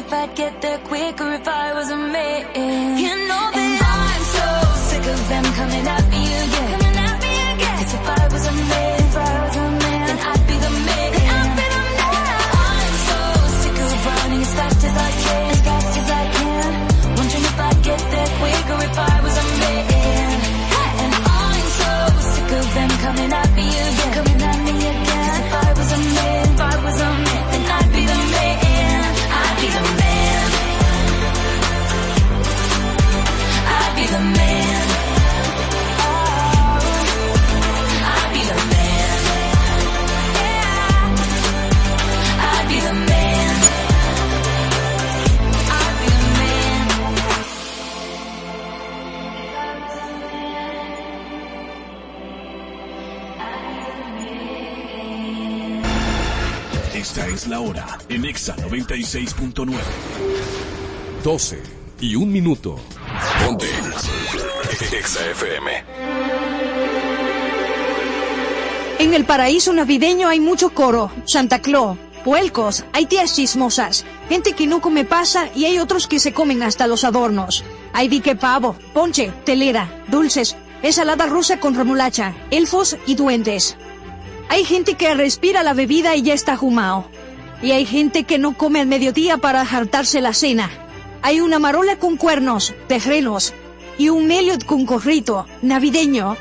if I'd get there quicker if I was a man. You know that I'm so sick of them coming at la hora en Exa 96.9. 12 y un minuto. Ponte. Exa FM. En el paraíso navideño hay mucho coro, Santa Claus, puelcos, hay tías chismosas, gente que no come pasa y hay otros que se comen hasta los adornos. Hay dique pavo, ponche, telera, dulces, ensalada rusa con remolacha, elfos y duendes. Hay gente que respira la bebida y ya está jumao. Y hay gente que no come al mediodía para jartarse la cena. Hay una marola con cuernos, terrenos y un meliot con corrito, navideño.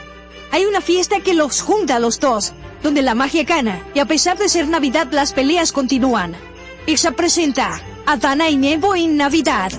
Hay una fiesta que los junta a los dos, donde la magia gana, y a pesar de ser Navidad las peleas continúan. Ixa presenta a Dana y Nevo en Navidad.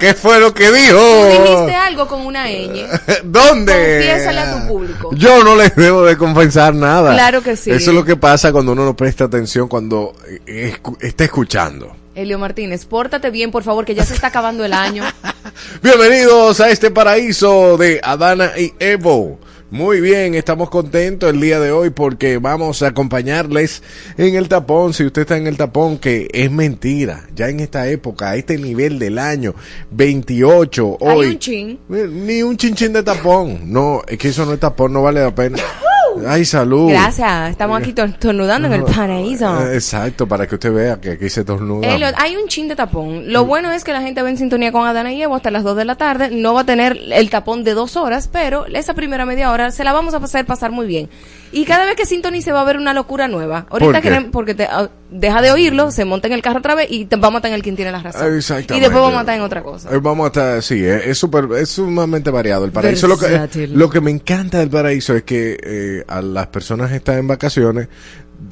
¿Qué fue lo que dijo? Tú dijiste algo con una ñ. ¿Dónde? Confiésale a tu público. Yo no les debo de confesar nada. Claro que sí. Eso es lo que pasa cuando uno no presta atención cuando eh, escu- está escuchando. Elio Martínez, pórtate bien, por favor, que ya se está acabando el año. Bienvenidos a este paraíso de Adana y Evo. Muy bien, estamos contentos el día de hoy porque vamos a acompañarles en el tapón. Si usted está en el tapón, que es mentira, ya en esta época, a este nivel del año 28, hoy. Hay un chin. Ni un chinchín de tapón. No, es que eso no es tapón, no vale la pena. Ay, salud. Gracias, estamos aquí tornudando en el paraíso. Eh, Exacto, para que usted vea que aquí se tornuda. Elliot, hay un chin de tapón. Lo bueno es que la gente va en sintonía con Adana y Evo hasta las 2 de la tarde. No va a tener el tapón de dos horas, pero esa primera media hora se la vamos a hacer pasar muy bien. Y cada vez que sintonice va a haber una locura nueva. Ahorita ¿Por queremos- porque te, ah, deja de oírlo, se monta en el carro otra vez y te va a matar en el quien tiene la razón. Exactamente. Y después va a matar en otra cosa. Eh, Vamos a estar, sí, eh, es súper, es sumamente variado. El paraíso, lo que, lo que me encanta del paraíso es que eh, a las personas que están en vacaciones,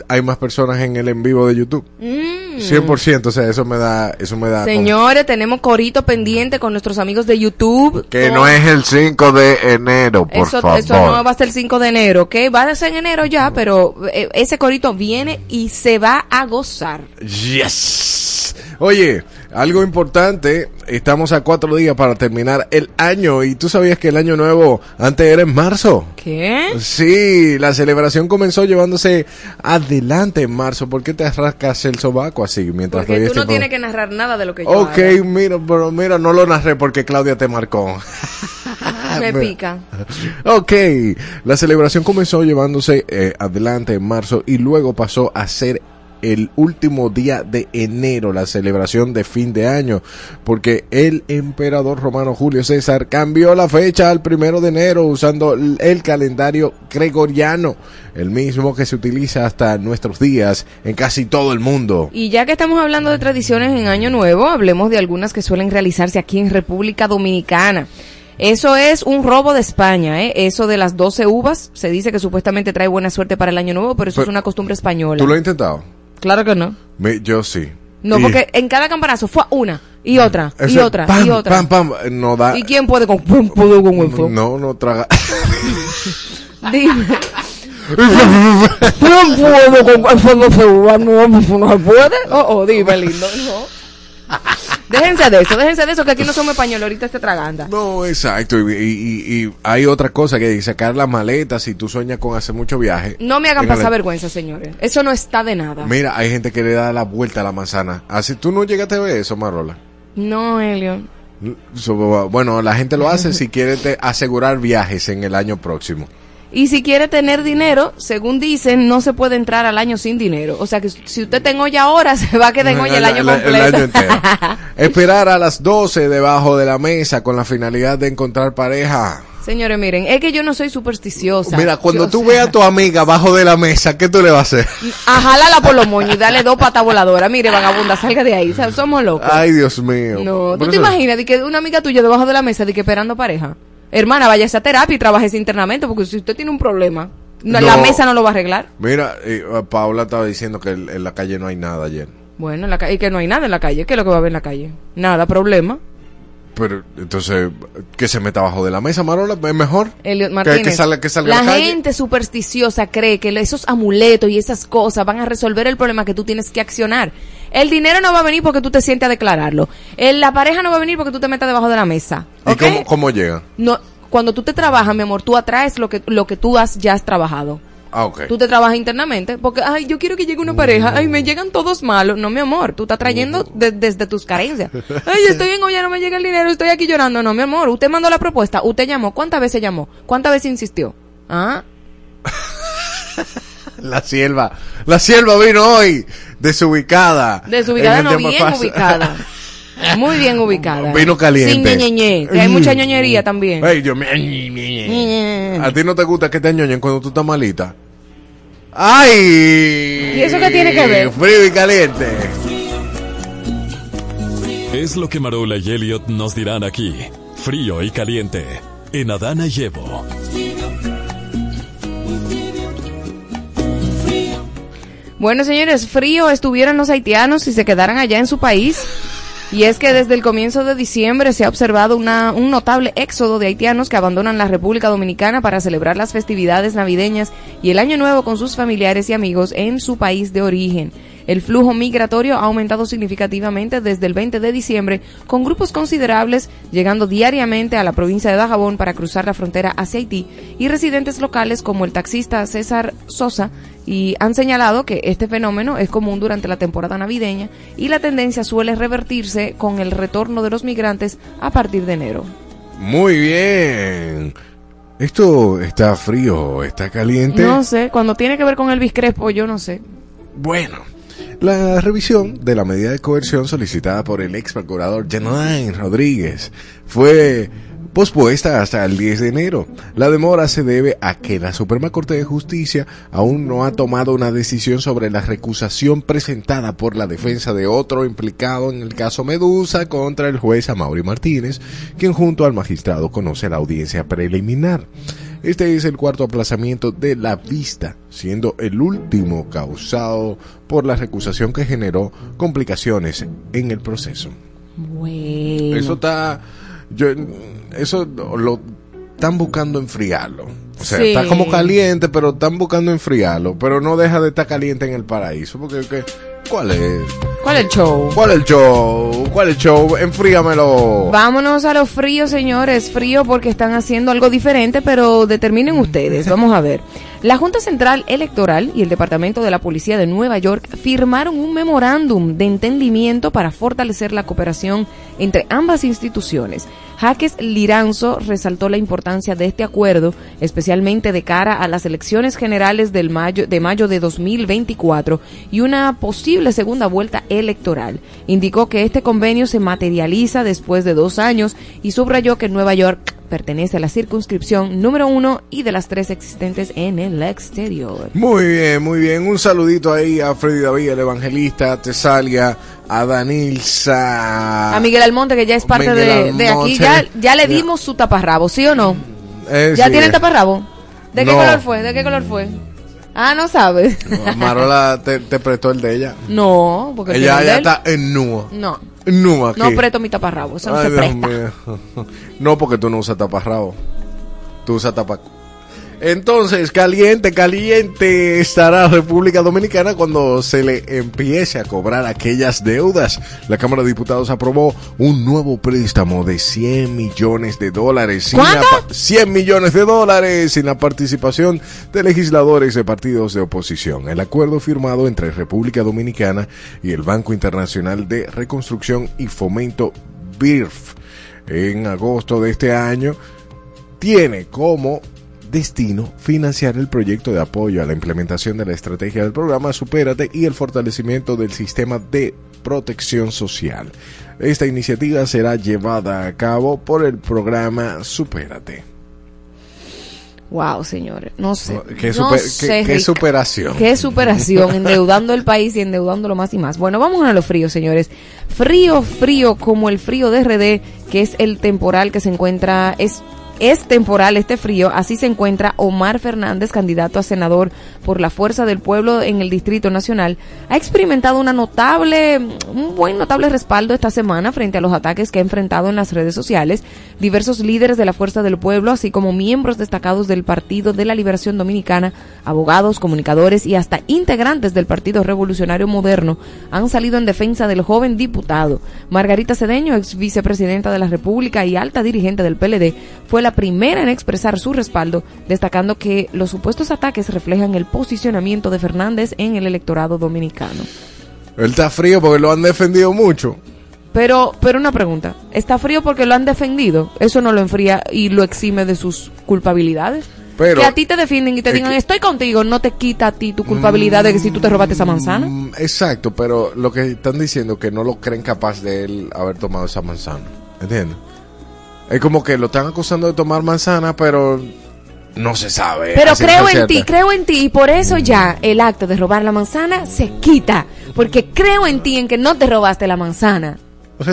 hay más personas en el en vivo de YouTube. Mm. 100%, o sea, eso me da, eso me da. como- Señores, tenemos corito pendiente con nuestros amigos de YouTube. que no es el 5 de enero, por eso, favor. eso no va a ser el 5 de enero, ¿ok? Va a ser en enero ya, pero eh, ese corito viene y se va a gozar. Yes. Oye, algo importante, estamos a cuatro días para terminar el año y tú sabías que el año nuevo antes era en marzo. ¿Qué? Sí, la celebración comenzó llevándose adelante en marzo. ¿Por qué te rascas el sobaco así mientras Porque tú este no pro- tienes que narrar nada de lo que yo Ok, mira, pero mira, no lo narré porque Claudia te marcó. Me pica. Ok, la celebración comenzó llevándose eh, adelante en marzo y luego pasó a ser el último día de enero, la celebración de fin de año, porque el emperador romano Julio César cambió la fecha al primero de enero usando el calendario gregoriano, el mismo que se utiliza hasta nuestros días en casi todo el mundo. Y ya que estamos hablando de tradiciones en Año Nuevo, hablemos de algunas que suelen realizarse aquí en República Dominicana. Eso es un robo de España, ¿eh? Eso de las 12 uvas, se dice que supuestamente trae buena suerte para el Año Nuevo, pero eso Pero- es una costumbre española. ¿Tú lo has intentado? Claro que no. Me- yo sí. No, Y- porque en cada campanazo fue una, y otra, y otra, pam, y otra. Pam, pam, no da. ¿Y quién puede con, quién puede con eso? No, no traga. Dime. ¿Quién puede con no se puede. Oh, oh, dime, lindo. No. Déjense de eso, déjense de eso, que aquí no somos españoles, ahorita está traganda. No, exacto. Y, y- y- hay otra cosa que sacar las maletas si tú sueñas con hacer mucho viaje. No me hagan pasar vergüenza, señores. Eso no está de nada. Mira, hay gente que le da la vuelta a la manzana. Así tú no llegaste a ver eso, Marola. No, Helio. So, bueno, la gente lo hace si quiere te- asegurar viajes en el año próximo. Y si quiere tener dinero, según dicen, no se puede entrar al año sin dinero. O sea que si usted tenga olla ahora, se va a quedar en olla el año completo. el año entero. Esperar a las 12 debajo de la mesa con la finalidad de encontrar pareja. Señores, miren, es que yo no soy supersticiosa. Mira, cuando Yo- tú veas a tu amiga bajo de la mesa, ¿qué tú le vas a hacer? A jálala por los moños y dale dos patas voladoras. Mire, vagabunda, salga de ahí. O sea, somos locos. Ay, Dios mío. no, ¿tú te eso- imaginas de que una amiga tuya debajo de la mesa de que esperando pareja? Hermana, vaya a terapia y trabaje internamente porque si usted tiene un problema, no- la mesa no lo va a arreglar. Mira, eh, Paula estaba diciendo que en la calle no hay nada ayer. Bueno, en la calle, y que no hay nada en la calle. ¿Qué es lo que va a haber en la calle? Nada, problema. Pero entonces, que se meta abajo de la mesa, Marola, es mejor. Elliot Que- Martínez. Que, salga, que salga la gente supersticiosa cree que esos amuletos y esas cosas van a resolver el problema que tú tienes que accionar. El dinero no va a venir porque tú te sientes a declararlo. El- la pareja no va a venir porque tú te metas debajo de la mesa. ¿Y ¿ok? cómo, cómo llega? No, cuando tú te trabajas, mi amor, tú atraes lo que, lo que tú has, ya has trabajado. Ah, ok. Tú te trabajas internamente porque, ay, yo quiero que llegue una pareja, ay, me llegan todos malos. No, mi amor, tú estás trayendo de- desde tus carencias. Ay, estoy en olla, no me llega el dinero, estoy aquí llorando. No, mi amor, usted mandó la propuesta, usted llamó. ¿Cuántas veces llamó? ¿Cuántas veces insistió? Ah, La sierva. La sierva vino hoy, desubicada. desubicada no, bien ubicada. Muy bien ubicada. Vino caliente. Sin ñeñeñe, que hay mucha ñoñería también. Ey, Dios mío. Ñe. ¿A ti no te gusta que te añoñen cuando tú estás malita? ¡Ay! ¿Y eso qué tiene que ver? Frío y caliente. Es lo que Marola y Elliot nos dirán aquí. Frío y caliente. En Adana y Evo. Bueno, señores, frío estuvieron los haitianos si se quedaran allá en su país. Y es que desde el comienzo de diciembre se ha observado una, un notable éxodo de haitianos que abandonan la República Dominicana para celebrar las festividades navideñas y el Año Nuevo con sus familiares y amigos en su país de origen. El flujo migratorio ha aumentado significativamente desde el 20 de diciembre, con grupos considerables llegando diariamente a la provincia de Dajabón para cruzar la frontera hacia Haití, y residentes locales como el taxista César Sosa y han señalado que este fenómeno es común durante la temporada navideña y la tendencia suele revertirse con el retorno de los migrantes a partir de enero. Muy bien. Esto está frío, está caliente. No sé, cuando tiene que ver con Elvis Crespo, yo no sé. Bueno, la revisión de la medida de coerción solicitada por el ex procurador Janine Rodríguez fue pospuesta hasta el 10 de enero. La demora se debe a que la Suprema Corte de Justicia aún no ha tomado una decisión sobre la recusación presentada por la defensa de otro implicado en el caso Medusa contra el juez Amaury Martínez, quien junto al magistrado conoce la audiencia preliminar. Este es el cuarto aplazamiento de la vista, siendo el último causado por la recusación que generó complicaciones en el proceso. Bueno. Eso está, yo, eso lo están buscando enfriarlo. O sea, Sí. está como caliente, pero están buscando enfriarlo, pero no deja de estar caliente en el paraíso, porque. ¿Cuál es? ¿Cuál es el show? ¿Cuál es el show? ¿Cuál es el show? Enfríamelo. Vámonos a lo frío, señores. Frío porque están haciendo algo diferente, pero determinen ustedes. Vamos a ver. La Junta Central Electoral y el Departamento de la Policía de Nueva York firmaron un memorándum de entendimiento para fortalecer la cooperación entre ambas instituciones. Jaques Liranzo resaltó la importancia de este acuerdo, especialmente de cara a las elecciones generales del mayo, de mayo de 2024 y una posible segunda vuelta electoral. Indicó que este convenio se materializa después de dos años y subrayó que Nueva York pertenece a la circunscripción número uno y de las tres existentes en el exterior. Muy bien, muy bien. Un saludito ahí a Freddy David, el evangelista, a Tesalia, a Danilza. A Miguel Almonte, que ya es parte de, aquí, ya, ya le dimos su taparrabo, ¿sí o no? Eh, ¿Ya sí, tiene el taparrabo? ¿De qué No. color fue? ¿De qué color fue? Ah, no sabe. Marola te, te prestó el de ella. No, porque el Ella ya está en nua. No, Nua aquí. no presto mi taparrabo, eso no se Dios presta. mío. No, porque tú no usas taparrabo. Tú usas tapaco. Entonces, caliente, caliente estará República Dominicana cuando se le empiece a cobrar aquellas deudas. La Cámara de Diputados aprobó un nuevo préstamo de 100 millones de dólares. sin la pa- 100 millones de dólares sin la participación de legisladores de partidos de oposición. El acuerdo firmado entre República Dominicana y el Banco Internacional de Reconstrucción y Fomento BIRF en agosto de este año, tiene como destino financiar el proyecto de apoyo a la implementación de la estrategia del programa Supérate y el fortalecimiento del sistema de protección social. Esta iniciativa será llevada a cabo por el programa Supérate. Wow, señores, no sé. ¿Qué, no super- sé, qué- qué Rick. superación? Qué superación, endeudando el país y endeudándolo más y más. Bueno, vamos a lo frío, señores. Frío, frío, como el frío de RD, que es el temporal que se encuentra, es, es temporal este frío, así se encuentra Omar Fernández, candidato a senador por la Fuerza del Pueblo en el Distrito Nacional. Ha experimentado una notable, un buen notable respaldo esta semana frente a los ataques que ha enfrentado en las redes sociales. Diversos líderes de la Fuerza del Pueblo, así como miembros destacados del Partido de la Liberación Dominicana, abogados, comunicadores y hasta integrantes del Partido Revolucionario Moderno han salido en defensa del joven diputado. Margarita Cedeño, ex vicepresidenta de la República y alta dirigente del PLD, fue la primera en expresar su respaldo, destacando que los supuestos ataques reflejan el posicionamiento de Fernández en el electorado dominicano. Él está frío porque lo han defendido mucho. Pero, pero una pregunta, ¿está frío porque lo han defendido? Eso no lo enfría y lo exime de sus culpabilidades. Pero- que a ti te defienden y te digan, que- estoy contigo, no te quita a ti tu culpabilidad de que si tú te robaste esa manzana. Mm, Exacto, pero lo que están diciendo que no lo creen capaz de él haber tomado esa manzana. ¿Entiendes? Es como que lo están acusando de tomar manzana, pero no se sabe. Pero creo en ti, creo en ti y por eso ya el acto de robar la manzana se quita. Porque creo en ti en que no te robaste la manzana.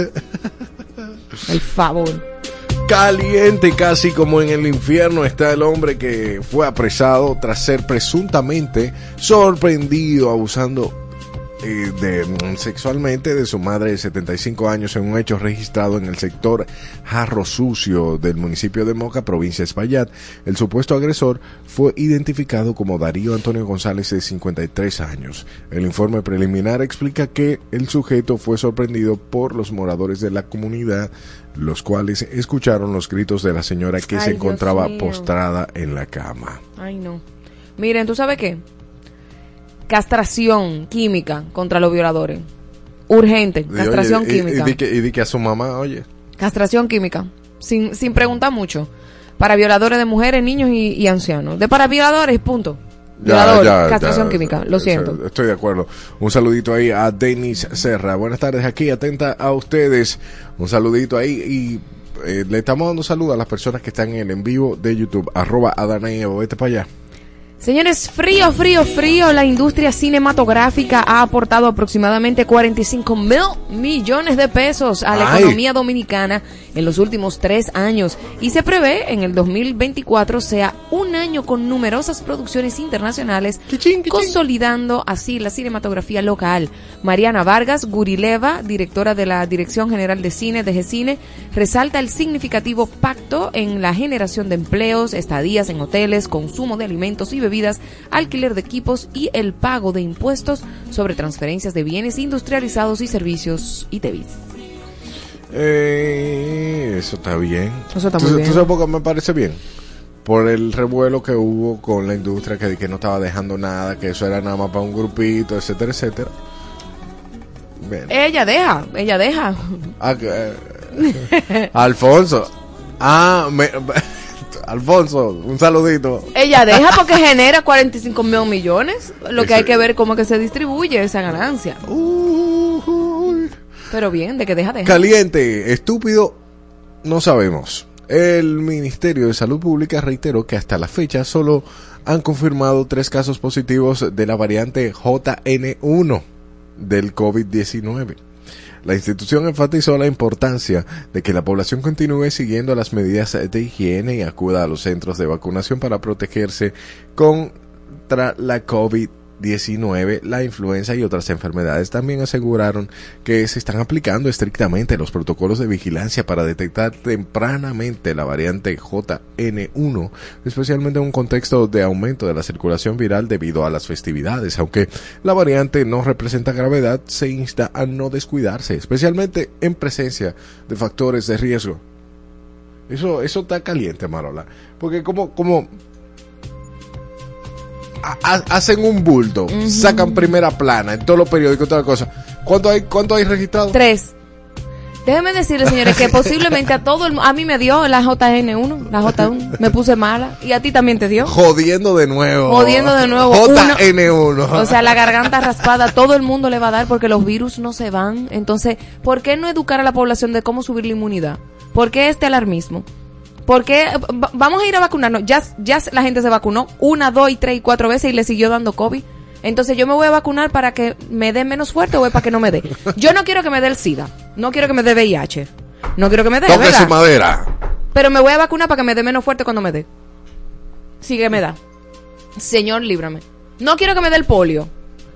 El favor. Caliente casi como en el infierno está el hombre que fue apresado tras ser presuntamente sorprendido abusando de, mm, sexualmente de su madre de 75 años en un hecho registrado en el sector Jarro Sucio del municipio de Moca, provincia de Espaillat. El supuesto agresor fue identificado como Darío Antonio González de 53 años. El informe preliminar explica que el sujeto fue sorprendido por los moradores de la comunidad, los cuales escucharon los gritos de la señora que Ay, se encontraba postrada en la cama. Ay, no. Miren, ¿tú sabes qué? Castración química contra los violadores. Urgente, Y, castración oye, química. Y, di que, y di que a su mamá, oye. Castración química. Sin, sin preguntar mucho. Para violadores de mujeres, niños y, ancianos. De para violadores, punto. Violador, castración ya, química. Lo siento. Estoy de acuerdo. Un saludito ahí a Denis Serra. Buenas tardes aquí, atenta a ustedes. Un saludito ahí y eh, le estamos dando salud a las personas que están en el en vivo de YouTube. Arroba Adana y Evo. Vete para allá. Señores, frío, frío, frío. La industria cinematográfica ha aportado aproximadamente 45 mil millones de pesos a la Ay. economía dominicana en los últimos tres años y se prevé en el 2024 sea un año con numerosas producciones internacionales, Quichín, quichín. consolidando así la cinematografía local. Mariana Vargas Gurileva, directora de la Dirección General de Cine de GECINE, resalta el significativo pacto en la generación de empleos, estadías en hoteles, consumo de alimentos y bebidas, alquiler de equipos y el pago de impuestos sobre transferencias de bienes industrializados y servicios ITEVIS. Eh, eso está bien. Eso está ¿Tú- muy bien. ¿Tú sabes por qué me parece bien? Por el revuelo que hubo con la industria, que, que no estaba dejando nada, que eso era nada más para un grupito, etcétera, etcétera. Bien. Ella deja, ella deja. Ah, que, eh, Alfonso. Ah, me- Alfonso, un saludito. Ella deja porque genera 45 mil millones. Lo que hay que ver cómo que se distribuye esa ganancia. Uy. Pero bien, de que deja, deja. Caliente, estúpido, no sabemos. El Ministerio de Salud Pública reiteró que hasta la fecha solo han confirmado tres casos positivos de la variante JN1 del COVID-19. La institución enfatizó la importancia de que la población continúe siguiendo las medidas de higiene y acuda a los centros de vacunación para protegerse contra la COVID-19, la influenza y otras enfermedades. También aseguraron que se están aplicando estrictamente los protocolos de vigilancia para detectar tempranamente la variante JN1, especialmente en un contexto de aumento de la circulación viral debido a las festividades. Aunque la variante no representa gravedad, se insta a no descuidarse, especialmente en presencia de factores de riesgo. Eso, eso está caliente, Marola. Porque como, como hacen un bulto, sacan primera plana en todos los periódicos, toda cosa. ¿Cuánto hay, cuánto hay registrado? Tres. Déjeme decirle, señores, que posiblemente a todo el a mí me dio la JN1, la J1, me puse mala y a ti también te dio. Jodiendo de nuevo. Jodiendo de nuevo. JN1. O sea, la garganta raspada, todo el mundo le va a dar porque los virus no se van. Entonces, ¿por qué no educar a la población de cómo subir la inmunidad? ¿Por qué este alarmismo? ¿Por qué va- vamos a ir a vacunarnos? Ya, ya la gente se vacunó una, dos y tres y cuatro veces y le siguió dando COVID. Entonces yo me voy a vacunar para que me dé menos fuerte o es para que no me dé. Yo no quiero que me dé el SIDA. No quiero que me dé VIH. No quiero que me dé, Toque su madera. Pero me voy a vacunar para que me dé menos fuerte cuando me dé. Sí que me da. Señor, líbrame. No quiero que me dé el polio.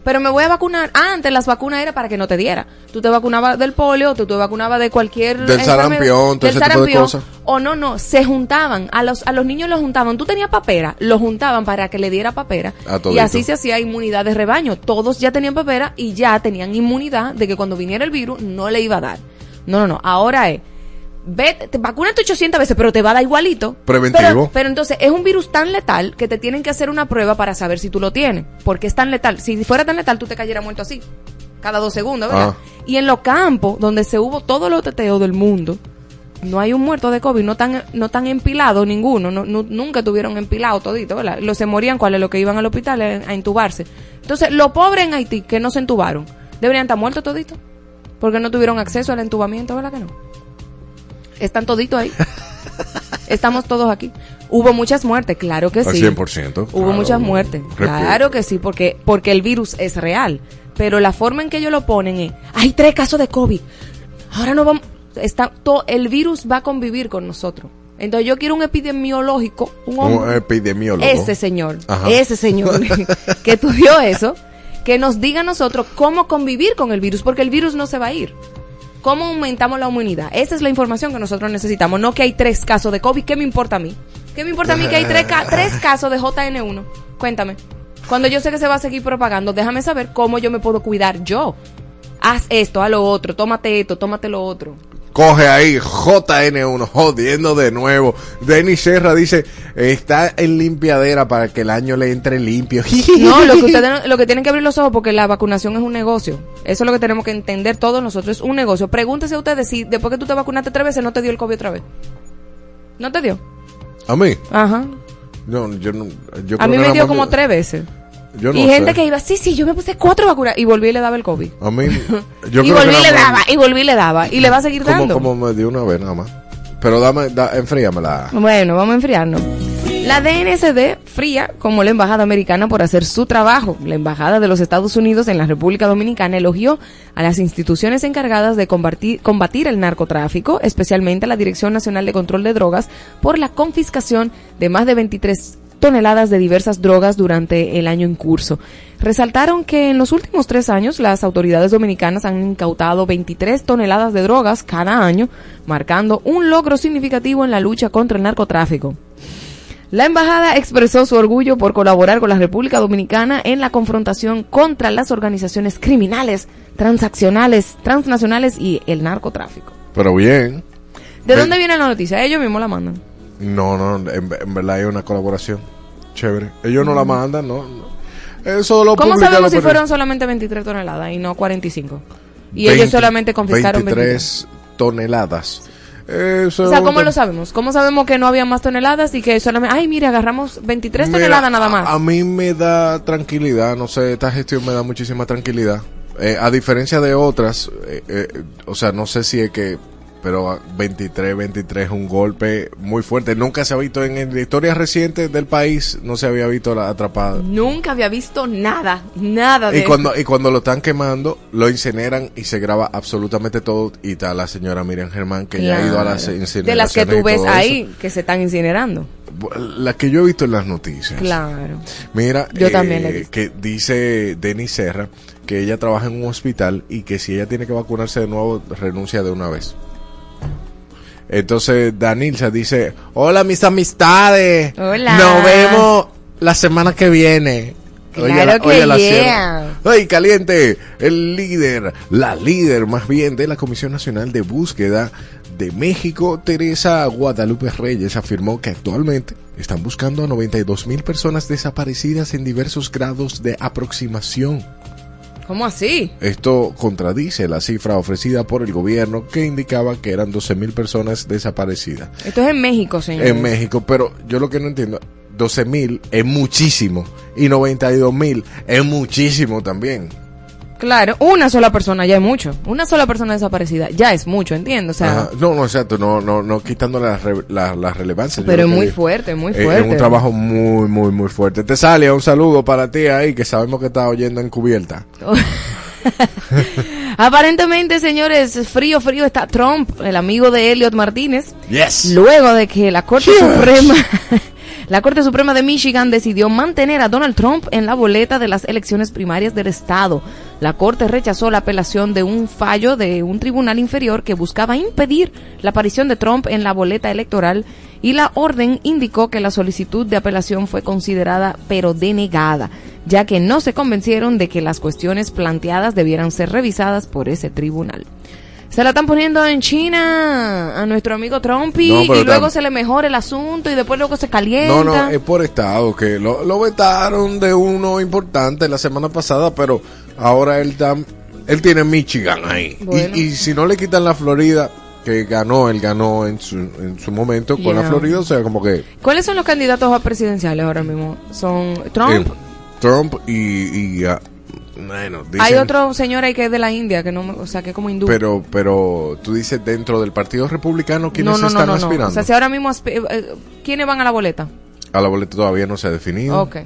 Pero me voy a vacunar. Ah, antes las vacunas era para que no te diera. Tú te vacunabas del polio, tú te vacunabas de cualquier... Del enfermedad, sarampión, todo del ese tipo de sarampión. cosas. O no, no, se juntaban. A los, a los niños los juntaban. Tú tenías papera, los juntaban para que le diera papera. A y así se hacía inmunidad de rebaño. Todos ya tenían papera y ya tenían inmunidad de que cuando viniera el virus no le iba a dar. No, no, no. Ahora es... Ve, te vacúnate 800 veces, pero te va a dar igualito. Preventivo. Pero, pero entonces es un virus tan letal que te tienen que hacer una prueba para saber si tú lo tienes. Porque es tan letal. Si fuera tan letal, tú te cayeras muerto así. Cada dos segundos, ¿verdad? Ah. Y en los campos, donde se hubo todos los teteos del mundo, no hay un muerto de COVID, no tan, no tan empilado ninguno, no, nu- nunca tuvieron empilado todito, ¿verdad? Los se morían cuáles, los que iban al hospital eh, a intubarse. Entonces, los pobres en Haití que no se entubaron, deberían estar muertos toditos, porque no tuvieron acceso al entubamiento, ¿verdad que no? Están toditos ahí. Estamos todos aquí. Hubo muchas muertes, claro que Al sí. 100%. Hubo claro. muchas muertes. Claro que sí, porque, porque el virus es real. Pero la forma en que ellos lo ponen es, hay tres casos de COVID. Ahora no vamos, está, to- el virus va a convivir con nosotros. Entonces yo quiero un epidemiológico, un Un hombre, epidemiólogo. ese señor, Ajá. ese señor que estudió eso, que nos diga a nosotros cómo convivir con el virus, porque el virus no se va a ir. ¿Cómo aumentamos la inmunidad? Esa es la información que nosotros necesitamos. No que hay tres casos de COVID. ¿Qué me importa a mí? ¿Qué me importa a mí que hay tres, ca- tres casos de JN1? Cuéntame. Cuando yo sé que se va a seguir propagando, déjame saber cómo yo me puedo cuidar yo. Haz esto, haz lo otro, tómate esto, tómate lo otro. Coge ahí JN1, jodiendo de nuevo. Denis Serra dice, está en limpiadera para que el año le entre limpio. No, lo que ustedes lo que tienen que abrir los ojos porque la vacunación es un negocio. Eso es lo que tenemos que entender todos nosotros, es un negocio. Pregúntese a ustedes si después que tú te vacunaste tres veces no te dio el COVID otra vez. ¿No te dio? A mí, Ajá. no, yo no, yo A mí me dio como tres veces. Yo no y gente sé. que iba, sí, sí, yo me puse cuatro vacunas y volví y le daba el COVID. A mí, yo y creo que volví y le daba, y volví y le daba. Y le va a seguir como, dando. como me dio una vez nada más. Pero dame, da, enfríamela. Bueno, vamos a enfriarnos. La DNSD fría como la Embajada Americana por hacer su trabajo. La Embajada de los Estados Unidos en la República Dominicana elogió a las instituciones encargadas de combatir, combatir el narcotráfico, especialmente a la Dirección Nacional de Control de Drogas, por la confiscación de más de 23 toneladas de diversas drogas durante el año en curso. Resaltaron que en los últimos tres años las autoridades dominicanas han incautado 23 toneladas de drogas cada año, marcando un logro significativo en la lucha contra el narcotráfico. La embajada expresó su orgullo por colaborar con la República Dominicana en la confrontación contra las organizaciones criminales, transaccionales, transnacionales y el narcotráfico. Pero bien. ¿De dónde viene la noticia? Ellos mismos la mandan. No, no, en, en verdad hay una colaboración. Chévere. Ellos no la mandan, no. Eso lo ¿Cómo sabemos si fueron solamente 23 toneladas y no 45? Y ellos 20, solamente confiscaron 23. 23 toneladas. Eso O sea, es ¿cómo lo sabemos? ¿Cómo sabemos que no había más toneladas y que solamente... Ay, mire, agarramos 23 Mira, toneladas nada A, a más. mí me da tranquilidad, no sé, esta gestión me da muchísima tranquilidad. Eh, a diferencia de otras, eh, eh, o sea, no sé si es que, pero ah, 23, 23 es un golpe muy fuerte. Nunca se ha visto en, en la historia reciente del país, no se había visto la atrapada. Nunca había visto nada, nada de Y cuando, y cuando lo están quemando, lo incineran y se graba absolutamente todo. Y está la señora Miriam Germán, que ya ha ido a las incineraciones. De las que tú ves ahí, que se están incinerando. eso. La que yo he visto en las noticias. Claro. Mira, Yo eh, también la he visto. que dice Denis Serra que ella trabaja en un hospital y que si ella tiene que vacunarse de nuevo, renuncia de una vez. Entonces Danilza dice, hola mis amistades, Hola. nos vemos la semana que viene. Claro que la yeah. sierra. ¡Ay, caliente! El líder, la líder más bien de la Comisión Nacional de Búsqueda de México, Teresa Guadalupe Reyes, afirmó que actualmente están buscando a 92 mil personas desaparecidas en diversos grados de aproximación. ¿Cómo así? Esto contradice la cifra ofrecida por el gobierno que indicaba que eran 12.000 personas desaparecidas. Esto es en México, señor. En México, pero yo lo que no entiendo, 12.000 es muchísimo y 92.000 es muchísimo también. Claro, una sola persona ya es mucho. Una sola persona desaparecida ya es mucho, entiendo. O sea, Ajá. No, no, exacto, no, no, no quitando la, re- la, la relevancia. pero es muy digo. fuerte, muy Eh, fuerte. Es un trabajo muy, muy, muy fuerte. Te sale un saludo para ti ahí que sabemos que estás oyendo encubierta. Aparentemente, señores, frío, frío está Trump, el amigo de Elliot Martínez. Yes. Luego de que la Corte Suprema, la Corte Suprema de Michigan decidió mantener a Donald Trump en la boleta de las elecciones primarias del estado. La Corte rechazó la apelación de un fallo de un tribunal inferior que buscaba impedir la aparición de Trump en la boleta electoral y la orden indicó que la solicitud de apelación fue considerada pero denegada, ya que no se convencieron de que las cuestiones planteadas debieran ser revisadas por ese tribunal. Se la están poniendo en China a nuestro amigo Trumpy No, y luego se le mejora el asunto y después luego se calienta. No, no, es por estado que lo, lo vetaron de uno importante la semana pasada, pero ahora él, tam- él tiene Michigan ahí. Y- Bueno. Y, si no le quitan la Florida, que ganó, él ganó en su, en su momento con la. Florida, o sea, como que ¿Cuáles son los candidatos a presidenciales ahora mismo? Son Trump. eh, Trump y... y, ah, bueno, dicen- Hay otro señor ahí que es de la India, que no, o sea, que como hindú. Pero, pero tú dices dentro del Partido Republicano, ¿quiénes no, no, están no, no. aspirando? O sea, si ahora mismo aspi- eh, ¿quiénes van a la boleta? A la boleta todavía no se ha definido. Ok.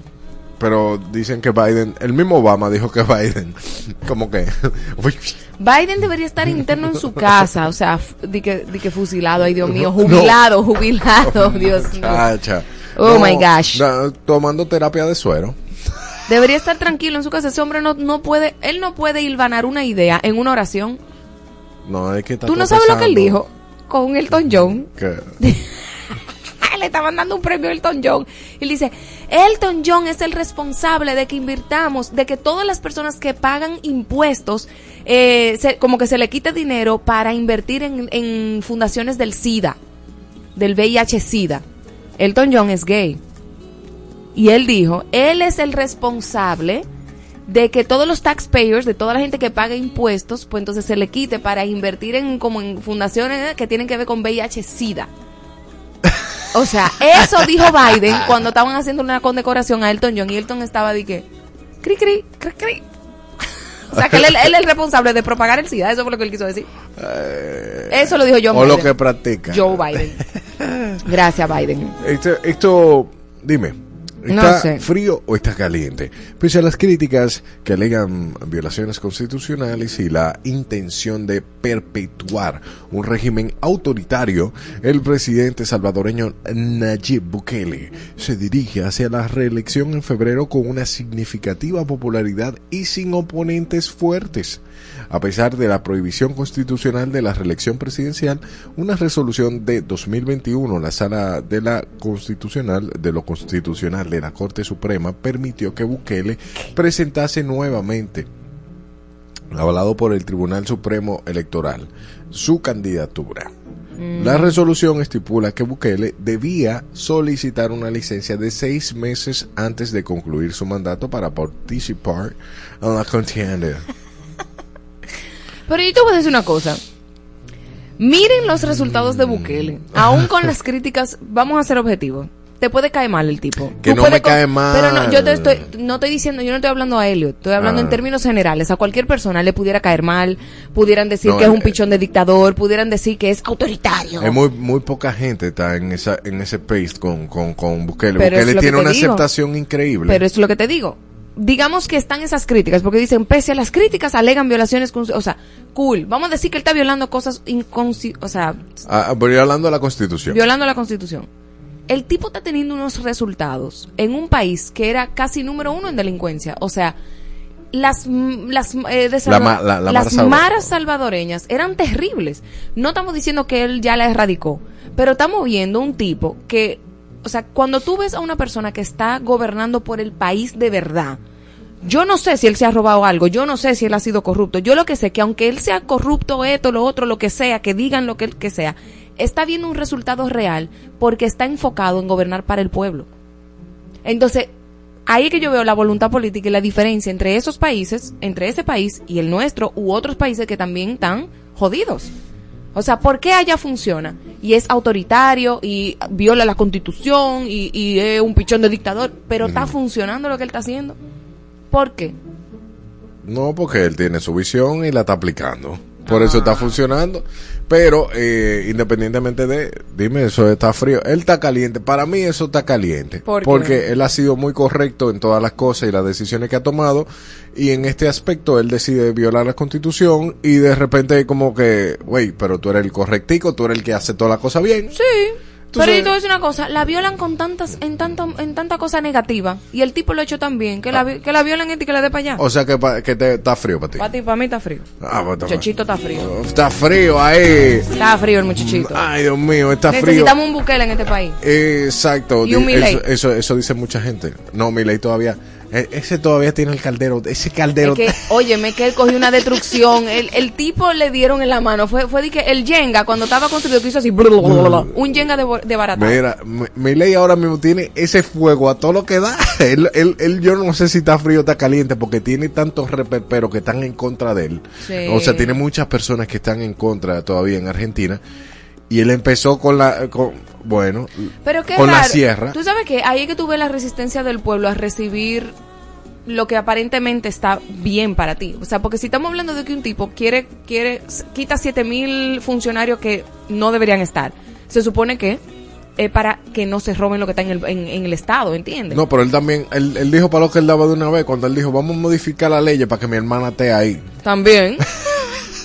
Pero dicen que Biden, el mismo Obama dijo que Biden, como que... Biden debería estar interno en su casa, o sea, di que, di que fusilado, ay Dios mío, No. jubilado, jubilado, Dios mío. Oh, my gosh. tomando terapia de suero. Debería estar tranquilo en su casa. Ese hombre no, no puede, él no puede hilvanar una idea en una oración. No, es que Tú no sabes lo que él dijo con Elton John. Que- Le estaban dando un premio a Elton John. Y dice, Elton John es el responsable de que invirtamos, de que todas las personas que pagan impuestos, eh, se- como que se le quite dinero para invertir en, fundaciones del SIDA, del VIH-SIDA. Elton John es gay. Y él dijo, él es el responsable de que todos los taxpayers, de toda la gente que paga impuestos, pues entonces se le quite para invertir en como en fundaciones que tienen que ver con VIH-Sida. O sea, eso dijo Biden cuando estaban haciendo una condecoración a Elton John y Elton estaba de que cri cri cri cri. O sea, que él, él es el responsable de propagar el SIDA, eso fue lo que él quiso decir. Eso lo dijo Joe Eh, o lo Biden. que practica. Joe Biden. Gracias, Biden. Esto, esto, dime, No ¿está sé. frío o está caliente? Pese a las críticas que alegan violaciones constitucionales y la intención de perpetuar un régimen autoritario, el presidente salvadoreño Nayib Bukele se dirige hacia la reelección en febrero con una significativa popularidad y sin oponentes fuertes. A pesar de la prohibición constitucional de la reelección presidencial, una resolución de 2021, la sala de la constitucional de lo constitucional de la Corte Suprema permitió que Bukele presentase nuevamente avalado por el Tribunal Supremo Electoral, su candidatura. La resolución estipula que Bukele debía solicitar una licencia de seis meses antes de concluir su mandato para participar en la contienda. Pero yo te voy a decir una cosa. Miren los resultados de Bukele. Aún con las críticas, vamos a ser objetivos. Te puede caer mal el tipo. Que Tú no me cae mal. Pero no, yo te estoy, no estoy diciendo, yo no estoy hablando a Elliot, estoy hablando Ah. en términos generales. A cualquier persona le pudiera caer mal, pudieran decir No, que es un eh, pichón de dictador, pudieran decir que es autoritario. Hay muy, muy poca gente está en esa en ese pace con, con, con Bukele. Pero es Bukele tiene una digo. aceptación increíble. Pero es lo que te digo. Digamos que están esas críticas, porque dicen, pese a las críticas, alegan violaciones, o sea, cool. Vamos a decir que él está violando cosas, o sea, Ah, hablando de la Constitución. violando la constitución. El tipo está teniendo unos resultados en un país que era casi número uno en delincuencia. O sea, las, las, eh, de La ma- la- la las maras salvadoreñas eran terribles. No estamos diciendo que él ya la erradicó, pero estamos viendo un tipo que, o sea, cuando tú ves a una persona que está gobernando por el país de verdad, yo no sé si él se ha robado algo, yo no sé si él ha sido corrupto. Yo lo que sé que aunque él sea corrupto, esto, lo otro, lo que sea, que digan lo que, que sea, está viendo un resultado real porque está enfocado en gobernar para el pueblo. Entonces, ahí es que yo veo la voluntad política y la diferencia entre esos países, entre ese país y el nuestro u otros países que también están jodidos. O sea, ¿por qué allá funciona? Y es autoritario y viola la constitución y, y es un pichón de dictador, pero está funcionando lo que él está haciendo. ¿Por qué? No, porque él tiene su visión y la está aplicando. Por eso está funcionando. Pero eh, independientemente de, dime, eso está frío. Él está caliente. Para mí eso está caliente. Porque él ha sido muy correcto en todas las cosas y las decisiones que ha tomado. Y en este aspecto él decide violar la constitución y de repente como que, güey, pero tú eres el correctico, tú eres el que hace toda la cosa bien. Sí. Pero sabes- yo te voy a decir una cosa, la violan con tantas, en tanta, en tanta cosa negativa. Y el tipo lo ha hecho también, que la, vi- que la violen y que le dé para allá. O sea que, pa- que te, está frío para ti. Para ti, para mí está frío. Ah, pues, está- Muchachito está frío. Está frío ahí. Está frío el muchachito. Ay, Dios mío, está frío. Necesitamos un Bukele en este país. Exacto. Y un. Eso, eso, eso dice mucha gente. No, Milei todavía. E- Ese todavía tiene el caldero. Ese caldero. Es que, óyeme, que él cogió una destrucción. El, el tipo le dieron en la mano. Fue, fue de que el Jenga, cuando estaba construido, que hizo así, blablabla, un Jenga de, de barata. Mira, Mi- Milei ahora mismo tiene ese fuego a todo lo que da. él, él, él, yo no sé si está frío o está caliente porque tiene tantos reperperos que están en contra de él. Sí. O sea, tiene muchas personas que están en contra todavía en Argentina. Y él empezó con la. Con, bueno, Pero qué con la sierra. Tú sabes que ahí es que tú ves la resistencia del pueblo a recibir lo que aparentemente está bien para ti. O sea, porque si estamos hablando de que un tipo quiere, quiere, quita siete mil funcionarios que no deberían estar, se supone que es para que no se roben lo que está en el, en, en el Estado, ¿entiendes? No, pero él también, él, él dijo para lo que él daba de una vez, cuando él dijo, vamos a modificar la ley para que mi hermana esté ahí. También.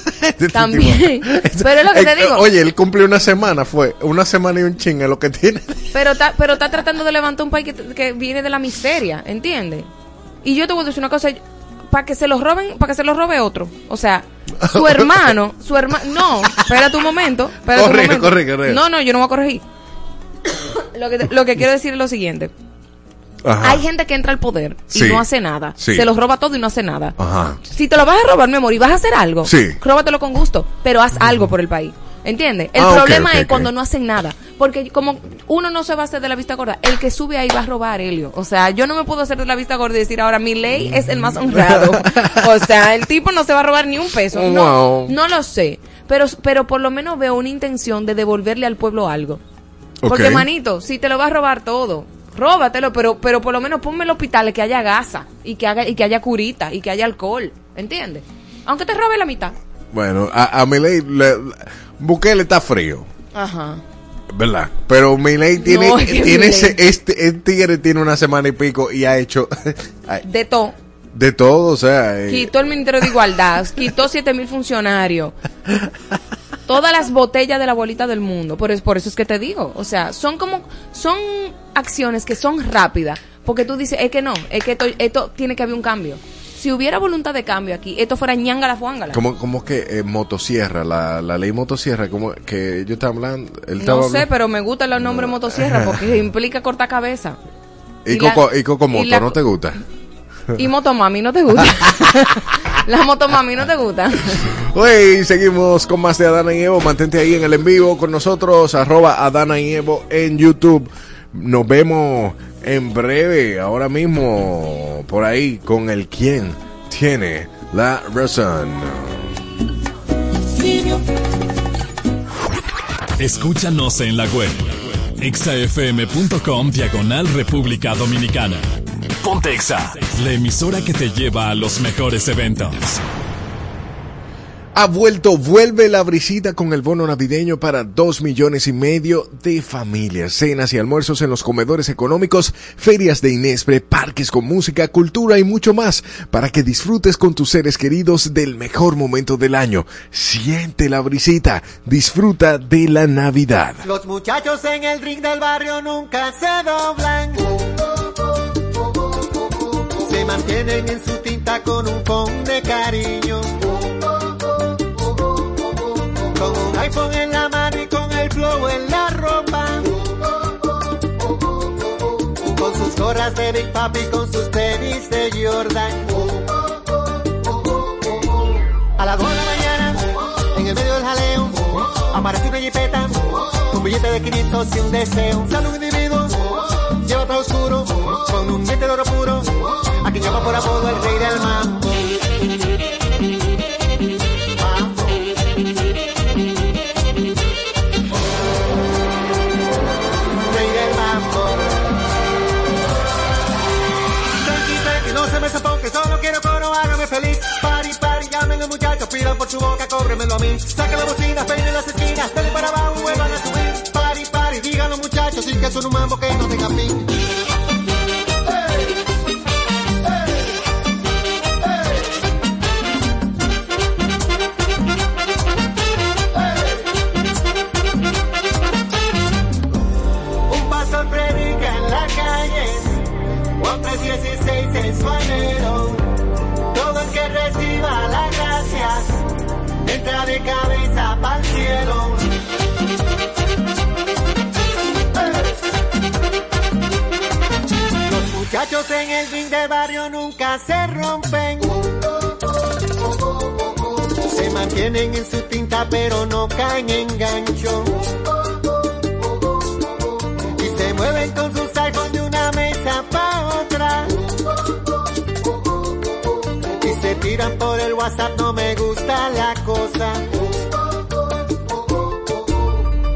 Este También. Pero es lo que te Eh, digo. Oye, él cumplió una semana, fue una semana y un ching es lo que tiene. Pero está, pero está tratando de levantar un país que, que viene de la miseria, ¿entiendes? Y yo te voy a decir una cosa, para que se los roben, para que se los robe otro. O sea, su hermano, su hermano, no, espérate un momento, espérate un Corrige, momento. corrige, corrige. No, no, yo no voy a corregir. lo, que, lo que quiero decir es lo siguiente. Ajá. Hay gente que entra al poder y Sí. no hace nada. Sí. Se los roba todo y no hace nada. Ajá. Si te lo vas a robar, mi amor, y vas a hacer algo, Sí. róbatelo con gusto, pero haz algo por el país. ¿Entiendes? El Ah, problema es cuando no hacen nada. Porque como uno no se va a hacer de la vista gorda, el que sube ahí va a robar, Helio. O sea, yo no me puedo hacer de la vista gorda y decir ahora mi ley es el más honrado. o sea, el tipo no se va a robar ni un peso. No, Wow. no lo sé. Pero, pero por lo menos veo una intención de devolverle al pueblo algo. Porque, manito, si te lo vas a robar todo, róbatelo, pero, pero por lo menos ponme el hospital que haya gasa y que, haga, y que haya curita y que haya alcohol. ¿Entiendes? Aunque te robe la mitad. Bueno, a, a Milei, le, Bukele está frío, Ajá. ¿verdad? Pero Milei tiene, No, tiene ese, este, el tigre tiene una semana y pico y ha hecho De todo. de todo, o sea. eh, Quitó el Ministerio de Igualdad, quitó siete mil funcionarios. Todas las botellas de la bolita del mundo. Por, es- por eso es que te digo. O sea, son como, son acciones que son rápidas. Porque tú dices, es que no, es que esto, esto tiene que haber un cambio. Si hubiera voluntad de cambio aquí, esto fuera ñangala fuángala. ¿Cómo, cómo que eh, motosierra, la, la ley motosierra, como que yo estaba hablando, él estaba No sé, hablando- pero me gusta el nombre motosierra porque implica cortar cabeza. y, y la- Coco, y Cocomoto, y la- ¿no te gusta? Y motomami no te gusta. la motomami no te gusta. Hoy seguimos con más de Adana y Evo. Mantente ahí en el en vivo con nosotros, arroba Adana y Evo en YouTube. Nos vemos en breve, ahora mismo, por ahí, con el quien tiene la razón. Escúchanos en la web. exafm.com diagonal República Dominicana. Ponte Exa, la emisora que te lleva a los mejores eventos. Ha vuelto, vuelve la brisita con el bono navideño para dos millones y medio de familias. Cenas y almuerzos en los comedores económicos, ferias de Inespre, parques con música, cultura y mucho más para que disfrutes con tus seres queridos del mejor momento del año. Siente la brisita, disfruta de la Navidad. Los muchachos en el ring del barrio nunca se doblan. Mantienen en su tinta con un con de cariño. Con un iPhone en la mano y con el flow en la ropa. Con sus gorras de Big Papi, con sus tenis de Jordan. A las 2 de la mañana, en el medio del jaleo, aparece una jipeta, un billete de 500 y un deseo. Sale un individuo, lleva todo oscuro, con un diente de oro puro, a quien llama por apodo el rey del mambo. Mambo. Rey del mambo. Tranqui, tranqui, no se me sofoque, solo quiero coro, hágame feliz. Pari, pari, llamen los muchachos, pidan por su boca, cóbremelo a mí. Saca la bocina, peinen las esquinas, dale para abajo, vuelvan a subir. Pari, pari, digan los muchachos, sí que son un mambo que no tenga fin. 3:16 en su anhelo. Todo el que reciba la gracia, entra de cabeza para el cielo. Los muchachos en el ring de barrio nunca se rompen. Se mantienen en su tinta pero no caen en gancho No me gusta la cosa.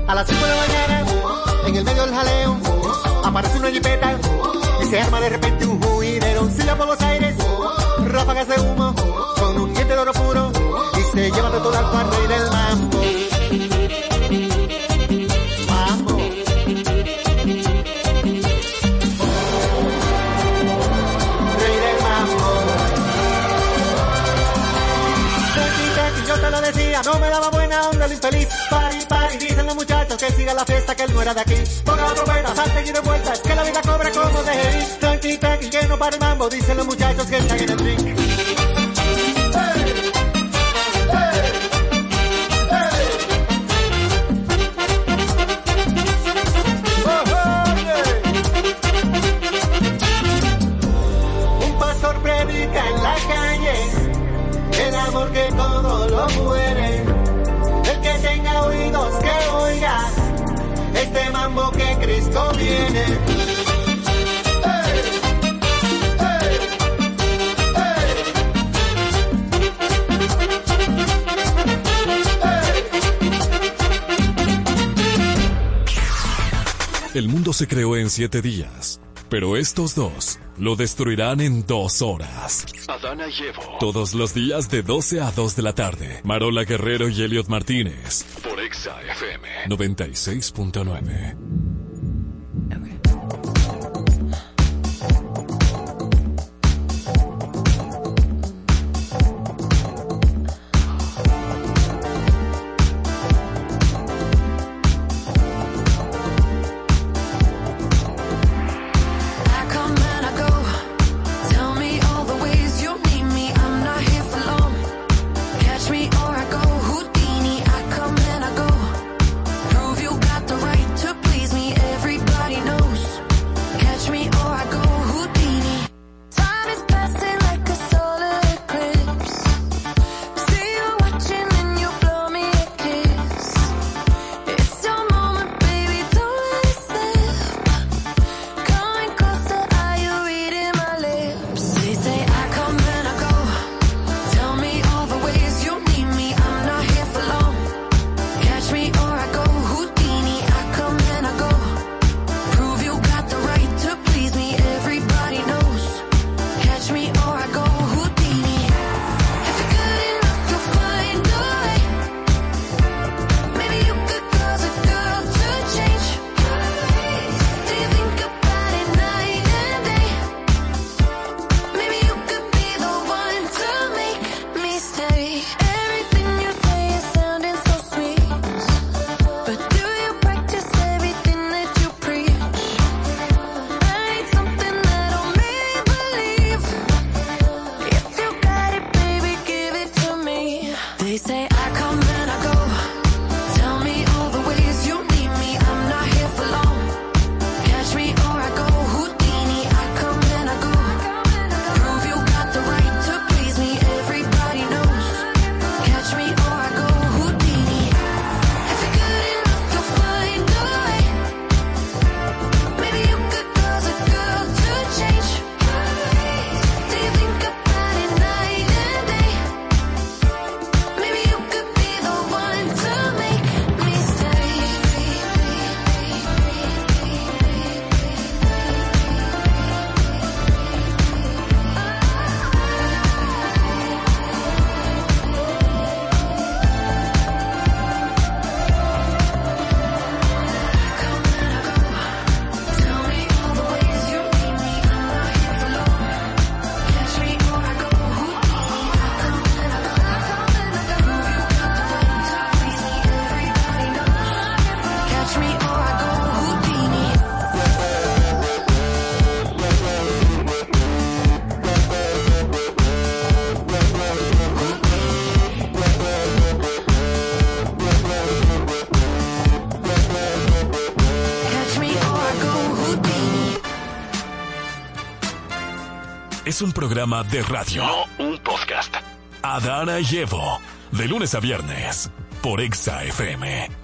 A las 5 de la mañana, en el medio del jaleo, aparece una jipeta y se arma de repente un juidero. Silla por los aires, ráfagas de humo, con un diente de oro puro y se lleva de todo al cuarto siga la fiesta, que él no era de aquí. Ponga trompeta, salte y de vueltas, que la vida cobra como de ir. Tranqui, tranqui, que no para el mambo, dicen los muchachos que están en el drink. Mambo que Cristo viene. Hey, hey, El mundo se creó en siete días, pero estos dos lo destruirán en dos horas. Adana y Evo. Todos los días de 12 a 2 de la tarde. Marola Guerrero y Elliot Martínez. Por Exa FM. 96.9. es un programa de radio. No un podcast. Adana y Evo, de lunes a viernes, por Exa FM.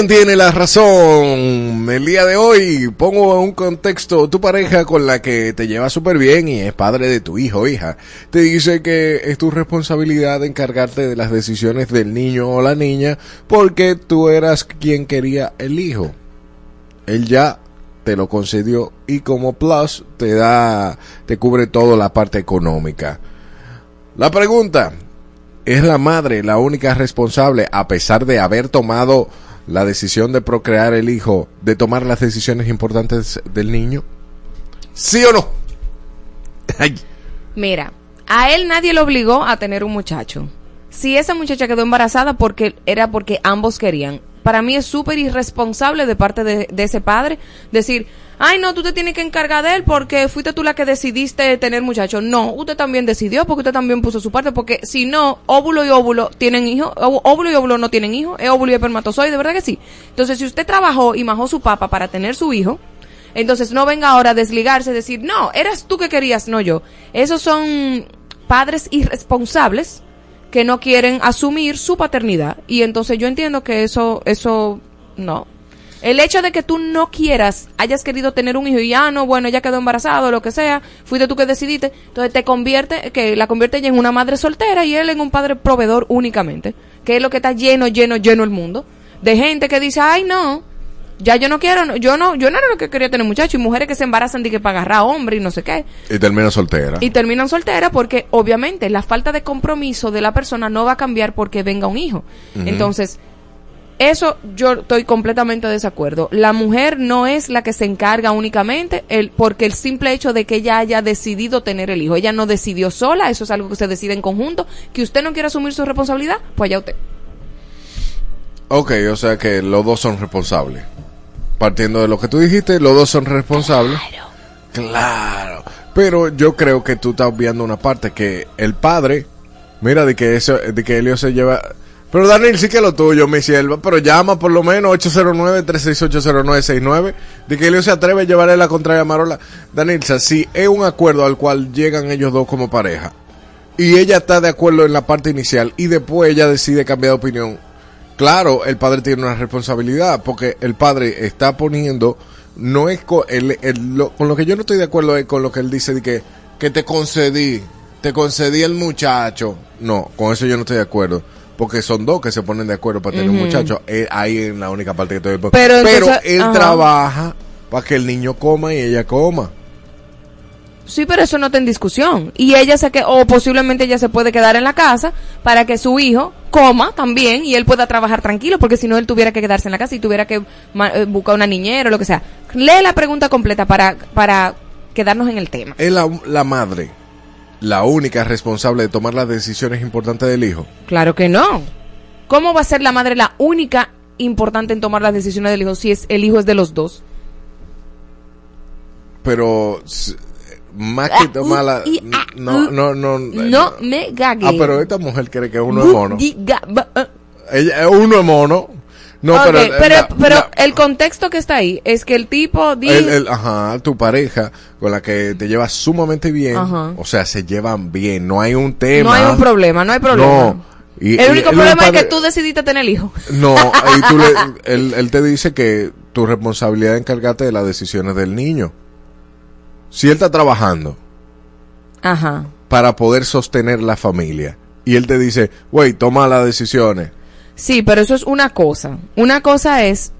¿Quién tiene la razón? El día de hoy pongo un contexto, tu pareja con la que te lleva súper bien y es padre de tu hijo o hija, te dice que es tu responsabilidad encargarte de las decisiones del niño o la niña porque tú eras quien quería el hijo. Él ya te lo concedió y como plus te da, te cubre toda la parte económica. La pregunta, ¿es la madre la única responsable a pesar de haber tomado la decisión de procrear el hijo, de tomar las decisiones importantes del niño? ¿Sí o no? Ay, Mira, a él nadie lo obligó a tener un muchacho. Si esa muchacha quedó embarazada porque era porque ambos querían. Para mí es súper irresponsable de parte de, ese padre decir, ay no, tú te tienes que encargar de él porque fuiste tú la que decidiste tener muchacho. No, usted también decidió porque usted también puso su parte porque si no, óvulo y óvulo tienen hijos, óvulo y óvulo no tienen hijos, es óvulo y espermatozoide, ¿verdad que sí? Entonces si usted trabajó y majó su papa para tener su hijo, entonces no venga ahora a desligarse y decir, no, eras tú que querías, no yo. Esos son padres irresponsables que no quieren asumir su paternidad. Y entonces yo entiendo que eso, eso, no. El hecho de que tú no quieras, hayas querido tener un hijo y ya no, bueno, ya quedó embarazado, lo que sea, fuiste tú que decidiste, entonces te convierte, que la convierte ella en una madre soltera y él en un padre proveedor únicamente, que es lo que está lleno, lleno, lleno el mundo, de gente que dice, ay no, ya yo no quiero, yo no, yo no era lo que quería tener muchacho, y mujeres que se embarazan de que para agarrar hombre y no sé qué, y termina soltera. y terminan solteras porque obviamente la falta de compromiso de la persona no va a cambiar porque venga un hijo. Entonces, eso yo estoy completamente de desacuerdo. La mujer no es la que se encarga únicamente el, porque el simple hecho de que ella haya decidido tener el hijo, ella no decidió sola, eso es algo que se decide en conjunto, que usted no quiere asumir su responsabilidad, pues ya usted. Ok, o sea que los dos son responsables. Partiendo de lo que tú dijiste, los dos son responsables. Claro. Pero yo creo que tú estás viendo una parte que el padre, mira, de que eso, de que Elio se lleva. Pero Daniel, sí que es lo tuyo, mi sierva. Pero llama por lo menos 809-368-0969. De que Elio se atreve a llevarle la contraria a Marola. Daniel, si es un acuerdo al cual llegan ellos dos como pareja. Y ella está de acuerdo en la parte inicial. Y después ella decide cambiar de opinión. Claro, el padre tiene una responsabilidad. Porque el padre está poniendo no es co- el- el- lo- con lo que yo no estoy de acuerdo es con lo que él dice de que, que te concedí, te concedí el muchacho. No, con eso yo no estoy de acuerdo. Porque son dos que se ponen de acuerdo para tener un muchacho. Eh, ahí en la única parte que estoy. Pero entonces- él ajá. trabaja para que el niño coma y ella coma. Sí, pero eso no está en discusión. Y ella se que, o posiblemente ella se puede quedar en la casa para que su hijo coma también y él pueda trabajar tranquilo, porque si no él tuviera que quedarse en la casa y tuviera que eh, buscar una niñera o lo que sea. Lee la pregunta completa para, para quedarnos en el tema. Es la, la madre la única responsable de tomar las decisiones importantes del hijo. Claro que no. ¿Cómo va a ser la madre la única importante en tomar las decisiones del hijo si es el hijo es de los dos? Pero más que Ah, tomar la... ah, No, no, no. No me gague. Ah, pero esta mujer cree que uno es mono. Ah. Ella, uno es mono. No, pero... pero, la- pero la- el contexto que está ahí es que el tipo dice... el- el- ajá, tu pareja con la que te llevas sumamente bien, Ajá. o sea, se llevan bien, no hay un tema. No hay un problema, no hay problema. No. Y- el único problema es que tú decidiste tener el hijo. No, y tú le, él, él te dice que tu responsabilidad es encargarte de las decisiones del niño. Si él está trabajando Ajá. para poder sostener la familia y él te dice, güey, toma las decisiones. Sí, pero eso es una cosa. Una cosa es,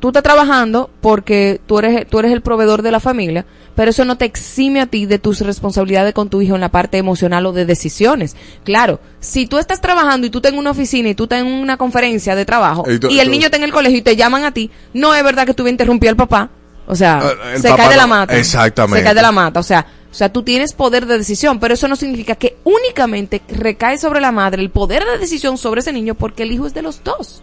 tú estás trabajando porque tú eres, tú eres el proveedor de la familia, pero eso no te exime a ti de tus responsabilidades con tu hijo en la parte emocional o de decisiones. Claro, si tú estás trabajando y tú estás en una oficina y tú estás en una conferencia de trabajo Y tú- y el tú- niño está en el colegio y te llaman a ti, no es verdad que tú interrumpir al papá. O sea, Ah, el se cae de la mata. exactamente. Se cae de la mata. O sea, O sea, tú tienes poder de decisión, pero eso no significa que únicamente recae sobre la madre el poder de decisión sobre ese niño porque el hijo es de los dos.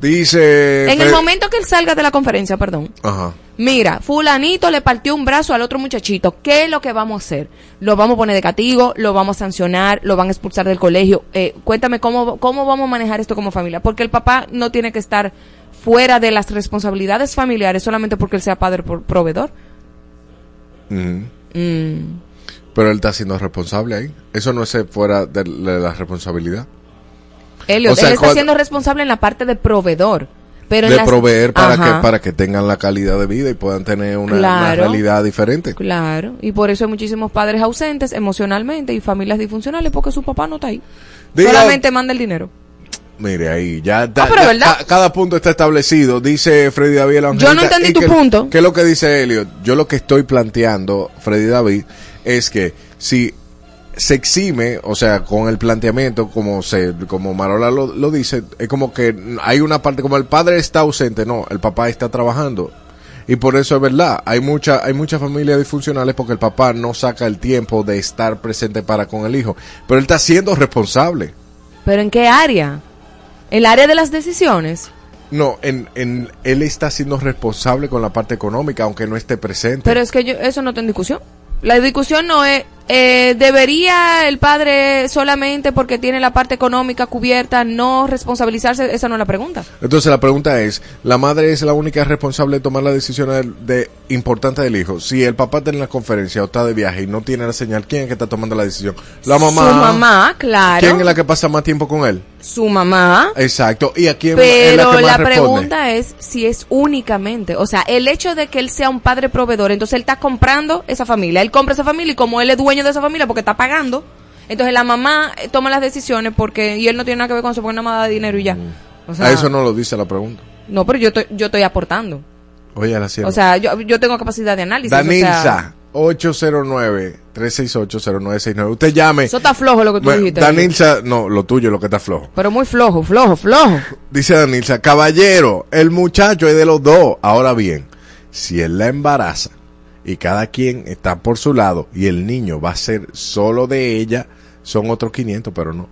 Dice. En el momento que él salga de la conferencia, perdón, Ajá. Mira, fulanito le partió un brazo al otro muchachito. ¿Qué es lo que vamos a hacer? Lo vamos a poner de castigo, lo vamos a sancionar, lo van a expulsar del colegio. Eh, cuéntame cómo, cómo vamos a manejar esto como familia. Porque el papá no tiene que estar fuera de las responsabilidades familiares solamente porque él sea padre por proveedor. Ujú. Mm. Pero él está siendo responsable ahí. Eso no es fuera de la, de la responsabilidad. Elliot, O sea, él está cuando- siendo responsable en la parte de proveedor. Pero de las- proveer para Ajá. que para que tengan la calidad de vida y puedan tener una, realidad diferente. Claro, y por eso hay muchísimos padres ausentes emocionalmente y familias disfuncionales porque su papá no está ahí. Diga- Solamente manda el dinero. Mire ahí, ya, está- Ah, cada punto está establecido. Dice Freddy David. Yo no entendí ¿Y tu punto. ¿Qué es lo que dice Elliot? Yo lo que estoy planteando, Freddy David, es que si se exime, o sea, con el planteamiento, como se, como Marola lo, lo dice, es como que hay una parte, como el padre está ausente, no, el papá está trabajando. Y por eso es verdad, hay mucha, hay muchas familias disfuncionales porque el papá no saca el tiempo de estar presente para con el hijo. Pero él está siendo responsable. ¿Pero en qué área? ¿El área de las decisiones? No, en, en, él está siendo responsable con la parte económica, aunque no esté presente. Pero es que yo, eso no está en discusión. La discusión no es, eh, ¿debería el padre solamente porque tiene la parte económica cubierta no responsabilizarse? Esa no es la pregunta. Entonces la pregunta es, ¿la madre es la única responsable de tomar las decisiones de, de- importantes del hijo? Si el papá está en la conferencia o está de viaje y no tiene la señal, ¿quién es que está tomando la decisión? La mamá. Su mamá, claro. ¿Quién es la que pasa más tiempo con él? Su mamá. Exacto. ¿Y a quién es la Pero la, responde? pregunta es si es únicamente, o sea, el hecho de que él sea un padre proveedor, entonces él está comprando esa familia, él compra esa familia y como él es dueño de esa familia porque está pagando, entonces la mamá eh, toma las decisiones porque y él no tiene nada que ver con eso porque nada más da dinero y ya. O sea, a eso no lo dice la pregunta. no, pero yo estoy, yo estoy aportando. Oye, la. O sea, yo, yo tengo capacidad de análisis. o sea, Danilza, 809-368-0969. Usted llame. eso está flojo lo que tú Bueno, dijiste. Danilza, no, lo tuyo lo que está flojo. Pero muy flojo, flojo, flojo. Dice Danilza, caballero, el muchacho es de los dos. Ahora bien, si él la embaraza y cada quien está por su lado y el niño va a ser solo de ella, son otros 500, pero no.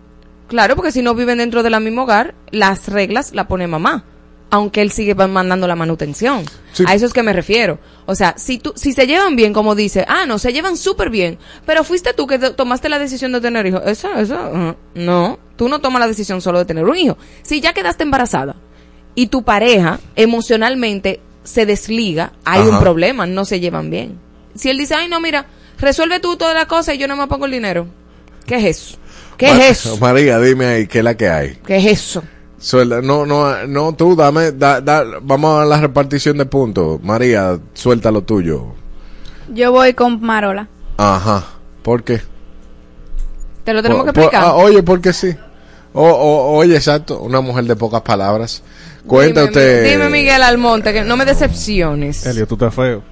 Claro, porque si no viven dentro del mismo hogar, las reglas la pone mamá. Aunque él sigue mandando la manutención. Sí. A eso es que me refiero. O sea, si tú, si se llevan bien, como dice, ah, no, se llevan súper bien, pero fuiste tú que te- tomaste la decisión de tener hijos. Eso, eso, uh, no. Tú no tomas la decisión solo de tener un hijo. Si ya quedaste embarazada y tu pareja emocionalmente se desliga, hay Ajá. un problema, no se llevan bien. Si él dice, ay, no, mira, resuelve tú toda la cosa y yo no me pongo el dinero. ¿Qué es eso? ¿Qué Ma- es eso? María, dime ahí, ¿qué es la que hay? ¿Qué es eso? Suelta- no, no, no, tú dame, da, da- vamos a la repartición de puntos. María, suelta lo tuyo. Yo voy con Marola. Ajá. ¿Por qué? Te lo tenemos Por- que por- explicar. ah, oye, porque sí. O, o- oye, exacto, una mujer de pocas palabras. Cuenta dime, usted. Mi- dime, Miguel Almonte, que no me decepciones. Elio, tú estás feo.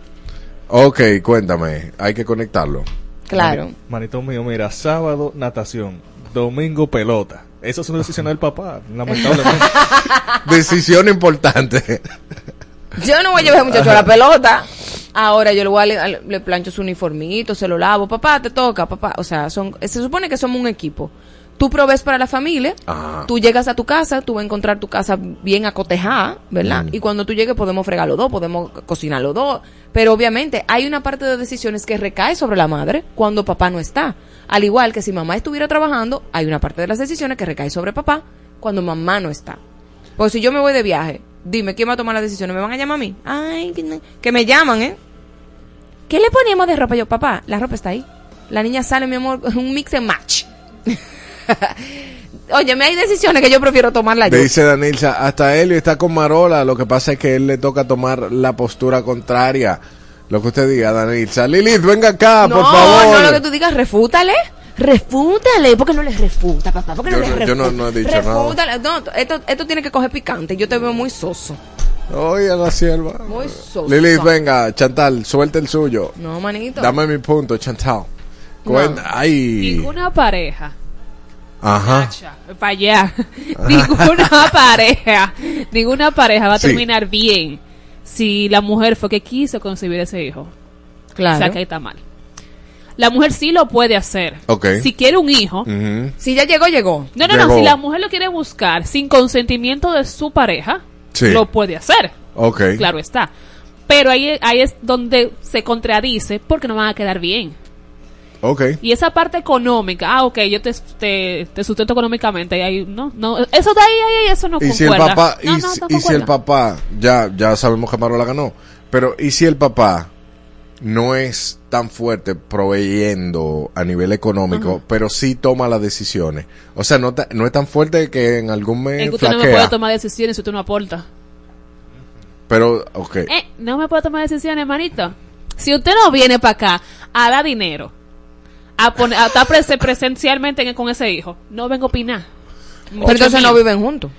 Ok, cuéntame, hay que conectarlo. Claro. Manito mío, mira, sábado natación, domingo pelota. Eso es una decisión del papá, lamentablemente. Decisión importante. Yo no voy a llevar al muchacho a la pelota. Ahora yo le voy a le, le plancho su uniformito, se lo lavo. Papá, te toca, papá. O sea, son, se supone que somos un equipo. Tú provees para la familia, Ajá. tú llegas a tu casa, tú vas a encontrar tu casa bien acotejada, ¿verdad? Mm. Y cuando tú llegues podemos fregar los dos, podemos co- cocinar los dos. Pero obviamente hay una parte de decisiones que recae sobre la madre cuando papá no está. Al igual que si mamá estuviera trabajando, hay una parte de las decisiones que recae sobre papá cuando mamá no está. Pues si yo me voy de viaje, dime, ¿quién va a tomar las decisiones? ¿Me van a llamar a mí? Ay, que me llaman, ¿eh? ¿Qué le ponemos de ropa? Yo, papá, la ropa está ahí. La niña sale, mi amor, un mix and match. Oye, me hay decisiones que yo prefiero tomarla yo. Dice Danilza, hasta Helio está con Marola, lo que pasa es que él le toca tomar la postura contraria. Lo que usted diga, Danilza. Lilith, venga acá, no, por favor. no lo que tú digas, refútale. Refútale, ¿por qué no le refuta, papá? ¿Por qué no Yo le no- refuta? yo no- no he dicho nada. Refútale. No, esto, esto tiene que coger picante. Yo te veo muy soso. Oye, la sierva. Muy soso. Lilith, venga, Chantal, suelta el suyo. No, manito. Dame mi punto, Chantal. Cuenta, ay. Ninguna pareja. Ajá. Para allá. ninguna pareja. Ninguna pareja va a Sí. terminar bien si la mujer fue que quiso concebir ese hijo. Claro. O sea, que ahí está mal. La mujer sí lo puede hacer. Ok. Si quiere un hijo. Si ya llegó, llegó. No, no, Llegó. no. Si la mujer lo quiere buscar sin consentimiento de su pareja, Sí. lo puede hacer. Ok. Claro está. Pero ahí, ahí es donde se contradice porque no van a quedar bien. Ok. Y esa parte económica, ah, ok, yo te, te, te sustento económicamente, y ahí, no, no, eso de ahí, ahí, eso no Y si el papá, No, y, no, si- no y si el papá, ya, ya sabemos que Marola ganó, pero y si el papá no es tan fuerte proveyendo a nivel económico, pero sí toma las decisiones. O sea, no, no es tan fuerte que en algún Es mes que usted no me puede tomar decisiones si usted no aporta. Pero, ok. Eh, no me puede tomar decisiones, hermanito. Si usted no viene para acá a dar dinero, a, poner, a estar prese- presencialmente en- con ese hijo, no vengo a opinar. Pero entonces no viven juntos.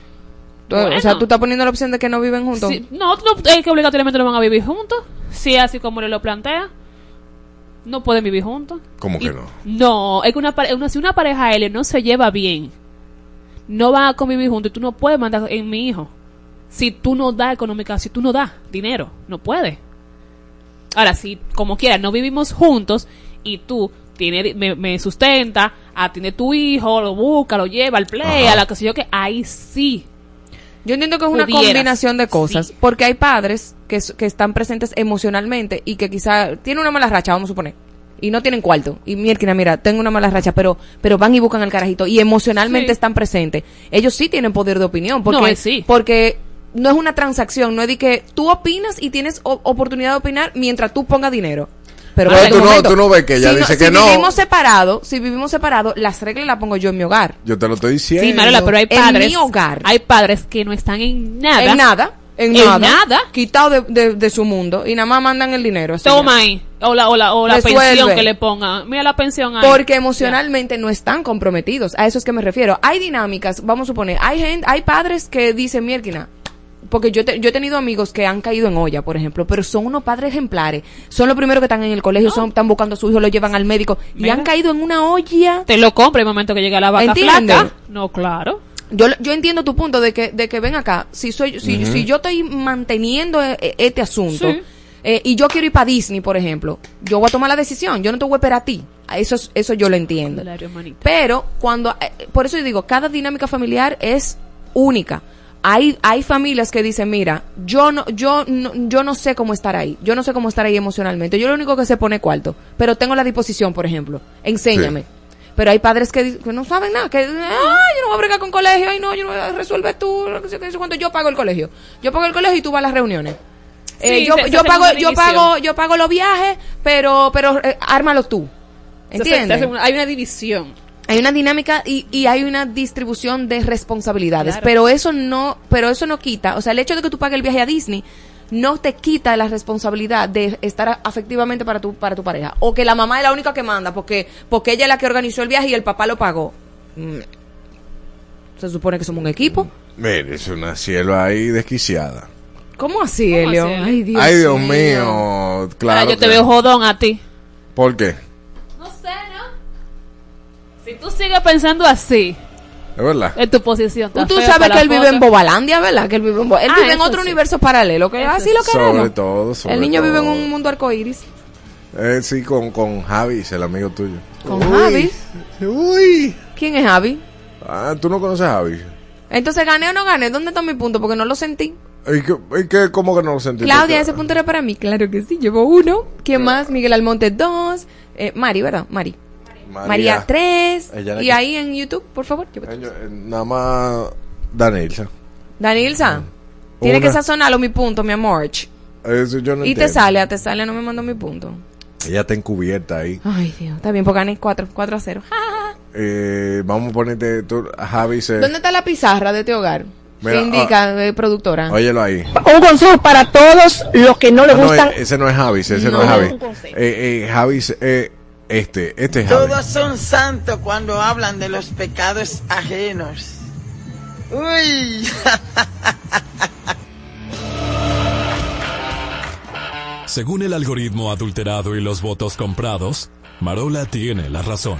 O sea, tú estás poniendo la opción de que no viven juntos. Sí, no, no, es que obligatoriamente no van a vivir juntos. Si es así como le lo plantea, no pueden vivir juntos. ¿Cómo Y- que no? No, es que una, una- si una pareja L no se lleva bien, no van a convivir juntos y tú no puedes mandar en mi hijo. Si tú no das económica, si tú no das dinero, no puedes. Ahora, si como quiera no vivimos juntos y tú tiene, me, me sustenta, atiende tu hijo, lo busca, lo lleva al play, Ajá. a la que sé yo que, ahí sí. Yo entiendo que es una Pudieras. combinación de cosas, porque hay padres que, que están presentes emocionalmente y que quizá tienen una mala racha, vamos a suponer, y no tienen cuarto. Y mierda, mira, tengo una mala racha, pero pero van y buscan al carajito y emocionalmente Sí. están presentes. Ellos sí tienen poder de opinión, porque No, sí. porque no es una transacción, no es de que tú opinas y tienes oportunidad de opinar mientras tú pongas dinero. Pero, tú no- tú no ves que ella Si dice si que no. vivimos separados, si vivimos separados, las reglas las pongo yo en mi hogar. Yo te lo estoy diciendo. Sí, Marola, pero hay en padres. mi hogar. Hay padres que no están en nada. En nada. En, En nada. nada. Quitado de, de- de su mundo. Y nada más mandan el dinero. así Toma ya. ahí. O la, o la, o la Resuelve. pensión que le pongan. Mira la pensión ahí. Porque emocionalmente no están comprometidos. A eso es que me refiero. Hay dinámicas, vamos a suponer, hay gente, hay padres que dicen, mierda, porque yo, te- yo he tenido amigos que han caído en olla, por ejemplo, pero son unos padres ejemplares. Son los primeros que están en el colegio, son, están buscando a su hijo, lo llevan al médico y han caído en una olla. Te lo compra el momento que llega la vaca ¿Entiendes? flaca. No, claro. Yo, yo entiendo tu punto de que, de que ven acá, si soy, si, si yo estoy manteniendo eh, eh, este asunto Sí. eh, y yo quiero ir para Disney, por ejemplo, yo voy a tomar la decisión, yo no te voy a esperar a ti. Eso, es- eso yo lo entiendo. Pero cuando, eh, por eso yo digo, cada dinámica familiar es única. Hay, hay familias que dicen, mira, yo no, yo no, yo no sé cómo estar ahí, yo no sé cómo estar ahí emocionalmente, yo lo único que sé pone cuarto, pero tengo la disposición, por ejemplo, enséñame. Sí. Pero hay padres que, no saben nada, que, ay, yo no voy a bregar con colegio, ay, no, yo no voy a resolver tú, no sé cuánto, yo pago el colegio. Yo pago el colegio y tú vas a las reuniones. Eh, yo, se- yo pago, yo pago, yo pago los viajes, pero, pero, eh, ármalo tú. Se- se- se ¿Entiendes? hay una división. Hay una dinámica y, y hay una distribución de responsabilidades, Claro. pero eso no, pero eso no quita, o sea, el hecho de que tú pagues el viaje a Disney no te quita la responsabilidad de estar a- afectivamente para tu para tu pareja o que la mamá es la única que manda porque porque ella es la que organizó el viaje y el papá lo pagó. Mm. Se supone que somos un equipo. Mire, es una cielo ahí desquiciada. ¿Cómo así, ¿Cómo Elio? Elio? Ay, Dios, Ay, Dios mío. Claro. Ahora yo te que- veo jodón a ti. ¿Por qué? Si tú sigues pensando así, Es verdad. en tu posición. Tú feo sabes que él vive en. Bobalandia, ¿verdad? Que él vive en, Bo- él Ah, vive en eso otro sí. universo paralelo, que así lo queremos. Sobre todo, sobre el niño vive en un mundo arcoíris. Eh, sí, con, con Javis, el amigo tuyo. Con Uy, Javis. Uy. ¿Quién es Javi? Ah, ¿tú no conoces a Javi? Entonces, ¿gané o no gané? ¿Dónde está mi punto? Porque no lo sentí. ¿Y qué, y qué- cómo que no lo sentiste? Claudia, ese punto era para mí. Claro que sí, llevo uno. ¿Quién más? Miguel Almonte, dos. Eh, Mari, ¿verdad? Mari. María, tres. Ella la Y que- ahí en YouTube, por favor. Eh, yo- Nada más Danilza. Danilza, tiene que sazonarlo mi punto, mi amor. Eso yo no y te sale, te sale, no me mandó mi punto. Ella está encubierta ahí. Ay, Dios. Está bien, pues gané 4, 4 a 0. Eh, vamos a ponerte. Tú, Javi se. ¿Dónde está la pizarra de este hogar? Mira, indica, eh, productora. Óyelo ahí. Un consejo para todos los que no les Ah, no, gustan. eh, ese no es Javis, ese no, No. es consejo. Eh, eh, Javis, eh, este, este es. Todos son santos cuando hablan de los pecados ajenos. Uy. Según el algoritmo adulterado y los votos comprados, Marola tiene la razón.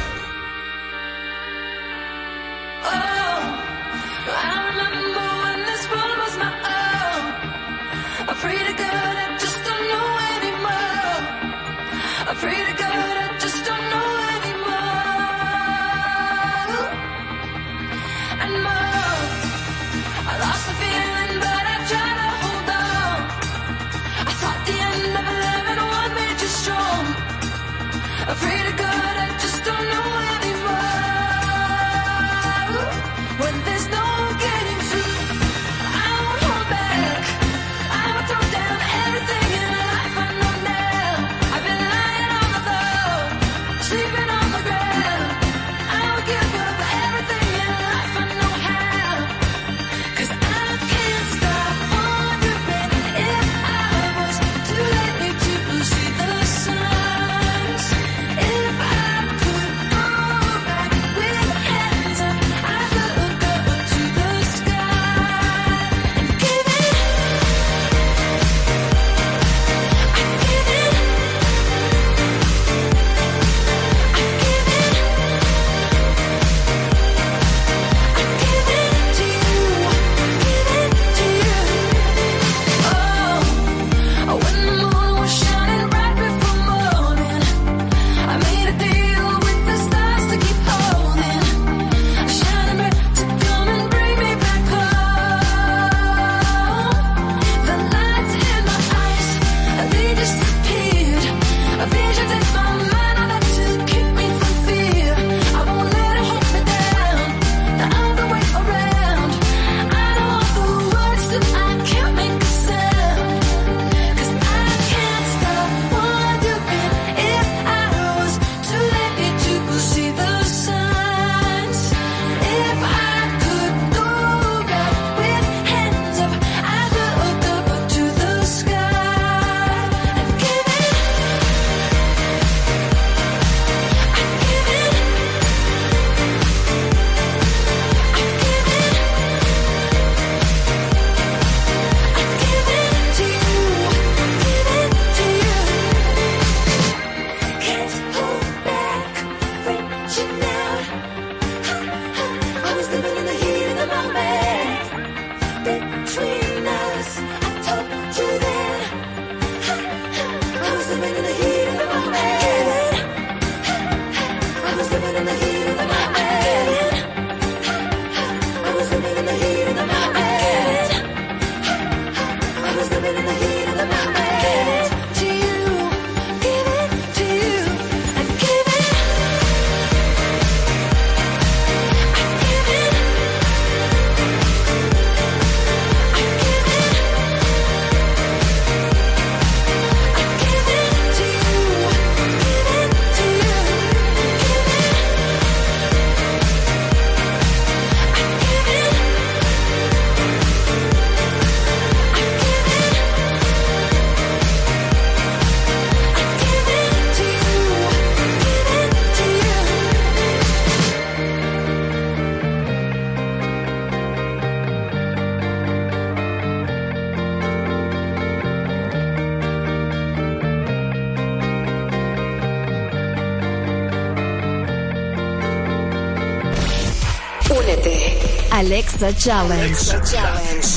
Alexa Challenge. Challenge.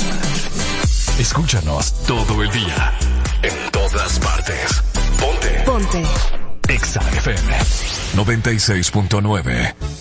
Escúchanos todo el día, en todas partes. Ponte. Ponte. Exa FM 96.9.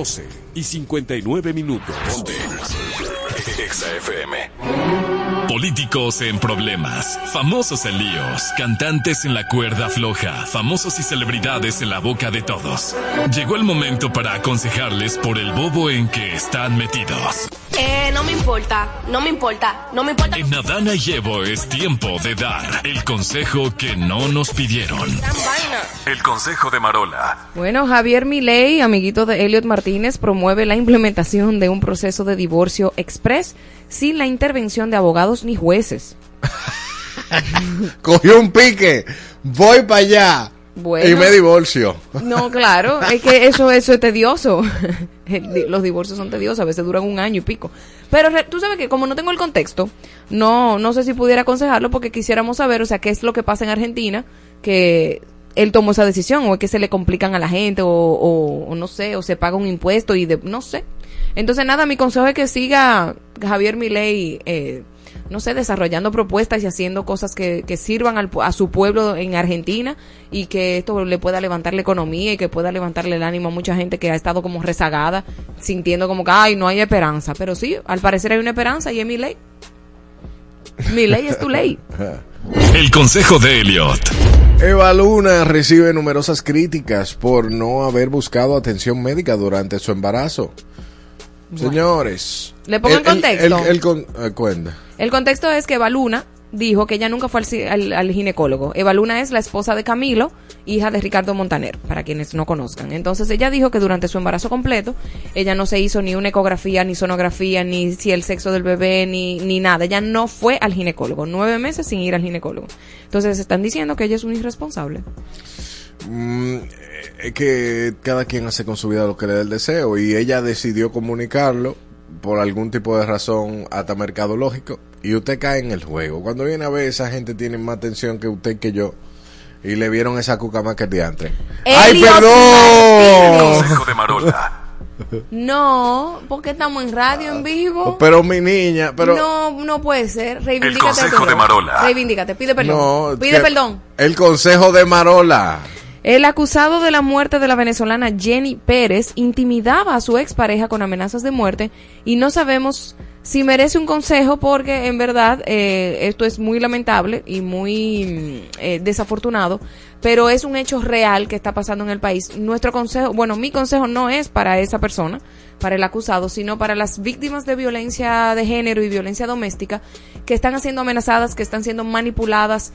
12 y 59 minutos. Ponte. Exa FM. Políticos en problemas, famosos en líos, cantantes en la cuerda floja, famosos y celebridades en la boca de todos. Llegó el momento para aconsejarles por el bobo en que están metidos. No me importa, no me importa, no me importa. En Adana y Evo es tiempo de dar el consejo que no nos pidieron. El consejo de Marola. Bueno, Javier Milei, amiguito de Elliot Martínez, promueve la implementación de un proceso de divorcio express sin la intervención de abogados ni jueces. Cogió un pique, voy para allá Bueno. y me divorcio. No, claro, es que eso, eso es tedioso. Los divorcios son tediosos, a veces duran un año y pico. Pero tú sabes que como no tengo el contexto, no, no sé si pudiera aconsejarlo porque quisiéramos saber, o sea, qué es lo que pasa en Argentina, que él tomó esa decisión, o es que se le complican a la gente, o, o- o no sé, o se paga un impuesto y de, no sé. Entonces nada, mi consejo es que siga Javier Milei, eh, no sé, desarrollando propuestas y haciendo cosas que, que sirvan al pu- a su pueblo en Argentina y que esto le pueda levantar la economía y que pueda levantarle el ánimo a mucha gente que ha estado como rezagada, sintiendo como que, ay, no hay esperanza. Pero sí, al parecer hay una esperanza y es mi ley. Mi ley es tu ley. El consejo de Elliot. Eva Luna recibe numerosas críticas por no haber buscado atención médica durante su embarazo. Señores. ¿Le pongo el- en contexto? el- el- el con- eh, cuenta. El contexto es que Eva Luna dijo que ella nunca fue al- al ginecólogo. Eva Luna es la esposa de Camilo, hija de Ricardo Montaner, para quienes no conozcan. Entonces ella dijo que durante su embarazo completo, ella no se hizo ni una ecografía, ni sonografía, ni si el sexo del bebé, ni, ni nada. Ella no fue al ginecólogo. Nueve meses sin ir al ginecólogo. Entonces están diciendo que ella es un irresponsable. Mm, eh, es que cada quien hace con su vida lo que le dé el deseo y ella decidió comunicarlo por algún tipo de razón hasta mercadológico y usted cae en el juego. Cuando viene a ver esa gente tiene más atención que usted que yo y le vieron esa cuca más que el diantre. ¡Ay, perdón! Consejo de Marola. No, porque estamos en radio en vivo. Pero mi niña, pero no, no puede ser. Reivindícate. El consejo de. Marola. Reivindícate, pide perdón. no, pide perdón. El consejo de Marola. El acusado de la muerte de la venezolana Jenny Pérez intimidaba a su expareja con amenazas de muerte y no sabemos si merece un consejo porque en verdad eh, esto es muy lamentable y muy mm, eh, desafortunado, pero es un hecho real que está pasando en el país. Nuestro consejo, bueno, mi consejo no es para esa persona, para el acusado, sino para las víctimas de violencia de género y violencia doméstica que están siendo amenazadas, que están siendo manipuladas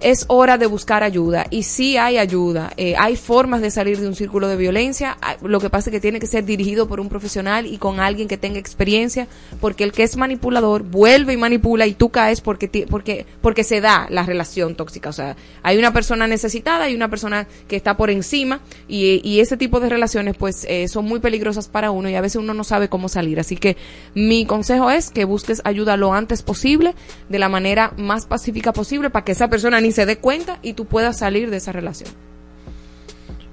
es hora de buscar ayuda. Y sí hay ayuda, eh, hay formas de salir de un círculo de violencia, hay- lo que pasa es que tiene que ser dirigido por un profesional y con alguien que tenga experiencia, porque el que es manipulador vuelve y manipula y tú caes porque porque porque se da la relación tóxica, o sea, hay una persona necesitada y una persona que está por encima y, y ese tipo de relaciones pues eh, son muy peligrosas para uno y a veces uno no sabe cómo salir, así que mi consejo es que busques ayuda lo antes posible, de la manera más pacífica posible para que esa persona ni se dé cuenta y tú puedas salir de esa relación.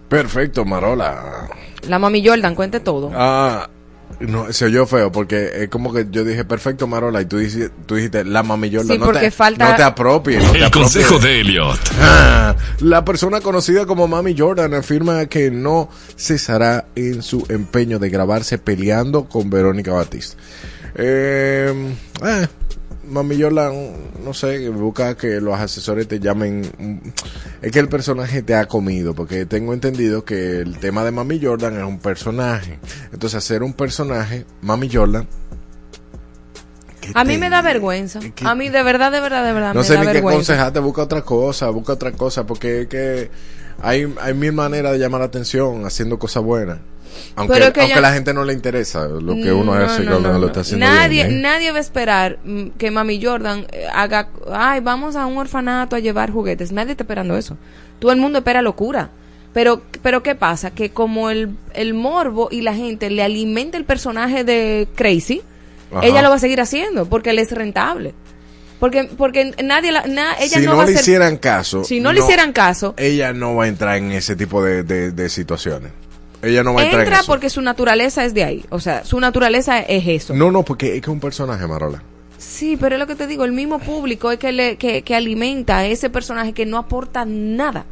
Perfecto, Marola. La mami Jordan, cuente todo. Ah, no, se oyó feo porque es como que yo dije perfecto, Marola, y tú dijiste, tú dijiste la mami Jordan. Sí, no porque te, falta- No te apropies. No te El apropies. consejo de Elliot. Ah, la persona conocida como Mami Jordan afirma que no cesará en su empeño de grabarse peleando con Verónica Batista. Eh, eh, Mami Jordan, no sé, busca que los asesores te llamen. Es que el personaje te ha comido, porque tengo entendido que el tema de Mami Jordan es un personaje. Entonces, hacer un personaje, Mami Jordan, A mí me da vergüenza. A mí de verdad, de verdad, de verdad no me sé da ni qué vergüenza. aconsejarte, busca otra cosa, busca otra cosa, porque es que hay, hay mil maneras de llamar la atención haciendo cosas buenas. Aunque, Pero que aunque ya- la gente no le interesa lo que uno No, hace no, cuando no, lo no. está haciendo nadie, bien, ¿eh? nadie va a esperar mm, que Mami Jordan eh, haga, ay, vamos a un orfanato a llevar juguetes. Nadie está esperando eso. Todo el mundo espera locura. Pero, pero ¿qué pasa? Que como el, el morbo y la gente le alimenta el personaje de Crazy, Ajá. ella lo va a seguir haciendo porque le es rentable. Porque, porque nadie, la, na- ella si no, no, va a le ser- hicieran caso, si no, le hicieran caso, ella no va a entrar en ese tipo de, de, de situaciones. Ella no va a entrar en entra eso. porque su naturaleza es de ahí. O sea, su naturaleza es eso. No, no, porque es que es un personaje, Marola. Sí, pero es lo que te digo, el mismo público es que, le, que, que alimenta a ese personaje que no aporta nada.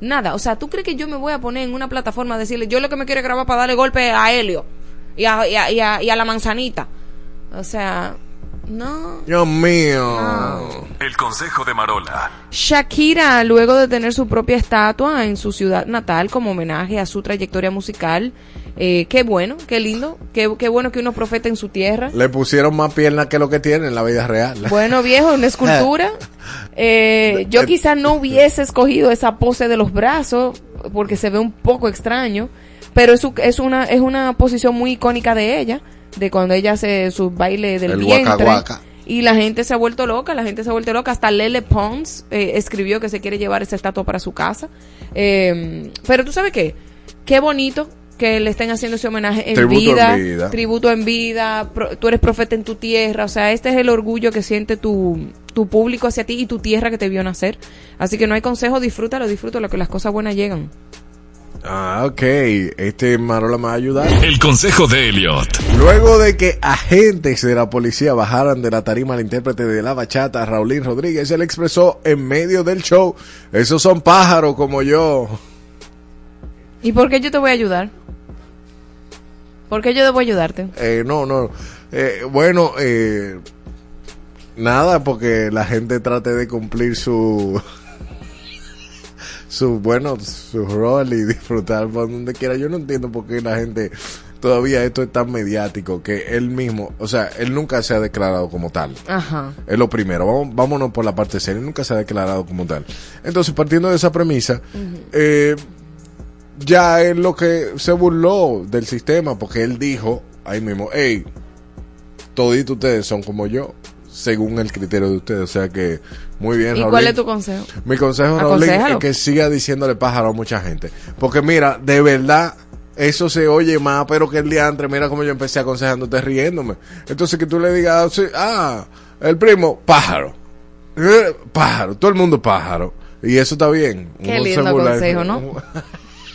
Nada. O sea, ¿tú crees que yo me voy a poner en una plataforma a decirle, yo lo que me quiero es grabar para darle golpe a Helio y a, y a, y a- y a la manzanita? O sea, no. Dios mío. El consejo de Marola. Shakira, luego de tener su propia estatua en su ciudad natal como homenaje a su trayectoria musical, eh, qué bueno, qué lindo, qué, qué bueno que uno profeta en su tierra. Le pusieron más piernas que lo que tiene en la vida real. Bueno, viejo, una escultura. Eh, yo quizás no hubiese escogido esa pose de los brazos porque se ve un poco extraño, pero es, es una es una posición muy icónica de ella, de cuando ella hace su baile del El vientre. Y la gente se ha vuelto loca, la gente se ha vuelto loca. Hasta Lele Pons eh, escribió que se quiere llevar esa estatua para su casa. Eh, pero tú sabes qué, qué bonito que le estén haciendo ese homenaje en Tributo en vida, vida. tributo en vida, pro- tú eres profeta en tu tierra, o sea, este es el orgullo que siente tu, tu público hacia ti y tu tierra que te vio nacer. Así que no hay consejo, disfrútalo, disfrútalo, que las cosas buenas llegan. Ah, ok. Este Marola me va a ayudar. El consejo de Elliot. Luego de que agentes de la policía bajaran de la tarima al intérprete de la bachata, Raulín Rodríguez, él expresó en medio del show, esos son pájaros como yo. ¿Y por qué yo te voy a ayudar? ¿Por qué yo debo ayudarte? Eh, no, no. Eh, bueno, eh, nada, porque la gente trate de cumplir su... su, bueno, su rol y disfrutar por donde quiera. Yo no entiendo por qué la gente todavía esto es tan mediático que él mismo, o sea, él nunca se ha declarado como tal. Ajá. Es lo primero. Vamos, vámonos por la parte seria. Nunca se ha declarado como tal. Entonces, partiendo de esa premisa, eh, ya es lo que se burló del sistema, porque él dijo ahí mismo, hey, toditos ustedes son como yo, según el criterio de ustedes. O sea que, muy bien, ¿Y Raulín. cuál es tu consejo? Mi consejo, Raulín, es que siga diciéndole pájaro a mucha gente. Porque mira, de verdad, eso se oye más, pero que el día antes, mira como yo empecé aconsejándote riéndome. Entonces que tú le digas, sí, ah, el primo, pájaro. Eh, Pájaro, todo el mundo pájaro. Y eso está bien. Qué Uno lindo consejo, ¿no?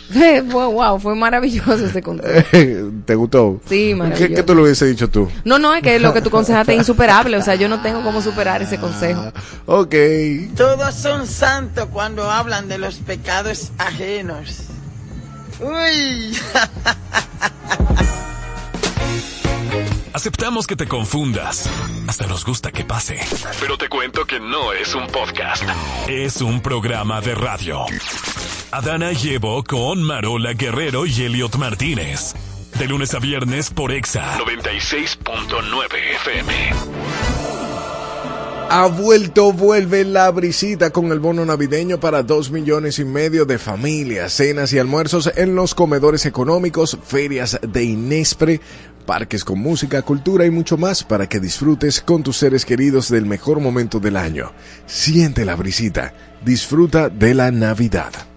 Fue- wow, fue maravilloso ese consejo. ¿Te gustó? Sí, maravilloso. ¿Qué, qué tú le hubiese dicho tú? No, no, es que lo que tú consejaste es insuperable, o sea, yo no tengo cómo superar ese consejo. Ok. Todos son santos cuando hablan de los pecados ajenos. Uy. Aceptamos que te confundas. Hasta nos gusta que pase. Pero te cuento que no es un podcast. Es un programa de radio. Adana llevo con Marola Guerrero y Elliot Martínez. De lunes a viernes por Exa 96.9 FM. Ha vuelto, vuelve la brisita con el bono navideño para dos millones y medio de familias, cenas y almuerzos en los comedores económicos, ferias de Inespre, parques con música, cultura y mucho más para que disfrutes con tus seres queridos del mejor momento del año. Siente la brisita, disfruta de la Navidad.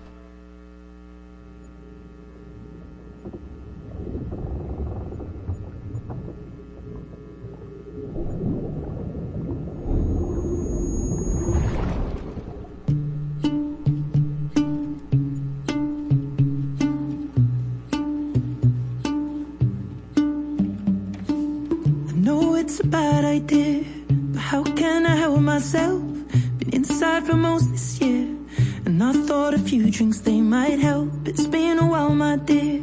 It's a bad idea, but how can I help myself? Been inside for most this year, and I thought a few drinks they might help. It's been a while, my dear,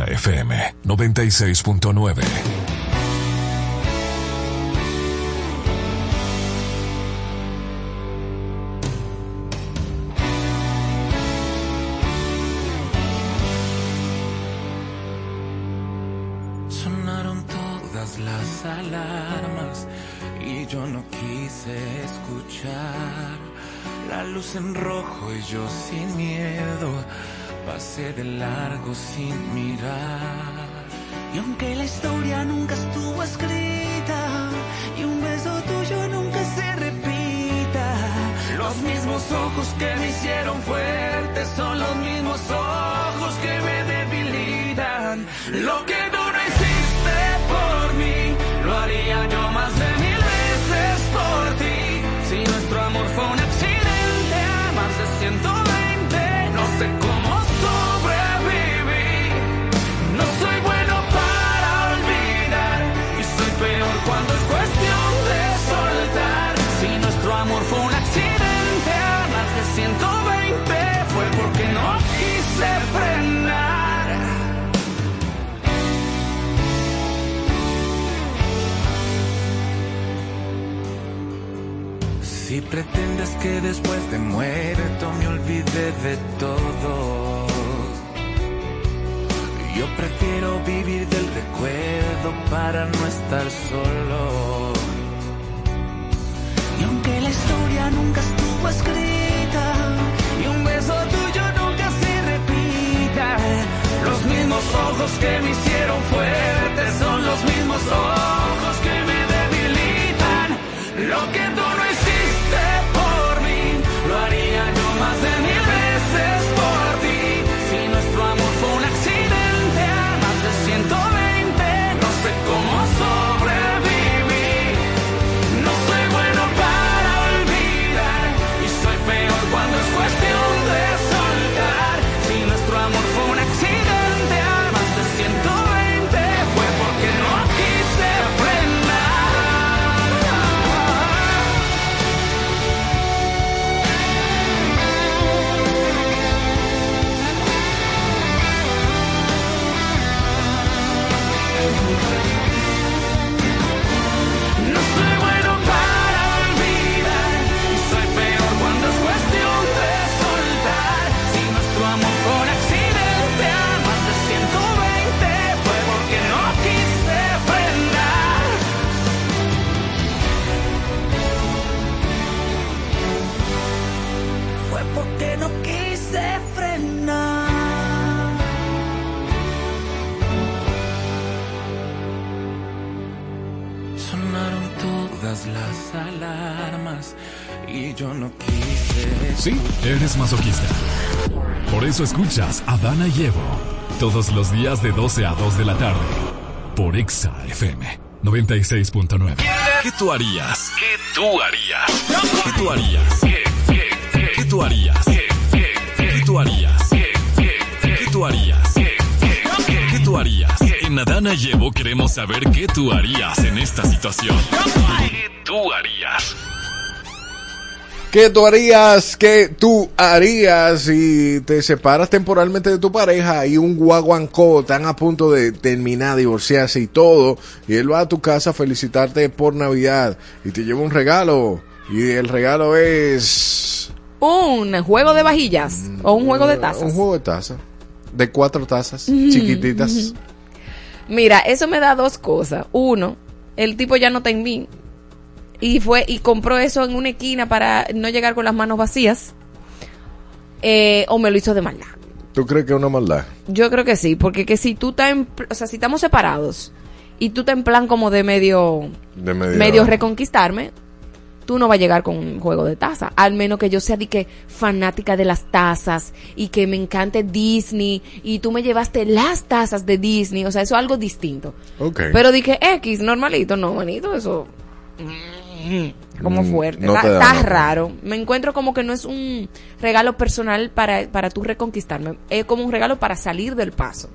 Exa FM 96.9. eres masoquista. Por eso escuchas a Dana Evo todos los días de 12 a 2 de la tarde por Exa FM 96.9. ¿Qué tú harías? ¿Qué tú harías? ¿Qué tú harías? ¿Qué tú harías? ¿Qué tú harías? ¿Qué tú harías? ¿Qué tú harías? En Adana Llevo queremos saber qué tú harías en esta situación. ¿Qué tú harías? ¿Qué tú harías? ¿Qué tú harías si te separas temporalmente de tu pareja y un guaguancó están a punto de terminar, divorciarse y todo, y él va a tu casa a felicitarte por Navidad y te lleva un regalo y el regalo es Un juego de vajillas o un juego de tazas. un juego de taza de cuatro tazas chiquititas. Mira, eso me da dos cosas. Uno, el tipo ya no está en mí. Y fue y compró eso en una esquina para no llegar con las manos vacías. Eh, o me lo hizo de maldad. ¿Tú crees que es una maldad? Yo creo que sí, porque que si tú estás o sea, si estamos separados y tú estás en plan como de medio De medio, medio reconquistarme, tú no vas a llegar con un juego de taza. Al menos que yo sea de que fanática de las tazas y que me encante Disney y tú me llevaste las tazas de Disney. O sea, eso es algo distinto. Ok. Pero dije X, normalito, no, manito, eso. mm, Como Mm, fuerte. no está raro. Me encuentro como que no es un regalo personal para, para tú reconquistarme. Es como un regalo para salir del paso.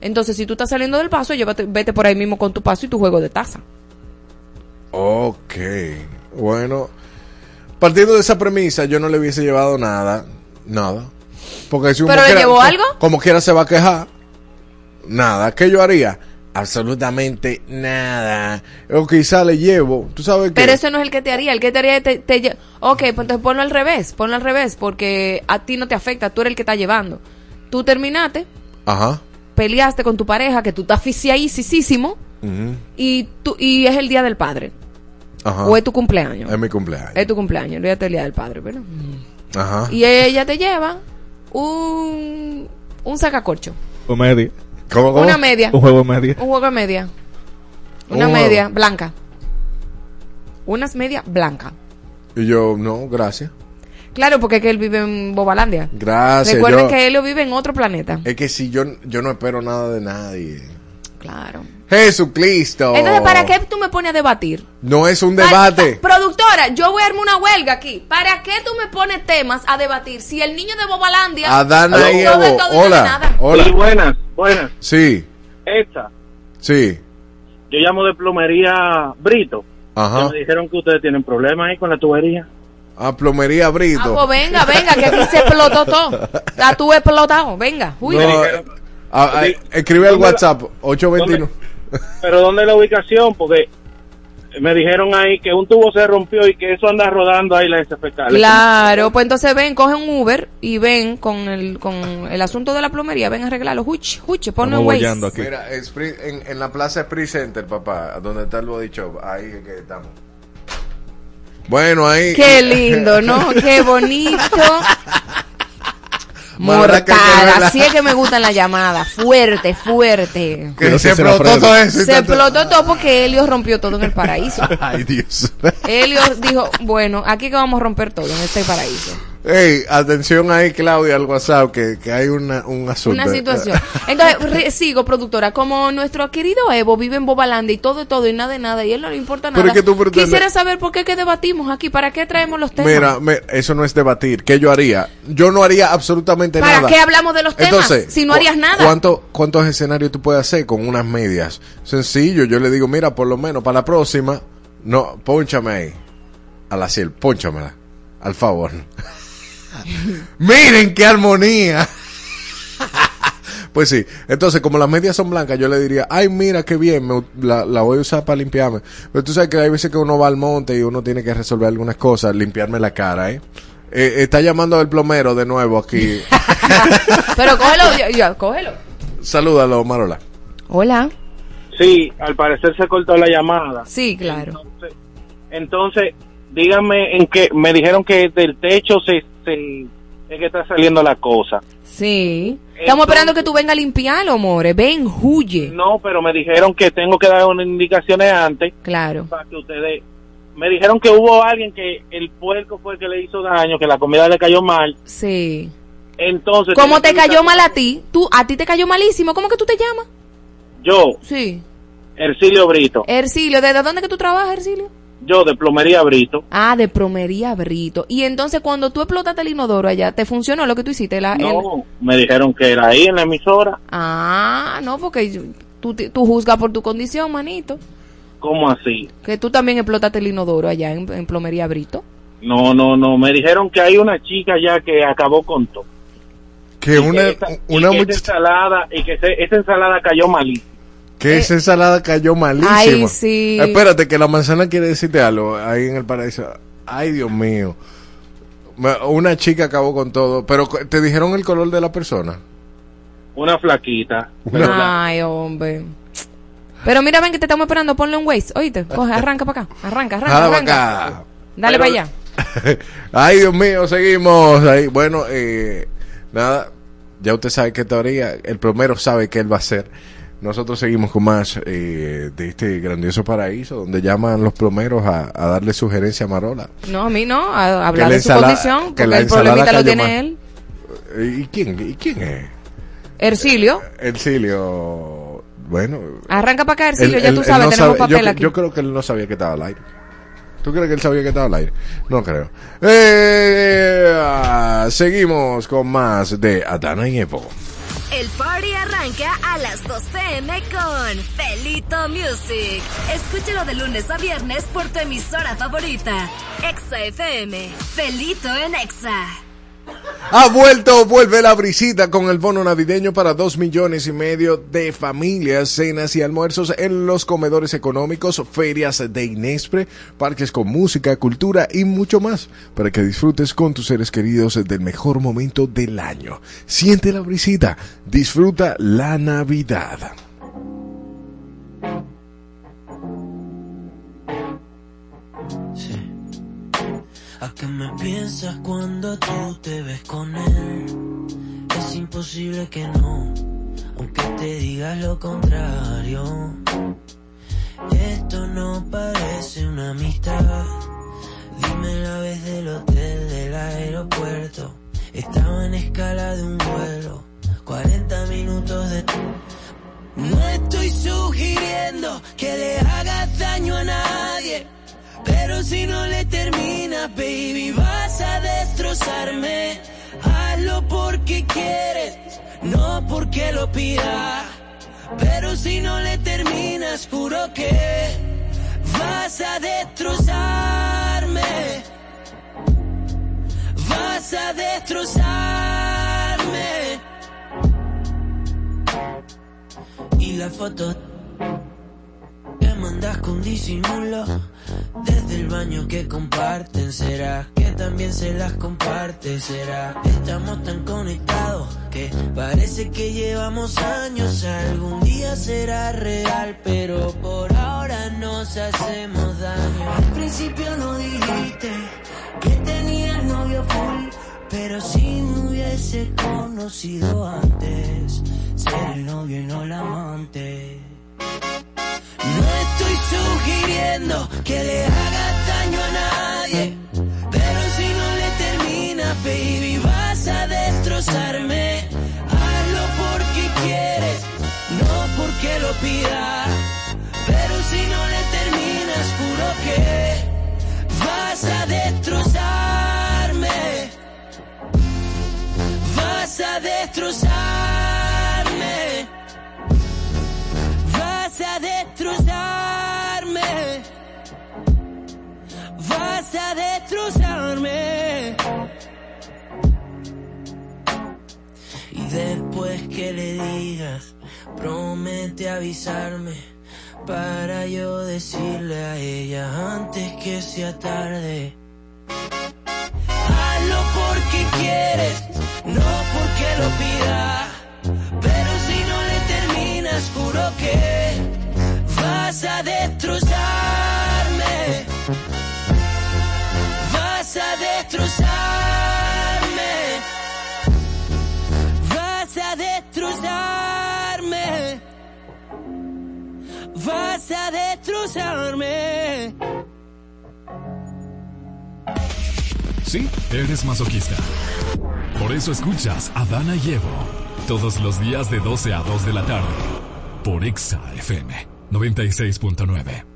Entonces, si tú estás saliendo del paso, llévate, vete por ahí mismo con tu paso y tu juego de taza. Ok, bueno, partiendo de esa premisa, yo no le hubiese llevado nada, nada. Porque si ¿Pero le llevó algo? Como quiera se va a quejar. Nada, ¿qué yo haría? Absolutamente nada. O quizá le llevo, tú sabes que... Pero eso no es el que te haría. El que te haría te, te lle- Ok, pues entonces ponlo al revés. Ponlo al revés porque a ti no te afecta. Tú eres el que está llevando. Tú terminaste, Ajá. peleaste con tu pareja, que tú estás asfixiadísimo, ujú, y, tú, y es el día del padre. Ajá. O es tu cumpleaños. Es mi cumpleaños. Es tu cumpleaños, olvídate el día del padre, ¿verdad? Ajá. Y ella te lleva un, un sacacorcho. Un ¿Cómo, Una media. Un juego de media. Un juego de media. Una Un media juego. blanca. Unas media blanca. Y yo, no, gracias. Claro, porque es que él vive en Bobalandia. Gracias. Recuerden yo- que Helio vive en otro planeta. Es que si yo, yo no espero nada de nadie. Claro. Jesucristo. Entonces, ¿para qué tú me pones a debatir? No es un debate. pa- productora, yo voy a armar una huelga aquí. ¿Para qué tú me pones temas a debatir si el niño de Bobalandia Adana no y Evo. todo no Hola. nada? Hola. Sí, buenas, buenas. Sí, Esta, sí. yo llamo de plomería Brito. Ajá. Me dijeron que ustedes tienen problemas ahí con la tubería. A plomería Ah, Brito. pues venga, venga, que aquí se explotó todo. Está tú explotado, venga. Uy. No, ah, ah, escribe al ¿Dónde la- WhatsApp 829. Pero ¿dónde es la ubicación? Porque me dijeron ahí que un tubo se rompió y que eso anda rodando ahí la SFK. Claro, pues entonces ven, coge un Uber y ven con el, con el asunto de la plomería, ven a arreglarlo. Huch, huch, ponlo en Waze. Mira, es Sprint- en, en la plaza Sprint Center, papá, donde está el body shop, ahí es que estamos. Bueno, ahí. Qué lindo, ¿no? Qué bonito. La verdad que- que Mortal, así es que me gustan las llamadas. Fuerte, fuerte. Que se explotó todo eso. Se explotó todo porque Helio rompió todo en el paraíso. Ay, Dios. Helio dijo, bueno, aquí que vamos a romper todo en este paraíso. Ey, atención ahí, Claudia, al WhatsApp, que, que hay una, un asunto. Una situación. Entonces, re- sigo, productora. Como nuestro querido Evo vive en Bobalandia y todo, todo y nada de nada, y él no le importa nada. que tú Quisiera saber por qué que debatimos aquí, para qué traemos los temas. Mira, me- eso no es debatir. ¿Qué yo haría? Yo no haría absolutamente ¿Para nada. qué hablamos de los temas Entonces, si no harías nada? ¿cuánto, ¿Cuántos escenarios tú puedes hacer con unas medias? Sencillo, yo le digo, mira, por lo menos para la próxima, no, ponchame ahí. A la ciel, ponchamela. Al favor. Miren qué armonía. Pues sí, entonces como las medias son blancas, yo le diría, ay, mira qué bien, me- la, la voy a usar para limpiarme. Pero tú sabes que hay veces que uno va al monte y uno tiene que resolver algunas cosas, limpiarme la cara, ¿eh? Eh, está llamando el plomero de nuevo aquí. Pero cógelo, ya, cógelo. Salúdalo, Marola. Hola. Sí, al parecer se cortó la llamada. Sí, claro. Entonces, díganme en qué. Me dijeron que del techo se, se es que está saliendo la cosa. Sí. Estamos esperando que tú vengas a limpiarlo, more. Ven, huye. No, pero me dijeron que tengo que dar unas indicaciones antes. Claro. Para que ustedes. Me dijeron que hubo alguien que el puerco fue el que le hizo daño, que la comida le cayó mal. Sí. Entonces. ¿Cómo te cayó mal a ti? Tú, a ti te cayó malísimo. ¿Cómo que tú te llamas? Yo. Sí. Ercilio Brito. Ercilio, ¿desde dónde que tú trabajas, Ercilio? Yo de plomería Brito. Ah, de plomería Brito. Y entonces cuando tú explotaste el inodoro allá, ¿te funcionó lo que tú hiciste? La, el- No, me dijeron que era ahí en la emisora. Ah, no, porque tú, tú juzgas por tu condición, manito. ¿Cómo así? Que tú también explotaste el inodoro allá en, en plomería Brito. No, no, no. Me dijeron que hay una chica ya que acabó con todo. Que una, esa, una y que ensalada y que se- esa ensalada cayó malísima. Que esa ensalada cayó malísima. Eh, Ay, sí. Espérate, que la manzana quiere decirte algo ahí en el paraíso. Ay, Dios mío. Una chica acabó con todo, pero te dijeron el color de la persona. Una flaquita. Ay, hombre. Pero mira, ven que te estamos esperando, ponle un Waze. Oíste, coge, arranca para acá. Arranca, arranca, arranca. acá. Dale para allá. Ay, Dios mío, seguimos ahí. Bueno, eh, nada, ya usted sabe qué teoría, el plomero sabe qué él va a hacer. Nosotros seguimos con más eh, de este grandioso paraíso donde llaman los plomeros a, a darle sugerencia a Marola. No, a mí no, a hablar la de su condición, que porque el problemita lo tiene él. Eh, ¿Y quién, y quién es? Ercilio, Ercilio. Bueno. arranca para acá, Ercilio, él- ya tú él sabes, no tenemos sabe- papel yo, aquí. yo creo que él no sabía que estaba al aire. ¿Tú crees que él sabía que estaba al aire? No creo. Eh, ah, seguimos con más de Adana y Evo. El party arranca a las 2 pm con Felito Music. Escúchalo de lunes a viernes por tu emisora favorita. Exa FM. Felito en Exa. Ha vuelto, vuelve la brisita con el bono navideño para dos millones y medio de familias, cenas y almuerzos en los comedores económicos, ferias de Inespre, parques con música, cultura y mucho más, para que disfrutes con tus seres queridos del mejor momento del año. Siente la brisita, disfruta la Navidad. ¿A qué me piensas cuando tú te ves con él? Es imposible que no, aunque te digas lo contrario. Esto no parece una amistad. Dime la vez del hotel del aeropuerto. Estaba en escala de un vuelo, 40 minutos de... No estoy sugiriendo que le hagas daño a nadie. Pero si no le terminas, baby, vas a destrozarme. Hazlo porque quieres, no porque lo pidas. Pero si no le terminas, juro que vas a destrozarme. Vas a destrozarme. Y la foto que mandas con disimulo desde el baño que comparten será que también se las comparte será. Estamos tan conectados que parece que llevamos años. Algún día será real pero por ahora nos hacemos daño. Al principio no dijiste que tenías novio full pero si me hubiese conocido antes ser el novio y no el amante sugiriendo que le hagas daño a nadie. Pero si no le terminas, baby, vas a destrozarme. Hazlo porque quieres, no porque lo pidas. Pero si no le terminas, juro que vas a destrozarme. Vas a destrozarme. Vas a destrozarme. Vas a destrozarme. Y después que le digas, promete avisarme. Para yo decirle a ella antes que sea tarde. Hazlo porque quieres, no porque lo pidas. Pero si no le terminas, juro que vas a destrozarme. Vas a destrozarme. Vas a destrozarme. Vas a destrozarme. Sí, eres masoquista. Por eso escuchas a Dana y Evo todos los días de 12 a 2 de la tarde por Exa FM 96.9.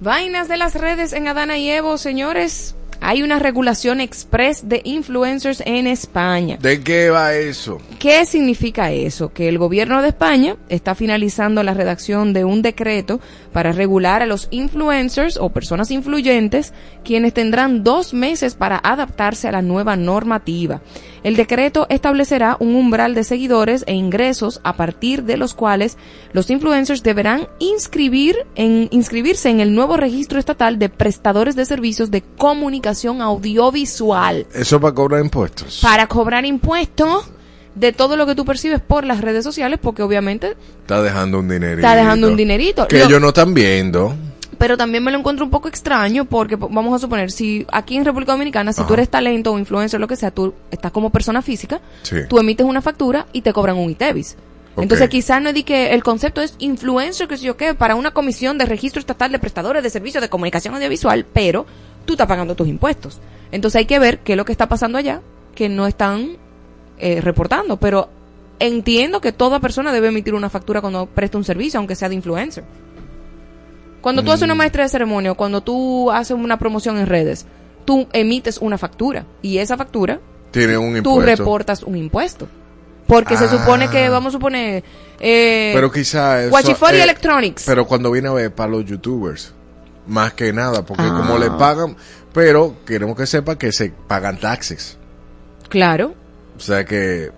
Vainas de las redes en Adana y Evo, señores. Hay una regulación express de influencers en España. ¿De qué va eso? ¿Qué significa eso? Que el gobierno de España está finalizando la redacción de un decreto para regular a los influencers o personas influyentes, quienes tendrán dos meses para adaptarse a la nueva normativa. El decreto establecerá un umbral de seguidores e ingresos a partir de los cuales los influencers deberán inscribir en, inscribirse en el nuevo registro estatal de prestadores de servicios de comunicación audiovisual Eso para cobrar impuestos. para cobrar impuestos de todo lo que tú percibes por las redes sociales, porque obviamente Está dejando un dinerito. está dejando un dinerito. Que Lo- ellos no están viendo. pero también me lo encuentro un poco extraño porque po- vamos a suponer, si aquí en República Dominicana, si tú eres talento o influencer o lo que sea, tú estás como persona física, Sí. tú emites una factura y te cobran un ITEVIS. Entonces quizás no es de que el concepto es influencer, que sé yo qué, para una comisión de registro estatal de prestadores de servicios de comunicación audiovisual, pero tú estás pagando tus impuestos. Entonces hay que ver qué es lo que está pasando allá, que no están eh, reportando, pero entiendo que toda persona debe emitir una factura cuando presta un servicio, aunque sea de influencer. Cuando tú haces una maestra de ceremonia, cuando tú haces una promoción en redes, tú emites una factura y esa factura Tiene un tú impuesto. reportas un impuesto. Porque se Ah. supone que, vamos a suponer, eh, Pero quizá eso, eh, Electronics. Pero cuando viene a ver para los youtubers, más que nada, porque Ah. como le pagan, pero queremos que sepa que se pagan taxes. Claro, O sea que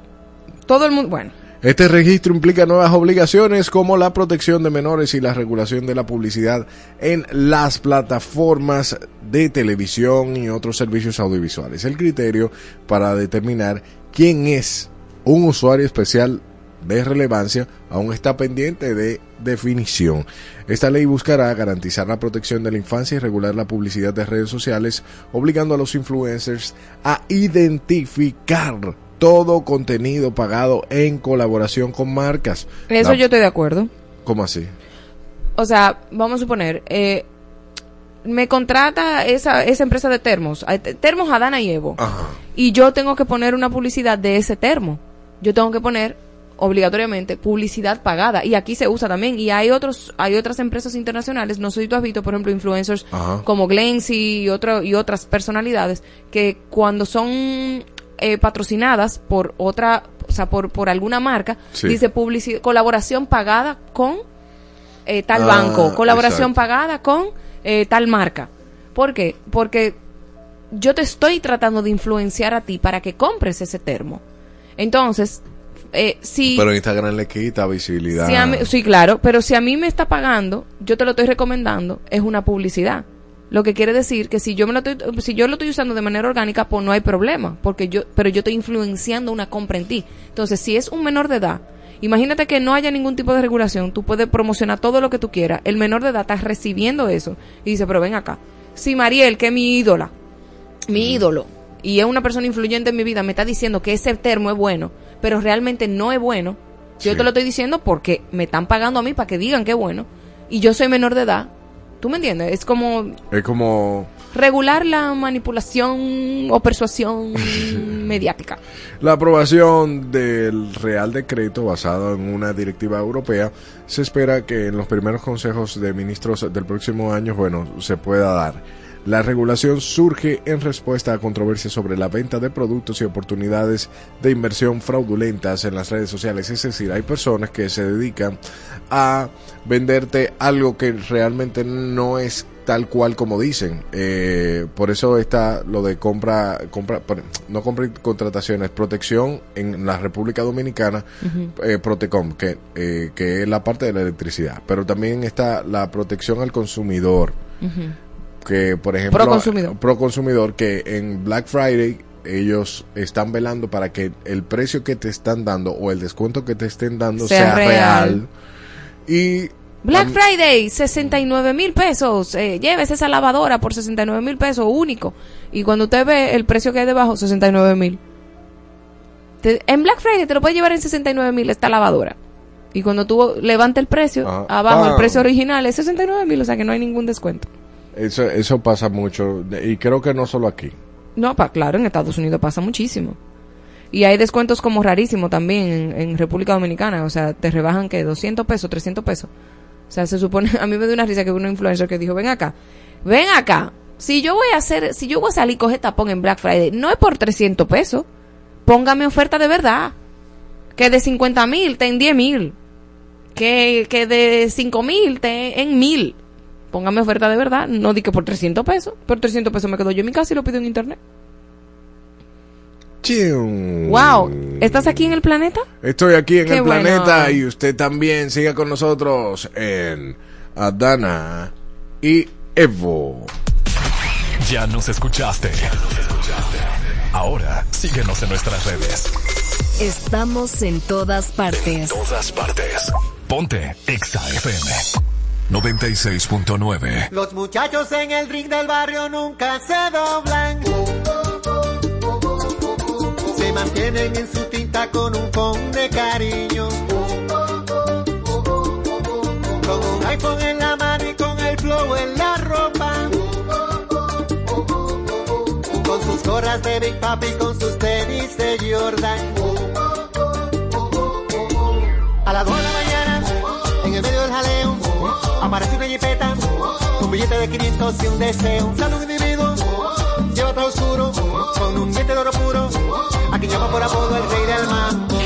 todo el mundo, bueno, este registro implica nuevas obligaciones como la protección de menores y la regulación de la publicidad en las plataformas de televisión y otros servicios audiovisuales. El criterio para determinar quién es un usuario especial de relevancia aún está pendiente de definición. Esta ley buscará garantizar la protección de la infancia y regular la publicidad de redes sociales, obligando a los influencers a identificar todo contenido pagado en colaboración con marcas. eso La- yo estoy de acuerdo. ¿Cómo así? O sea, vamos a suponer, eh, me contrata esa, esa empresa de termos, termos Adana y Evo, Ajá. y yo tengo que poner una publicidad de ese termo. Yo tengo que poner obligatoriamente publicidad pagada y aquí se usa también y hay otros hay otras empresas internacionales no sé si tú has visto por ejemplo influencers Ajá. como Glency y otro y otras personalidades que cuando son eh, patrocinadas por otra o sea por por alguna marca Sí. dice publicidad colaboración pagada con eh, tal Ah, banco colaboración exacto. pagada con eh, tal marca ¿por qué? porque yo te estoy tratando de influenciar a ti para que compres ese termo entonces eh, si Pero Instagram le quita visibilidad. si a mí- sí, claro, pero si a mí me está pagando, yo te lo estoy recomendando, es una publicidad. Lo que quiere decir que si yo me lo estoy, si yo lo estoy usando de manera orgánica, pues no hay problema, porque yo, pero yo estoy influenciando una compra en ti. Entonces, si es un menor de edad, imagínate que no haya ningún tipo de regulación, tú puedes promocionar todo lo que tú quieras. El menor de edad está recibiendo eso y dice, pero ven acá. Si Mariel, que es mi ídola, mi ídolo, y es una persona influyente en mi vida, me está diciendo que ese termo es bueno, pero realmente no es bueno, yo Sí. te lo estoy diciendo porque me están pagando a mí para que digan que es bueno, y yo soy menor de edad. ¿Tú me entiendes? Es como Es como regular la manipulación o persuasión mediática. La aprobación del Real Decreto basado en una directiva europea se espera que en los primeros consejos de ministros del próximo año, bueno, se pueda dar. La regulación surge en respuesta a controversias sobre la venta de productos y oportunidades de inversión fraudulentas en las redes sociales. Es decir, hay personas que se dedican a venderte algo que realmente no es tal cual como dicen. Eh, por eso está lo de compra, compra, no compra y contrataciones, protección en la República Dominicana, eh, Protecom, que, eh, que es la parte de la electricidad. Pero también está la protección al consumidor, que por ejemplo, Pro consumidor. pro consumidor, que en Black Friday ellos están velando para que el precio que te están dando o el descuento que te estén dando Sea sea, real. real. Y Black Friday, 69 mil pesos. Eh, llévese esa lavadora por 69 mil pesos, único. Y cuando usted ve el precio que hay debajo, 69 mil. En Black Friday te lo puedes llevar en 69 mil esta lavadora. Y cuando tú levanta el precio, Ajá. abajo el ¡Pam! precio original es 69 mil, o sea que no hay ningún descuento. Eso, eso pasa mucho y creo que no solo aquí. No, pa, claro, en Estados Unidos pasa muchísimo. Y hay descuentos como rarísimo también en, República Dominicana. O sea, te rebajan que 200 pesos, 300 pesos. O sea, se supone, a mí me dio una risa que hubo un influencer que dijo, ven acá, ven acá. Si yo voy a hacer, si yo voy a salir coger tapón en Black Friday, no es por 300 pesos. Póngame oferta de verdad. Que de 50 mil te en 10 mil. Que, que de 5 mil te en mil. Póngame oferta de verdad. No di que por 300 pesos. Por 300 pesos me quedo yo en mi casa y lo pido en internet. Chium. Wow, ¿estás aquí en el planeta? Estoy aquí en Qué el bueno. planeta y usted también siga con nosotros en Adana y Evo. Ya nos escuchaste. Ahora síguenos en nuestras redes. Estamos en todas partes. Todas partes. Ponte Exa FM 96.9. Los muchachos en el ring del barrio nunca se doblan. Se mantienen en su tinta con un con de cariño. Con un iPhone en la mano y con el flow en la ropa. Con sus gorras de Big Papi y con sus tenis de Jordan. Aparece una jipeta, un billete de 500 y un deseo. Sale un individuo, lleva todo oscuro, con un diente de oro puro, a quien llama por apodo el rey del mambo.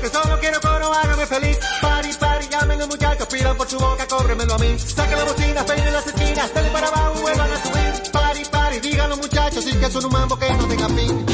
Que solo quiero coro, hágame feliz. Pari, pari, llamen los muchachos, pidan por su boca, cóbremelo a mí. Saquen la bocina, peinen las esquinas, dale para abajo, vuelvan a subir. Pari, pari, digan los muchachos, y que son un mambo que no tenga fin.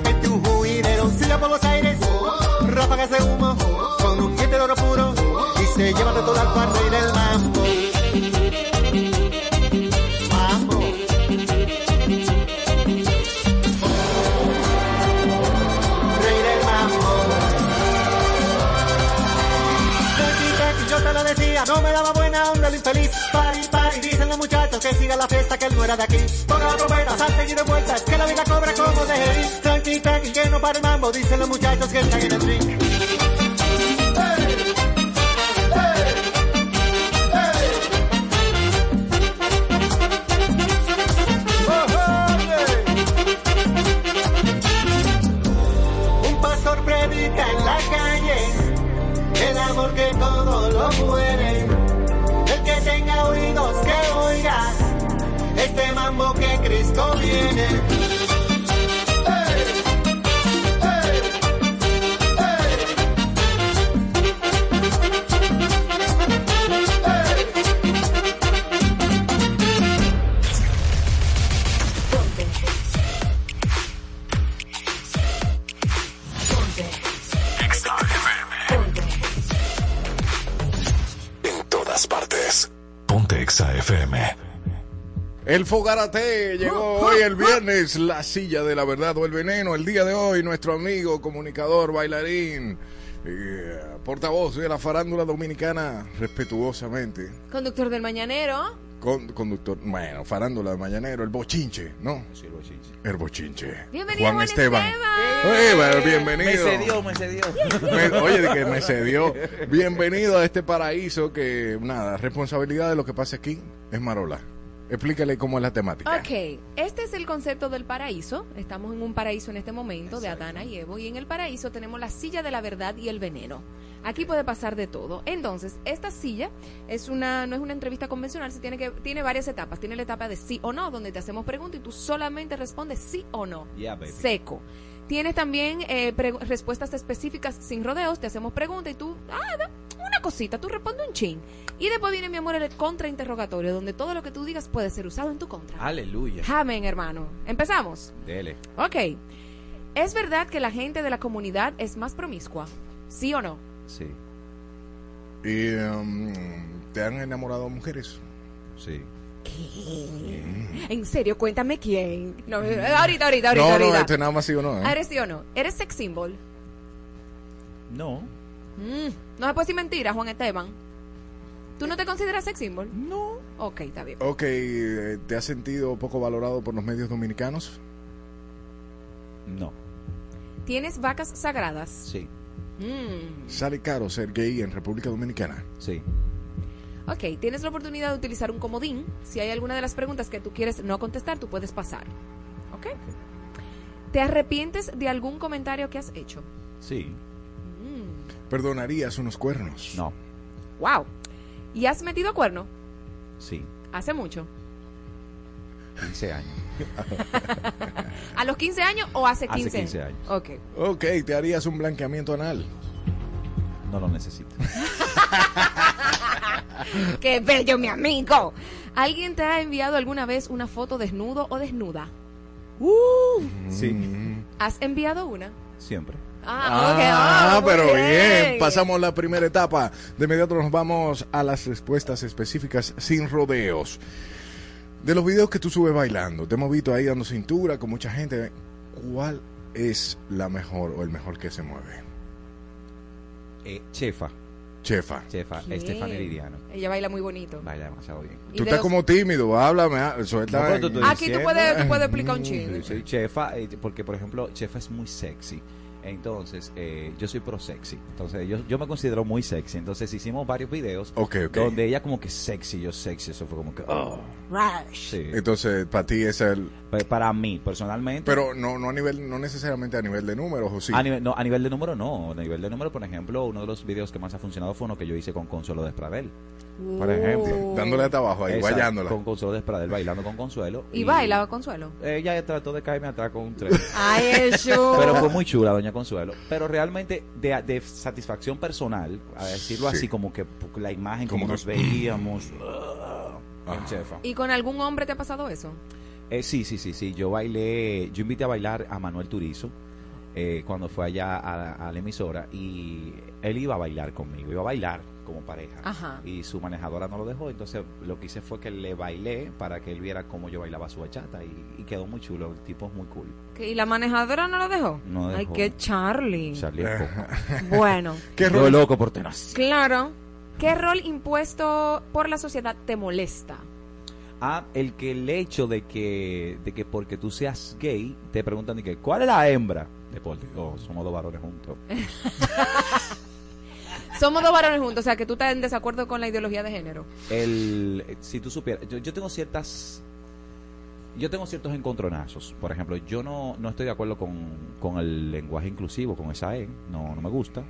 y de todo al par rey del mambo. Mambo. Rey del mambo. Tranqui, tranqui, yo te lo decía, no me daba buena onda el infeliz. Pari, pari, dicen los muchachos que siga la fiesta, que él no era de aquí. Ponga la trompeta, salten y de vueltas, que la vida cobra como de ir. Tranqui, tranqui, que no para el mambo, dicen los muchachos que están en el ring. Que El Fogarate llegó hoy el viernes, la silla de la verdad o el veneno. El día de hoy, nuestro amigo, comunicador, bailarín, eh, portavoz de la farándula dominicana, respetuosamente. Conductor del Mañanero. Con, conductor, bueno, farándula de mañanero, el bochinche, ¿no? Sí, el bochinche. El bochinche. Bienvenido, Juan Juan Esteban. Bueno, bienvenido. Me cedió, me cedió. Me- oye, de que me cedió. Bienvenido a este paraíso que, nada, responsabilidad de lo que pasa aquí es Marola. Explícale cómo es la temática. Ok, este es el concepto del paraíso. Estamos en un paraíso en este momento de Adana y Evo y en el paraíso tenemos la silla de la verdad y el veneno. Aquí puede pasar de todo. Entonces, esta silla es una no es una entrevista convencional, se tiene que tiene varias etapas. Tiene la etapa de sí o no, donde te hacemos preguntas y tú solamente respondes sí o no. Yeah, baby. Seco. Tienes también eh, pre- respuestas específicas sin rodeos, te hacemos preguntas y tú, ah, da- una cosita, tú respondes un chin. Y después viene, mi amor, el contrainterrogatorio, donde todo lo que tú digas puede ser usado en tu contra. Aleluya. Amén, hermano. Empezamos. Dele. Ok. ¿Es verdad que la gente de la comunidad es más promiscua? ¿Sí o no? Sí. ¿Y um, te han enamorado mujeres? Sí. En serio, cuéntame quién. No, ahorita, ahorita, ahorita, no, no, ahorita. este nada más sí o no. ¿eh? ¿Eres sí o no? ¿Eres sex symbol? No. Mm, no se puede decir mentira, Juan Esteban. ¿Tú no te consideras sex symbol? No. Ok, está bien. Ok, eh, ¿te has sentido poco valorado por los medios dominicanos? No. ¿Tienes vacas sagradas? Sí. Mm, ¿Sale caro ser gay en República Dominicana? Sí. Ok, tienes la oportunidad de utilizar un comodín. Si hay alguna de las preguntas que tú quieres no contestar, tú puedes pasar. ¿Ok? ¿Te arrepientes de algún comentario que has hecho? Sí. Mm, ¿Perdonarías unos cuernos? No. wow. ¿Y has metido cuerno? Sí. Hace mucho. 15 años. ¿A los 15 años o hace Hace 15, 15 años. Ok. Ok, ¿te harías un blanqueamiento anal? No lo necesito. ¡Qué bello, mi amigo! ¿Alguien te ha enviado alguna vez una foto desnudo o desnuda? Sí. ¿Has enviado una? Siempre. Ah, ok. Ah, Ah, muy pero bien. Pasamos la primera etapa. De inmediato nos vamos a las respuestas específicas sin rodeos. De los videos que tú subes bailando, te hemos visto ahí dando cintura con mucha gente. ¿Cuál es la mejor o el mejor que se mueve? Eh, chefa. Chefa. Chefa. ¿Qué? Estefan Heridiano. Ella baila muy bonito. Baila demasiado bien. Tú estás los- como tímido, háblame, ah, suelta. No, estoy Aquí tú puedes, tú puedes explicar un chingo. Soy chefa, eh, porque por ejemplo, chefa es muy sexy. Entonces, eh, yo soy pro sexy. Entonces, yo, yo me considero muy sexy. Entonces, hicimos varios videos Ok, ok. donde ella como que sexy, yo sexy. Eso fue como que, oh. Sí. Entonces, para ti es el... Pues, Para mí, personalmente. Pero no, no a nivel, no necesariamente a nivel de números, ¿o sí? A nivel, no, a nivel de número no. A nivel de número, por ejemplo, uno de los videos que más ha funcionado fue uno que yo hice con Consuelo Despradel. Por ejemplo. Dándole hasta abajo ahí, Exacto, guayándola. Con Consuelo Despradel, bailando con Consuelo. ¿Y baila Consuelo? Ella trató de caerme atrás con un tren. Ay, eso. Pero fue muy chula, doña Consuelo. Pero realmente, de, de satisfacción personal, a decirlo Sí. así, como que la imagen, como, Como nos veíamos. chefa. ¿Y con algún hombre te ha pasado eso? Eh, sí, sí, sí, sí. Yo bailé, yo invité a bailar a Manuel Turizo eh, cuando fue allá a, la- a la emisora y él iba a bailar conmigo, iba a bailar como pareja. Ajá. Y su manejadora no lo dejó, entonces lo que hice fue que le bailé para que él viera cómo yo bailaba su bachata y, y quedó muy chulo, el tipo es muy cool. ¿Que- ¿Y la manejadora no lo dejó? No Ay, dejó. qué Charlie. Charlie es coco. Bueno, Yo loco por tenaz. claro. ¿Qué rol impuesto por la sociedad te molesta? Ah, el que el hecho de que, de que porque tú seas gay, te preguntan de que, ¿cuál es la hembra? Deporte, oh, somos dos varones juntos. Somos dos varones juntos, o sea que tú estás en desacuerdo con la ideología de género. el si tú supieras yo, yo tengo ciertas yo tengo ciertos encontronazos por ejemplo yo no, no estoy de acuerdo con, con el lenguaje inclusivo con esa E no, no me gusta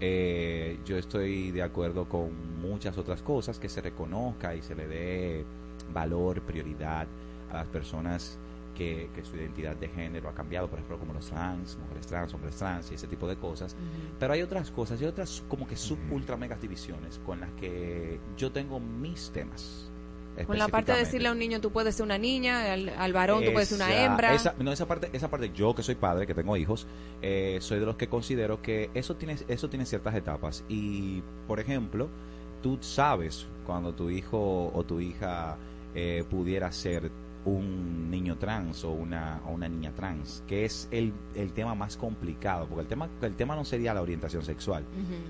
Eh, yo estoy de acuerdo con muchas otras cosas que se reconozca y se le dé valor prioridad a las personas que, que su identidad de género ha cambiado por ejemplo como los trans mujeres trans hombres trans y ese tipo de cosas. Pero hay otras cosas, hay otras como que sub ultra megas divisiones con las que yo tengo mis temas. Con la parte de decirle a un niño tú puedes ser una niña, al, al varón tú puedes ser una Esa- hembra. Esa, no, esa parte, esa parte, yo que soy padre, que tengo hijos, eh, soy de los que considero que eso tiene, eso tiene ciertas etapas. Y, por ejemplo, tú sabes cuando tu hijo o tu hija eh, pudiera ser un niño trans o una, o una niña trans, que es el, el tema más complicado, porque el tema, el tema no sería la orientación sexual.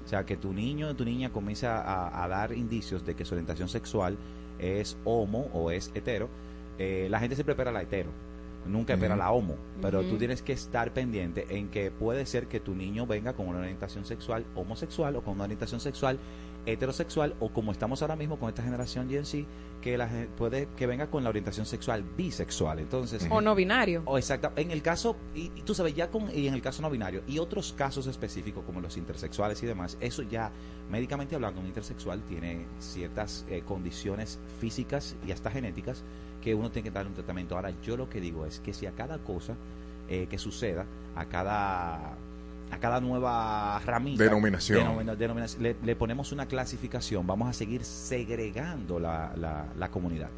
O sea, que tu niño o tu niña comienza a, a dar indicios de que su orientación sexual es homo o es hetero, eh, la gente siempre espera la hetero, nunca espera la homo, pero tú tienes que estar pendiente en que puede ser que tu niño venga con una orientación sexual homosexual o con una orientación sexual heterosexual o como estamos ahora mismo con esta generación Gen Z, que la, puede que venga con la orientación sexual bisexual. Entonces, O no binario. o exacto. En el caso, y, y tú sabes, ya con, y en el caso no binario, y otros casos específicos como los intersexuales y demás, eso ya, médicamente hablando, un intersexual tiene ciertas eh, condiciones físicas y hasta genéticas que uno tiene que dar un tratamiento. Ahora, yo lo que digo es que si a cada cosa eh, que suceda, a cada a cada nueva ramita Denominación. denomina- denominación, le, le ponemos una clasificación, vamos a seguir segregando la, la, la comunidad.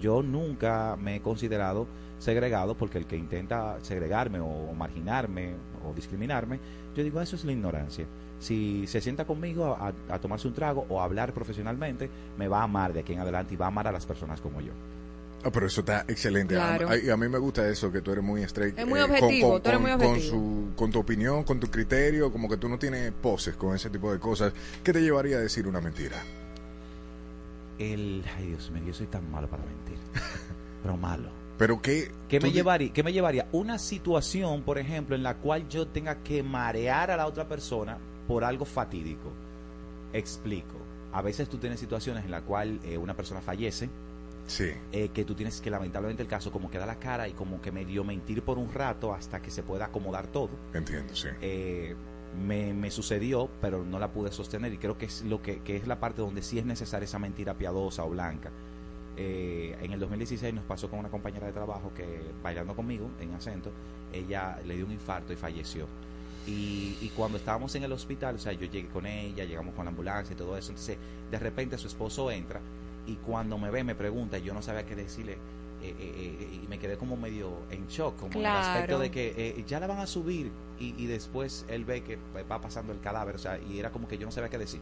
Yo nunca me he considerado segregado porque el que intenta segregarme o marginarme o discriminarme, yo digo, eso es la ignorancia. Si se sienta conmigo a, a tomarse un trago o a hablar profesionalmente, me va a amar de aquí en adelante y va a amar a las personas como yo. Ah, pero eso está excelente. Claro. A, a- mí me gusta eso, que tú eres muy straight. Es muy eh, objetivo, tú eres muy con objetivo. su- con tu opinión, con tu criterio, como que tú no tienes poses con ese tipo de cosas. ¿Qué te llevaría a decir una mentira? El, ay Dios mío, yo soy tan malo para mentir. Pero malo. Pero qué... ¿Qué me, llevaría, ¿Qué me llevaría? Una situación, por ejemplo, en la cual yo tenga que marear a la otra persona por algo fatídico. Explico. A veces tú tienes situaciones en la cual eh, una persona fallece, Sí. eh, que tú tienes que lamentablemente el caso como que da la cara y como que medio mentir por un rato hasta que se pueda acomodar todo. Entiendo, sí. Eh, me, me sucedió, pero no la pude sostener y creo que es lo que, que es la parte donde sí es necesaria esa mentira piadosa o blanca. Eh, en el 2016 nos pasó con una compañera de trabajo que bailando conmigo en acento, ella le dio un infarto y falleció. Y, y cuando estábamos en el hospital, o sea, yo llegué con ella, llegamos con la ambulancia y todo eso, entonces de repente su esposo entra y cuando me ve me pregunta, y yo no sabía qué decirle, eh, eh, eh, y me quedé como medio en shock, como en el aspecto de que eh, ya la van a subir y, y después él ve que va pasando el cadáver, o sea, y era como que yo no sabía qué decir.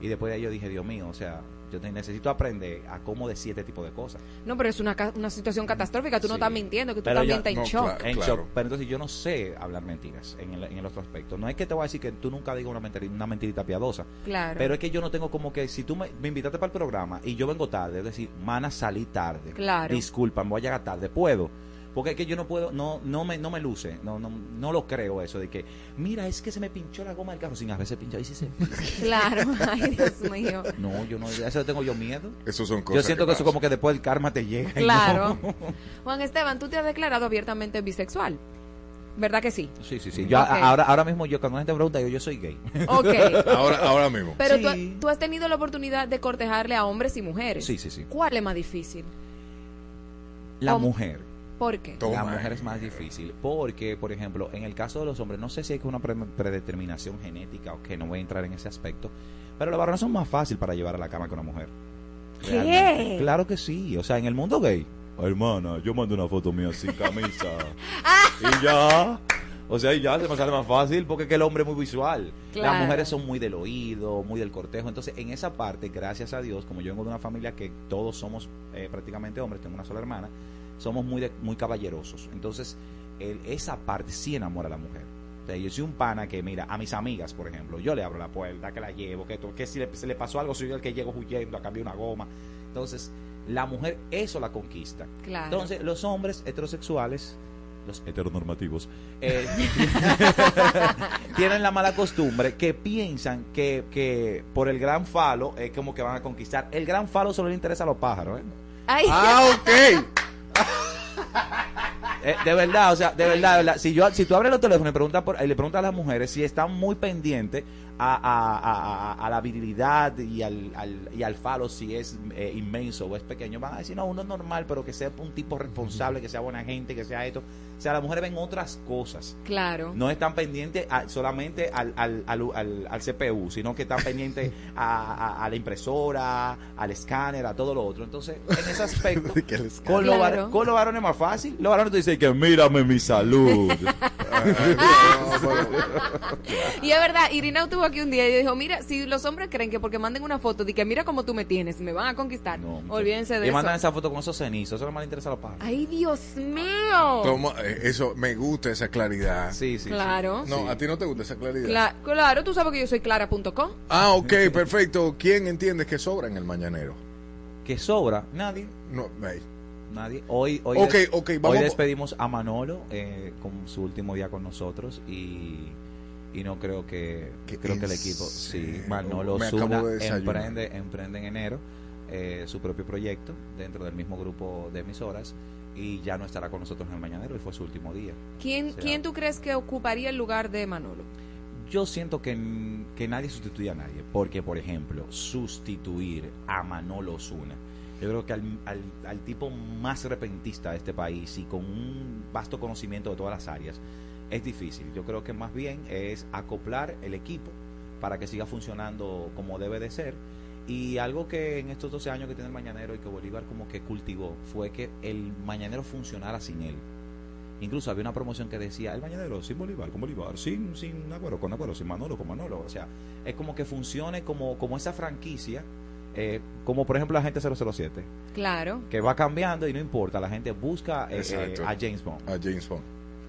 Y después de ahí yo dije, Dios mío, o sea, yo te- necesito aprender a cómo decir este tipo de cosas. No, pero es una, una situación catastrófica. Tú no estás mintiendo, que tú Pero también estás en shock. claro, en shock. Pero entonces yo no sé hablar mentiras en el, en el otro aspecto. No es que te voy a decir que tú nunca digas una, mentiri- una mentirita piadosa. Claro. Pero es que yo no tengo como que si tú me, me invitaste para el programa y yo vengo tarde, es decir, mana, salí tarde. Claro. Disculpa, me voy a llegar tarde. ¿Puedo? Porque es que yo no puedo, no, no me, no me luce, no, no, no lo creo eso de que, mira, es que se me pinchó la goma del carro sin a veces pincha y sí se Claro, ay Dios mío. No, yo no, eso tengo yo miedo. Eso son Yo siento que, que eso como que después el karma te llega. Claro. no. Juan Esteban, tú te has declarado abiertamente bisexual. ¿Verdad que sí? Sí, sí, sí. Yo, ahora, ahora mismo yo cuando la gente me pregunta, yo, yo soy gay. Ok. Ahora, ahora mismo. Pero Sí. tú, tú has tenido la oportunidad de cortejarle a hombres y mujeres. Sí, sí, sí. ¿Cuál es más difícil? La ¿Cómo? mujer. ¿Por qué? La mujer es más difícil porque, por ejemplo, en el caso de los hombres, no sé si hay una pre- predeterminación genética o que no voy a entrar en ese aspecto, pero los varones son más fácil para llevar a la cama que una mujer. ¿Qué? Realmente. Claro que sí. O sea, en el mundo gay, hermana, yo mando una foto mía sin camisa. y ya. O sea, y ya se me sale más fácil porque es que el hombre es muy visual. Claro. Las mujeres son muy del oído, muy del cortejo. Entonces, en esa parte, gracias a Dios, como yo vengo de una familia que todos somos eh, prácticamente hombres, tengo una sola hermana, somos muy, de- muy caballerosos. Entonces, el- esa parte sí enamora a la mujer. O sea, yo soy un pana que, mira, a mis amigas, por ejemplo, yo le abro la puerta, que la llevo, que, to- que si le, se le pasó algo, soy yo el que llego huyendo a cambiar una goma. Entonces, la mujer eso la conquista. Claro. Entonces, los hombres heterosexuales, los heteronormativos, eh, tienen la mala costumbre que piensan que, que por el gran falo es como que van a conquistar. El gran falo solo le interesa a los pájaros, ¿eh? Ay. Ah, ok. Eh, de verdad, o sea, de verdad, verdad. Si yo, si tú abres los teléfonos y preguntas por, y le preguntas a las mujeres si están muy pendientes a, a, a- a- a la virilidad y al, al- y al falo, si es eh, inmenso o es pequeño, van a decir, no, uno es normal, pero que sea un tipo responsable, que sea buena gente, que sea esto. O sea, las mujeres ven otras cosas. Claro. No están pendientes a- solamente al, al, al, al- al CPU, sino que están pendientes a, a- a la impresora, al escáner, a todo lo otro. Entonces, en ese aspecto, con, los Claro. con los varones es más fácil. Los varones te dicen que mírame mi salud. y es verdad, Irina estuvo aquí un día y dijo, mira, si los hombres creen que porque manden una foto de que mira cómo tú me tienes, me van a conquistar, olvídense de Y eso. mandan esa foto con esos cenizos, eso no más le interesa a los pájaros. Ay, Dios mío. Toma, eh, eso, me gusta esa claridad. Sí, sí. Claro. No, a ti no te gusta esa claridad. Cla- claro, tú sabes que yo soy clara.com. Ah, ok, perfecto. ¿Quién entiende que sobra en el mañanero? ¿Que sobra? Nadie. No, ey. Nadie. Hoy, hoy, Ok, des- ok, hoy vamos- despedimos a Manolo eh, con su último día con nosotros y, y no creo que creo que el equipo sí Manolo Me Zuna de emprende emprende en enero eh, su propio proyecto dentro del mismo grupo de emisoras y ya no estará con nosotros en el mañanero y fue su último día. ¿Quién, O sea, ¿Quién tú crees que ocuparía el lugar de Manolo? Yo siento que, que nadie sustituye a nadie, porque por ejemplo, sustituir a Manolo Zuna, yo creo que al, al, al tipo más repentista de este país y con un vasto conocimiento de todas las áreas, es difícil. Yo creo que más bien es acoplar el equipo para que siga funcionando como debe de ser. Y algo que en estos 12 años que tiene el Mañanero y que Bolívar como que cultivó fue que el Mañanero funcionara sin él. Incluso había una promoción que decía el Mañanero sin Bolívar, con Bolívar, sin, sin Agüero, con Agüero, sin Manolo, con Manolo. O sea, es como que funcione como, como esa franquicia, eh, como por ejemplo la gente 007, Claro. que va cambiando y no importa, la gente busca eh, eh, a James Bond. A James Bond.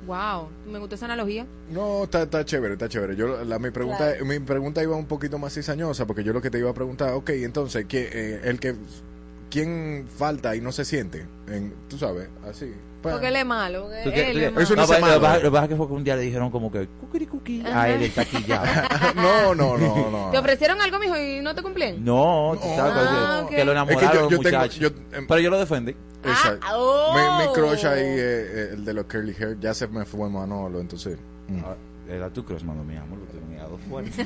Wow, me gustó esa analogía. No, está, está chévere, está chévere. Yo, la, mi, pregunta, Claro. mi pregunta iba un poquito más cizañosa, porque yo lo que te iba a preguntar, ok, entonces, ¿qué, eh, el que, ¿quién falta y no se siente? En, tú sabes, así. Pa- Porque él es malo. ¿Tú él qué- es malo. Eso no No, se pero lo que malo. pasa- lo que pasa es que fue que un día le dijeron como que cucuri cuqui Ajá. a él el taquillado. no, no, no, no. ¿Te ofrecieron algo, mijo, y no te cumplían? No, tú sabes Ah, que, ok. que lo Es que enamoraron yo- yo los tengo- yo- em- pero yo lo defendí. Exacto. Ah, oh. mi, mi crush ahí, eh, eh, el de los curly hair, ya se me fue Manolo, entonces. mm. Era tu crush, mano, mi amor, lo tenía dos fuertes.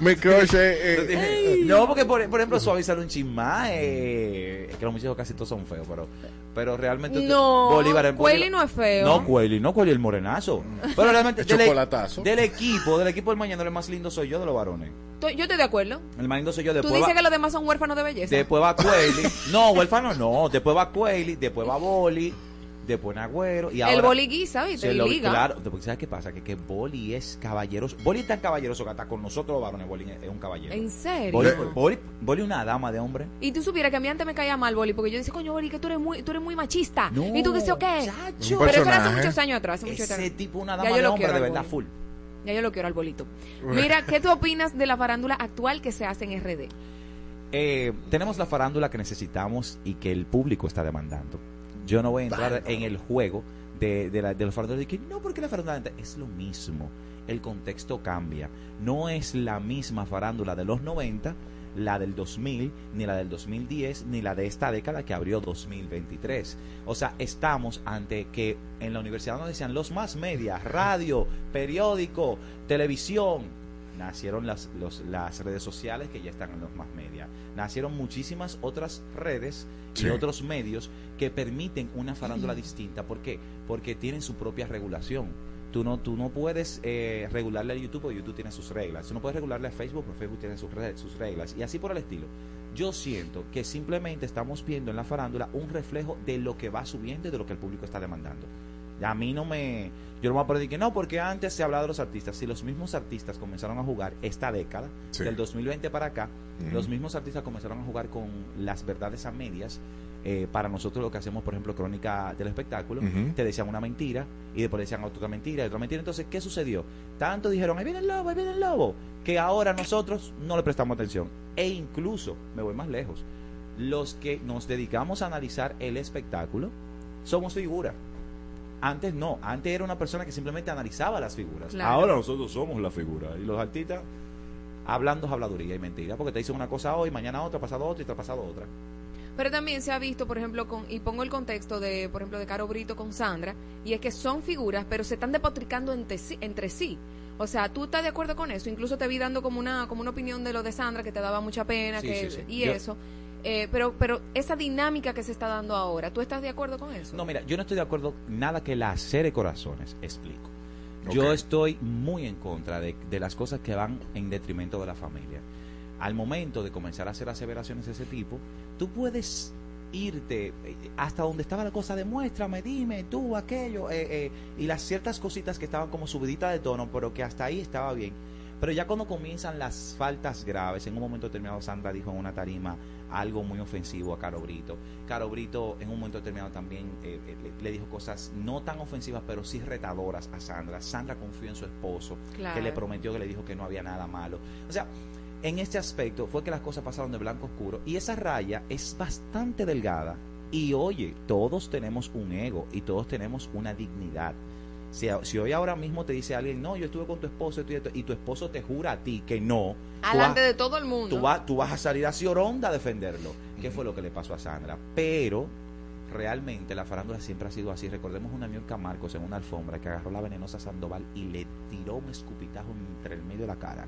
mi crush es... eh, no, porque por, por ejemplo suavizar un chismá, eh, es que los muchachos casi todos son feos, pero pero realmente No, Bolívar, Cueli no es feo. No, Cueli, no Cueli el morenazo. Pero realmente El del, e- chocolatazo. del equipo, del equipo del mañanero el más lindo soy yo de los varones. To- Yo estoy de acuerdo. El más lindo soy yo Tú después dices va- que los demás son huérfanos de belleza. Después va Cueli. No, huérfano no. Después va Cueli, después va Boli, después Nagüero. Y el boli guisa, ¿viste? lo- liga. Claro, porque ¿sabes qué pasa? Que, que Boli es caballeroso. Boli es tan caballeroso que hasta con nosotros los varones Boli es un caballero. ¿En serio? Boli, Boli, una dama de hombre. Y tú supieras que a mí antes me caía mal Boli, porque yo decía, coño, Boli, que tú eres muy, tú eres muy machista. No, y tú que sé o qué. chacho. Pero eso era hace muchos años atrás. Hace Ese tipo una dama de hombre de verdad Boli. full. Ya yo lo quiero al bolito. Mira, ¿qué tú opinas de la farándula actual que se hace en RD? Eh, tenemos la farándula que necesitamos y que el público está demandando. Yo no voy a entrar en el juego de, de, la, de los farándulas de que no, porque la farándula es lo mismo. El contexto cambia. No es la misma farándula de los 90, la del 2000, ni la del 2010, ni la de esta década que abrió 2023. O sea, estamos ante que en la universidad nos decían los más medias, radio, periódico, televisión, nacieron las, los- las redes sociales que ya están en los más media. Nacieron muchísimas otras redes y Sí. otros medios que permiten una farándula distinta. ¿Por qué? Porque tienen su propia regulación. Tú no, tú no puedes eh, regularle a YouTube porque YouTube tiene sus reglas. Tú no puedes regularle a Facebook porque Facebook tiene sus, sus reglas. Y así por el estilo. Yo siento que simplemente estamos viendo en la farándula un reflejo de lo que va subiendo y de lo que el público está demandando. A mí no me. Yo no me voy a poner que no, porque antes se hablaba de los artistas. Si los mismos artistas comenzaron a jugar esta década, Sí. del 2020 para acá, los mismos artistas comenzaron a jugar con las verdades a medias. Eh, para nosotros lo que hacemos, por ejemplo, crónica del espectáculo, te decían una mentira y después decían otra mentira y otra mentira. Entonces, ¿qué sucedió? Tanto dijeron, ahí viene el lobo, ahí viene el lobo, que ahora nosotros no le prestamos atención. E incluso, me voy más lejos, los que nos dedicamos a analizar el espectáculo somos figuras. Antes no, antes era una persona que simplemente analizaba las figuras. Claro. Ahora nosotros somos la figura. Y los artistas hablando es habladuría y mentira, porque te dicen una cosa hoy, mañana otra, pasado otra y te pasado otra. Pero también se ha visto, por ejemplo, con, y pongo el contexto de, por ejemplo, de Caro Brito con Sandra, y es que son figuras, pero se están depotricando entre sí. Entre sí. O sea, ¿tú estás de acuerdo con eso? Incluso te vi dando como una, como una opinión de lo de Sandra, que te daba mucha pena, Sí, que, sí, sí. y Yo- eso. Eh, pero, pero esa dinámica que se está dando ahora, ¿tú estás de acuerdo con eso? No, mira, yo no estoy de acuerdo nada que la de corazones, explico. Yo estoy muy en contra de, de las cosas que van en detrimento de la familia. Al momento de comenzar a hacer aseveraciones de ese tipo, tú puedes irte eh, hasta donde estaba la cosa, demuéstrame, dime, tú, aquello, eh, eh, y las ciertas cositas que estaban como subiditas de tono, pero que hasta ahí estaba bien. Pero ya cuando comienzan las faltas graves, en un momento determinado Sandra dijo en una tarima algo muy ofensivo a Caro Brito. Caro Brito en un momento determinado también eh, eh, le, le dijo cosas no tan ofensivas, pero sí retadoras a Sandra. Sandra confió en su esposo, Claro. que le prometió que le dijo que no había nada malo. O sea, en este aspecto fue que las cosas pasaron de blanco a oscuro y esa raya es bastante delgada. Y oye, todos tenemos un ego y todos tenemos una dignidad. Si, si hoy ahora mismo te dice alguien, no, yo estuve con tu esposo y, esto", y tu esposo te jura a ti que no, Alante vas- de todo el mundo. tú, vas- tú vas a salir así oronda a defenderlo. ¿Qué fue lo que le pasó a Sandra? Pero realmente la farándula siempre ha sido así. Recordemos una Niurka Marcos en una alfombra que agarró la venenosa Sandoval y le tiró un escupitajo entre el medio de la cara.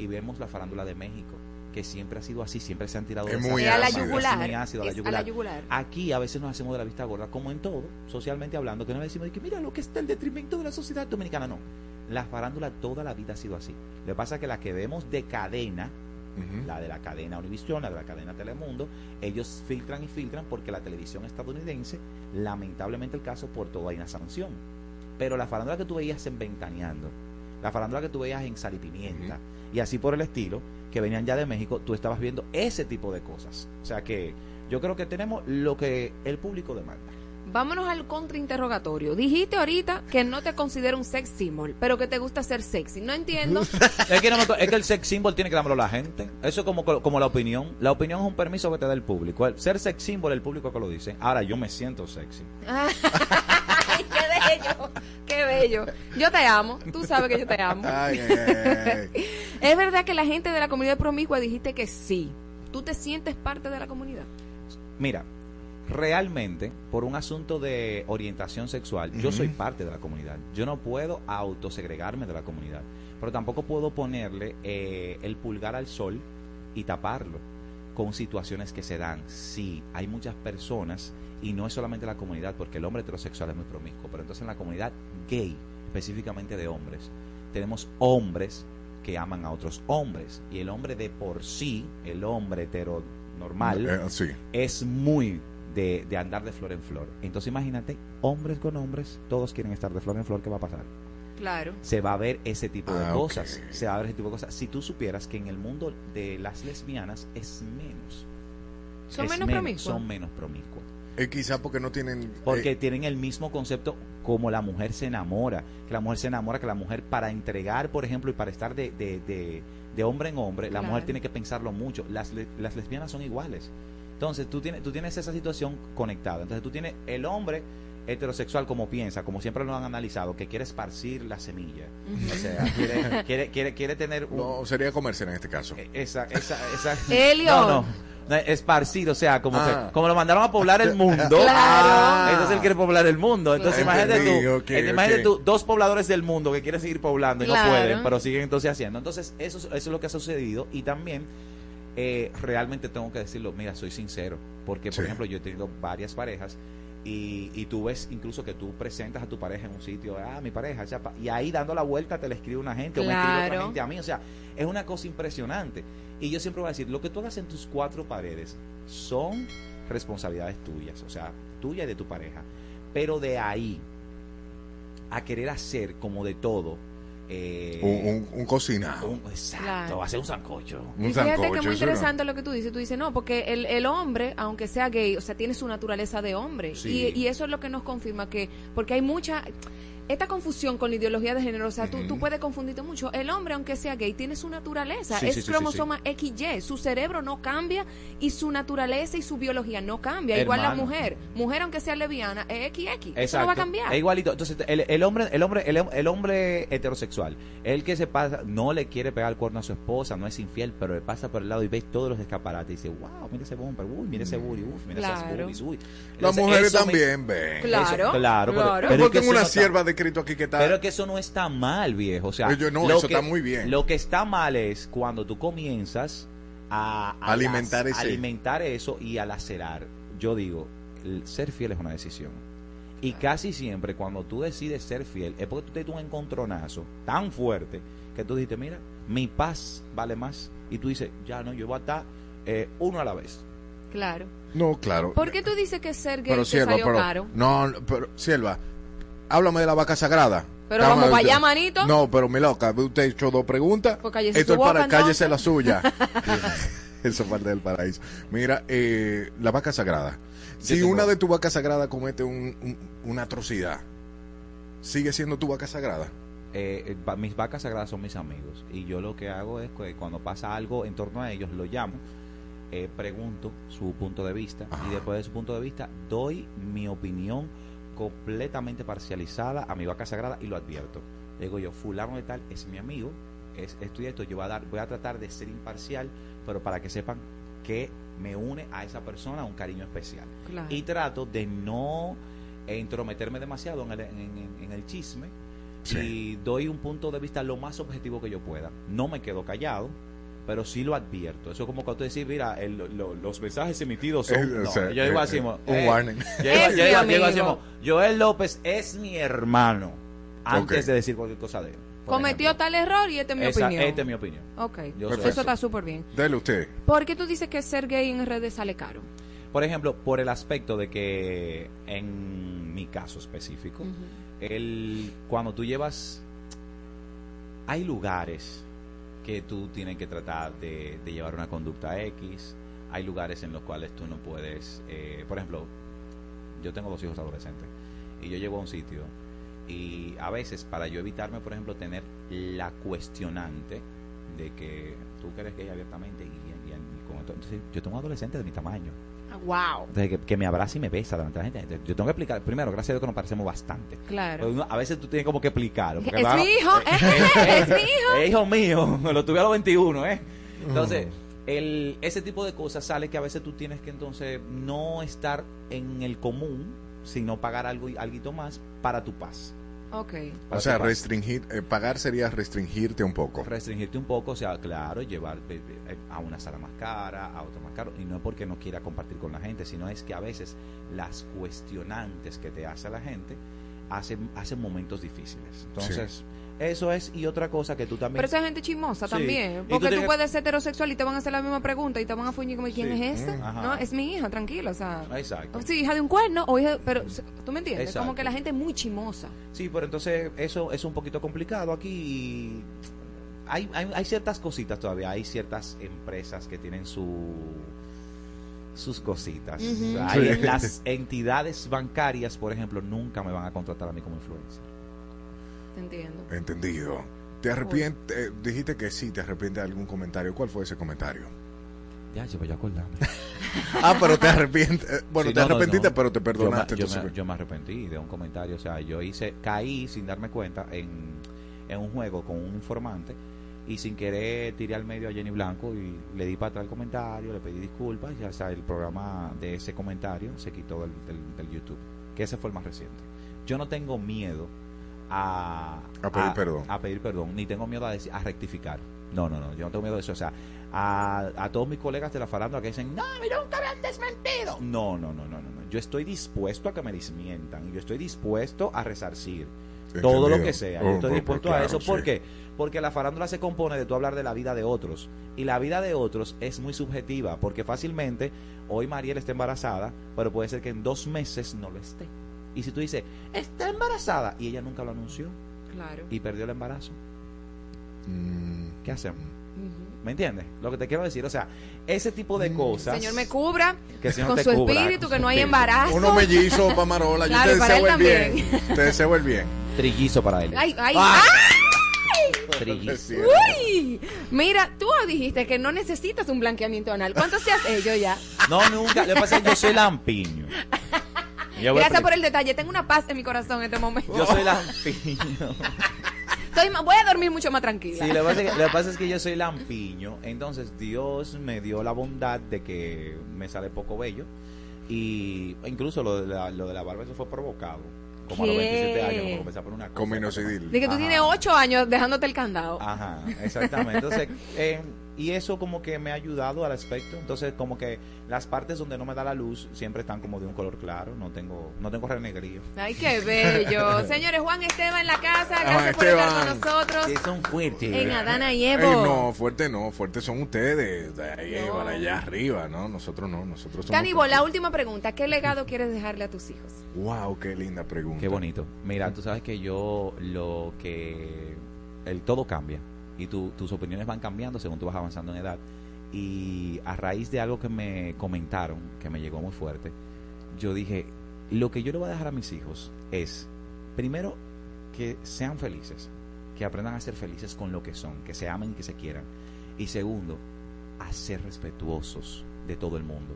Y vemos la farándula de México, que siempre ha sido así, siempre se han tirado Es de muy esa- a la es yugular. muy ácido, a la yugular. yugular. Aquí a veces nos hacemos de la vista gorda, como en todo, socialmente hablando, que no decimos de que mira lo que está el detrimento de la sociedad dominicana. No, la farándula toda la vida ha sido así. Lo que pasa es que la que vemos de cadena, la de la cadena Univisión, la de la cadena Telemundo, ellos filtran y filtran porque la televisión estadounidense, lamentablemente el caso, por todo hay una sanción. Pero la farándula que tú veías en Ventaneando, la farándula que tú veías en Sal y Pimienta, y así por el estilo, que venían ya de México, tú estabas viendo ese tipo de cosas. O sea que yo creo que tenemos lo que el público demanda. Vámonos al contrainterrogatorio. Dijiste ahorita que no te considero un sex symbol, pero que te gusta ser sexy. No entiendo. Es que, no me co- es que el sex symbol tiene que dármelo la gente. Eso es como, como la opinión. La opinión es un permiso que te da el público. El ser sex symbol, el público que lo dice. Ahora, yo me siento sexy. Ay, qué bello, qué bello. Yo te amo, tú sabes que yo te amo. Ay, ay, ay. es verdad que la gente de la comunidad promiscua dijiste que sí. ¿Tú te sientes parte de la comunidad? Mira, realmente, por un asunto de orientación sexual, yo soy parte de la comunidad. Yo no puedo autosegregarme de la comunidad. Pero tampoco puedo ponerle eh, el pulgar al sol y taparlo con situaciones que se dan. Sí, hay muchas personas, y no es solamente la comunidad, porque el hombre heterosexual es muy promiscuo, pero entonces en la comunidad gay, específicamente de hombres, tenemos hombres que aman a otros hombres. Y el hombre de por sí, el hombre hetero normal, Eh, sí. es muy de, de andar de flor en flor. Entonces imagínate, hombres con hombres, todos quieren estar de flor en flor, ¿qué va a pasar? Claro. Se va a ver ese tipo de Ah, cosas. Se va a ver ese tipo de cosas. Si tú supieras que en el mundo de las lesbianas es menos. ¿Son Es menos promiscuas? Son menos promiscuas. Eh, quizá porque no tienen... Porque eh, tienen el mismo concepto como la mujer se enamora. Que la mujer se enamora, que la mujer para entregar, por ejemplo, y para estar de, de, de, de hombre en hombre, la mujer tiene que pensarlo mucho. Las, le- las lesbianas son iguales. Entonces tú tienes, tú tienes esa situación conectada. Entonces tú tienes el hombre heterosexual como piensa, como siempre lo han analizado, que quiere esparcir la semilla. O sea, quiere, quiere, quiere, quiere tener un... no, sería comercial en este caso. Esa, esa, esa. Elio. No, no. No, Esparcir, o sea, como Ah. que como lo mandaron a poblar el mundo. Claro. ah, Entonces él quiere poblar el mundo. Entonces Claro. imagínate tú, eh, imagínate ok. tú, dos pobladores del mundo que quieren seguir poblando y Claro. no pueden, pero siguen entonces haciendo. Entonces eso, es- eso es lo que ha sucedido y también eh, realmente tengo que decirlo, mira, soy sincero, porque por Sí. ejemplo yo he tenido varias parejas y, y tú ves incluso que tú presentas a tu pareja en un sitio, ah, mi pareja, chapa, y ahí dando la vuelta te le escribe una gente o me escribe otra gente a mí, o sea, es una cosa impresionante. Y yo siempre voy a decir, lo que tú hagas en tus cuatro paredes son responsabilidades tuyas, o sea, tuya y de tu pareja. Pero de ahí a querer hacer como de todo, eh, Un, un, un cocinado. un- exacto, Claro. hacer un sancocho. Un y fíjate que sancocho, es muy no. interesante lo que tú dices. Tú dices, no, porque el, el hombre, aunque sea gay, o sea, tiene su naturaleza de hombre. Sí. Y, y eso es lo que nos confirma que, porque hay mucha, esta confusión con la ideología de género, o sea, tú, tú puedes confundirte mucho. El hombre, aunque sea gay, tiene su naturaleza. Sí, es sí, sí, sí, cromosoma XY. Su cerebro no cambia y su naturaleza y su biología no cambia. Igual la mujer. Mujer, aunque sea lesbiana, es XX. Eso Exacto. no va a cambiar. Es igualito. Entonces, el, el hombre, el hombre, el, el hombre heterosexual, el que se pasa, no le quiere pegar el cuerno a su esposa, no es infiel, pero le pasa por el lado y ve todos los escaparates y dice, wow, mira ese bumper, uy, mira ese booty, uf, mira esas Claro. boobies, uy. Las mujeres eso me- también ven. Claro, Eso- claro, pero- claro. pero Yo tengo eso una no está- sierva descrito aquí que está... Pero que eso no está mal, viejo. O sea, Yo- no, lo eso que- está muy bien. Lo que está mal es cuando tú comienzas a, a Alimentar las- ese- alimentar eso y a lacerar. Yo digo, el ser fiel es una decisión. Y casi siempre cuando tú decides ser fiel es porque tú te un encontronazo tan fuerte que tú dices, mira, mi paz vale más. Y tú dices, ya no, yo voy a estar eh, uno a la vez. Claro. No, claro. ¿Por qué tú dices que ser gay Pero te Sierva, salió pero, caro? no, no, pero Sierva, háblame de la vaca sagrada. Pero vamos para allá, manito. No, pero mi loca, usted ha hecho dos preguntas. Pues Esto es para cállese la suya. Eso parte del paraíso. Mira, eh, la vaca sagrada. Si una de tus vacas sagradas comete un- un- una atrocidad, ¿sigue siendo tu vaca sagrada? Eh, eh, mis vacas sagradas son mis amigos y yo lo que hago es que cuando pasa algo en torno a ellos lo llamo eh, pregunto su punto de vista y después de su punto de vista doy mi opinión completamente parcializada a mi vaca sagrada y lo advierto Le digo yo fulano de tal es mi amigo es esto y esto yo voy a dar voy a tratar de ser imparcial pero para que sepan que me une a esa persona un cariño especial Claro. y trato de no entrometerme demasiado en el, en- en- en el chisme y doy un punto de vista lo más objetivo que yo pueda. No me quedo callado, pero sí lo advierto. Eso es como cuando tú decís, mira, el- lo- los mensajes emitidos son... Eh, o no, sea, yo digo eh, así, eh, un warning. Yo digo, yo digo- así, Joel López es mi hermano. Antes de decir cualquier cosa de él. Cometió tal error y esta es mi Esa- opinión. esta es mi opinión. Ok, Yo eso está súper bien. Dele usted. ¿Por qué tú dices que ser gay en redes sale caro? Por ejemplo, por el aspecto de que en mi caso específico, el, cuando tú llevas, hay lugares que tú tienes que tratar de, llevar una conducta X, hay lugares en los cuales tú no puedes, eh, por ejemplo, yo tengo dos hijos adolescentes y yo llego a un sitio y a veces para yo evitarme, por ejemplo, tener la cuestionante de que tú que eres gay abiertamente y, y- entonces yo tengo un adolescente de mi tamaño. Wow. Entonces, que, que me abraza y me besa delante de la gente. Entonces, Yo tengo que explicar, primero, gracias a Dios que nos parecemos bastante. Claro. Uno- a veces tú tienes como que explicarlo. porque Es mi hijo, es mi hijo. Es hijo mío, lo tuve a los 21, ¿eh? Entonces, el, ese tipo de cosas sale que a veces tú tienes que entonces no estar en el común, sino pagar algo y algo más para tu paz. Ok. O sea, restringir, eh, pagar sería restringirte un poco. restringirte un poco, o sea, claro, llevar eh, eh, a una sala más cara, a otra más cara, y no es porque no quiera compartir con la gente, sino es que a veces las cuestionantes que te hace la gente hacen, hacen momentos difíciles. Entonces, eso es, y otra cosa que tú también... Pero esa es gente chismosa Sí. también. Tú Porque tú, puedes ser heterosexual y te van a hacer la misma pregunta y te van a fuñir como ¿quién Sí. es esa? Mm. No, es mi hija, tranquila, o sea. Exacto. O sí, hija de un cuerno o hija, pero tú me entiendes, Exacto. como que la gente es muy chismosa. Sí, pero entonces eso es un poquito complicado aquí y hay, hay, hay ciertas cositas todavía, hay ciertas empresas que tienen su sus cositas. Sí. Las entidades bancarias, por ejemplo, nunca me van a contratar a mí como influencer. Entiendo. Entendido. ¿Te arrepientes? eh, dijiste que sí, te arrepientes de algún comentario. ¿Cuál fue ese comentario? Ya, yo voy a acordarme. Ah, pero te arrepientes. eh, Bueno, Sí, te no, arrepentiste, no. pero te Yo me- perdonaste. Yo me, entonces- yo me arrepentí de un comentario. O sea, yo hice, caí sin darme cuenta en, en un juego con un informante y sin querer tiré al medio a Jenny Blanco y le di para atrás el comentario, le pedí disculpas y hasta el programa de ese comentario se quitó del, del- del YouTube. Que ese fue el más reciente. Yo no tengo miedo a, A pedir perdón. a pedir perdón, ni tengo miedo a, decir, a rectificar. No, no, no, yo no tengo miedo de eso. O sea, a, a todos mis colegas de la farándula que dicen, no, nunca me han desmentido. No, no, no, no, no, no. Yo estoy dispuesto a que me desmientan y yo estoy dispuesto a resarcir. Todo lo que sea. Oh, Yo estoy pues, dispuesto pues, a eso. ¿Por sí. qué? Porque la farándula se compone de tú hablar de la vida de otros. Y la vida de otros es muy subjetiva. Porque fácilmente, hoy Mariel está embarazada, pero puede ser que en dos meses no lo esté. Y si tú dices, está embarazada, y ella nunca lo anunció, Claro. y perdió el embarazo, Mm, ¿qué hacemos? ¿Me entiendes? Lo que te quiero decir, o sea, ese tipo de cosas. Señor me cubra Que el Señor con te su cubra, espíritu, con que su no hay espíritu. embarazo. Uno mellizo para Marola. Yo Claro, te para deseo él el bien. Te deseo el bien. Trillizo para él. Ay, ay, Ah. ay. Trillizo. Uy, mira, tú dijiste que no necesitas un blanqueamiento anal. ¿Cuántos te has hecho ya? No, nunca. Lo que pasa es que yo soy lampiño. Gracias por el detalle. Tengo una paz en mi corazón en este momento. Yo soy lampiño. Estoy voy a dormir mucho más tranquila. Sí, lo que, pasa es que, lo que pasa es que yo soy lampiño. Entonces Dios me dio la bondad de que me sale poco bello. Y incluso lo de la, lo de la barba, eso fue provocado. Como a los ¿Qué? 27 años, como comencé a poner una cosa. Con minoxidil. De que tú Ajá. tienes ocho años dejándote el candado. Ajá, exactamente. Entonces, eh, y eso como que me ha ayudado al aspecto. Entonces, como que las partes donde no me da la luz siempre están como de un color claro. No tengo, no tengo renegrío. Ay, qué bello. Señores, Juan Esteban en la casa, Juan gracias por estar con Esteban. nosotros. Que son fuertes. En Adana y Ey, Evo. no, fuerte no, fuertes son ustedes, de ahí para allá arriba, ¿no? Nosotros no, nosotros somos... Canibo, la última pregunta. ¿Qué legado quieres dejarle a tus hijos? Wow, qué linda pregunta. Qué bonito. Mira, tú sabes que yo lo que... El todo cambia y tu- tus opiniones van cambiando según tú vas avanzando en edad. Y a raíz de algo que me comentaron, que me llegó muy fuerte, yo dije, lo que yo le voy a dejar a mis hijos es, primero, que sean felices, que aprendan a ser felices con lo que son, que se amen y que se quieran. Y segundo, a ser respetuosos de todo el mundo.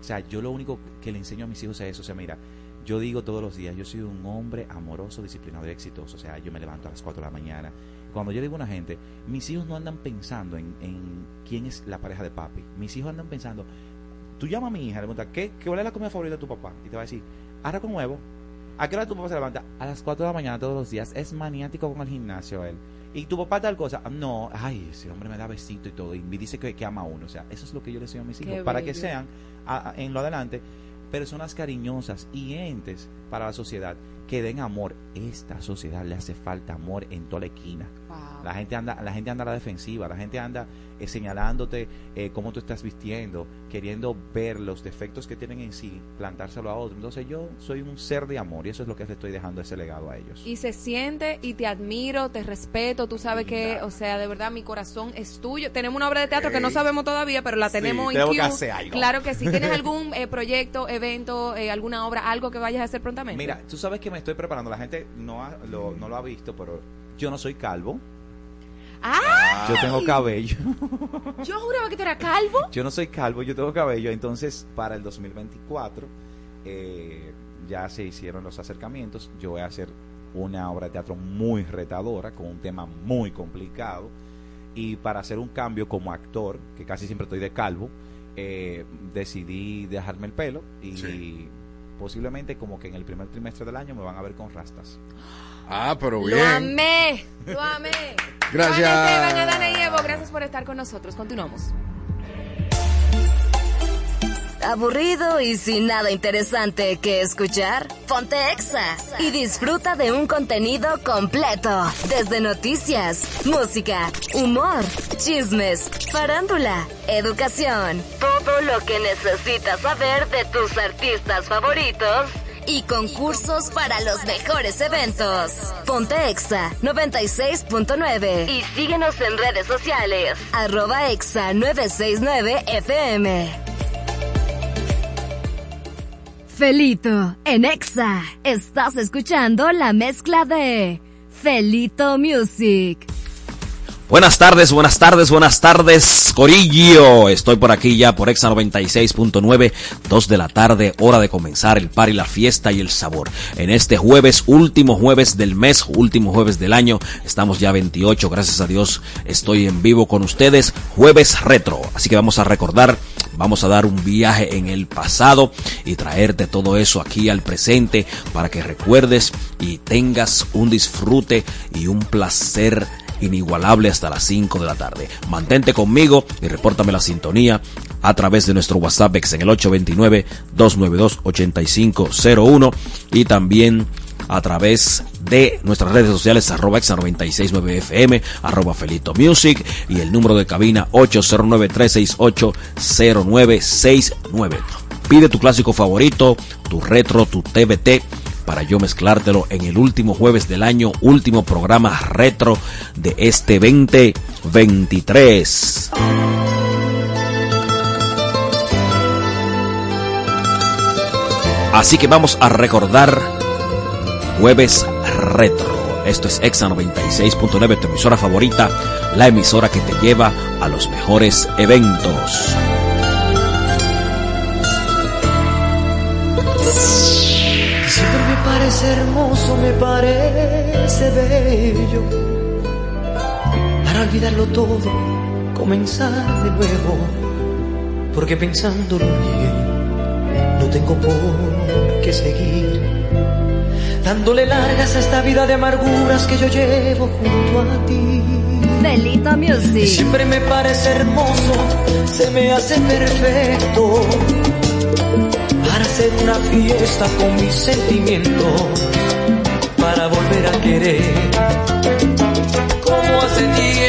O sea, yo lo único que le enseño a mis hijos es eso. O sea, mira, yo digo todos los días, yo soy un hombre amoroso, disciplinado y exitoso. O sea, yo me levanto a las 4 de la mañana. Cuando yo digo a una gente, mis hijos no andan pensando en, en quién es la pareja de papi. Mis hijos andan pensando, tú llamas a mi hija, le preguntas, ¿qué, ¿qué cuál es la comida favorita de tu papá? Y te va a decir, arroz con huevo. ¿A qué hora tu papá se levanta? A las 4 de la mañana todos los días. Es maniático con el gimnasio él. Y tu papá tal cosa. No, ay, ese hombre me da besito y todo. Y me dice que, que ama a uno. O sea, eso es lo que yo le enseño a mis Qué hijos. Para que sean, a- a- en lo adelante, personas cariñosas y entes para la sociedad que den amor. Esta sociedad le hace falta amor en toda la esquina. La gente anda, la gente anda a la defensiva, la gente anda eh, señalándote eh, cómo tú estás vistiendo, queriendo ver los defectos que tienen en sí, plantárselo a otro. Entonces yo soy un ser de amor y eso es lo que le estoy dejando ese legado a ellos. Y se siente y te admiro, te respeto, tú sabes que, o sea, de verdad mi corazón es tuyo. Tenemos una obra de teatro que no sabemos todavía, pero la Sí, tenemos en tengo que queue. hacer algo. Claro que sí. ¿Tienes algún eh, proyecto, evento, eh, alguna obra, algo que vayas a hacer prontamente? Mira, tú sabes que me estoy preparando, la gente no, ha- lo, no lo ha visto, pero yo no soy calvo, ¡Ah! yo tengo cabello. Yo juraba que tú eras calvo. Yo no soy calvo, yo tengo cabello. Entonces, para el 2024, eh, ya se hicieron los acercamientos. Yo voy a hacer una obra de teatro muy retadora, con un tema muy complicado. Y para hacer un cambio como actor, que casi siempre estoy de calvo, eh, decidí dejarme el pelo y posiblemente como que en el primer trimestre del año me van a ver con rastas. Ah, pero Lo bien. amé, lo amé. Gracias. Juan Esteban, Adana y Evo, gracias por estar con nosotros. Continuamos. ¿Aburrido y sin nada interesante que escuchar? Ponte Exa y disfruta de un contenido completo. Desde noticias, música, humor, chismes, farándula, educación. Todo lo que necesitas saber de tus artistas favoritos. Y concursos para los mejores eventos. Ponte Exa 96.9 y síguenos en redes sociales. Arroba Exa 969 FM. Felito, en Exa, estás escuchando la mezcla de Felito Music. Buenas tardes, buenas tardes, buenas tardes, Corillo. Estoy por aquí ya por Exa 96.9, 2 de la tarde, hora de comenzar el par y la fiesta y el sabor. En este jueves, último jueves del mes, último jueves del año, estamos ya 28, gracias a Dios, estoy en vivo con ustedes, jueves retro. Así que vamos a recordar, vamos a dar un viaje en el pasado y traerte todo eso aquí al presente para que recuerdes y tengas un disfrute y un placer inigualable hasta las 5 de la tarde. Mantente conmigo y repórtame la sintonía a través de nuestro WhatsApp en el 829-292-8501 y también a través de nuestras redes sociales arroba exa 969fm arroba felito music y el número de cabina 809-368-0969 pide tu clásico favorito tu retro tu TBT para yo mezclártelo en el último jueves del año, último programa retro de este 2023. Así que vamos a recordar jueves retro. Esto es Exa 96.9, tu emisora favorita, la emisora que te lleva a los mejores eventos hermoso, me parece bello. Para olvidarlo todo, comenzar de nuevo, porque pensándolo bien, no tengo por qué seguir. Dándole largas a esta vida de amarguras que yo llevo junto a ti. Belita Music. Siempre me parece hermoso, se me hace perfecto hacer una fiesta con mis sentimientos para volver a querer. Como hace tiempo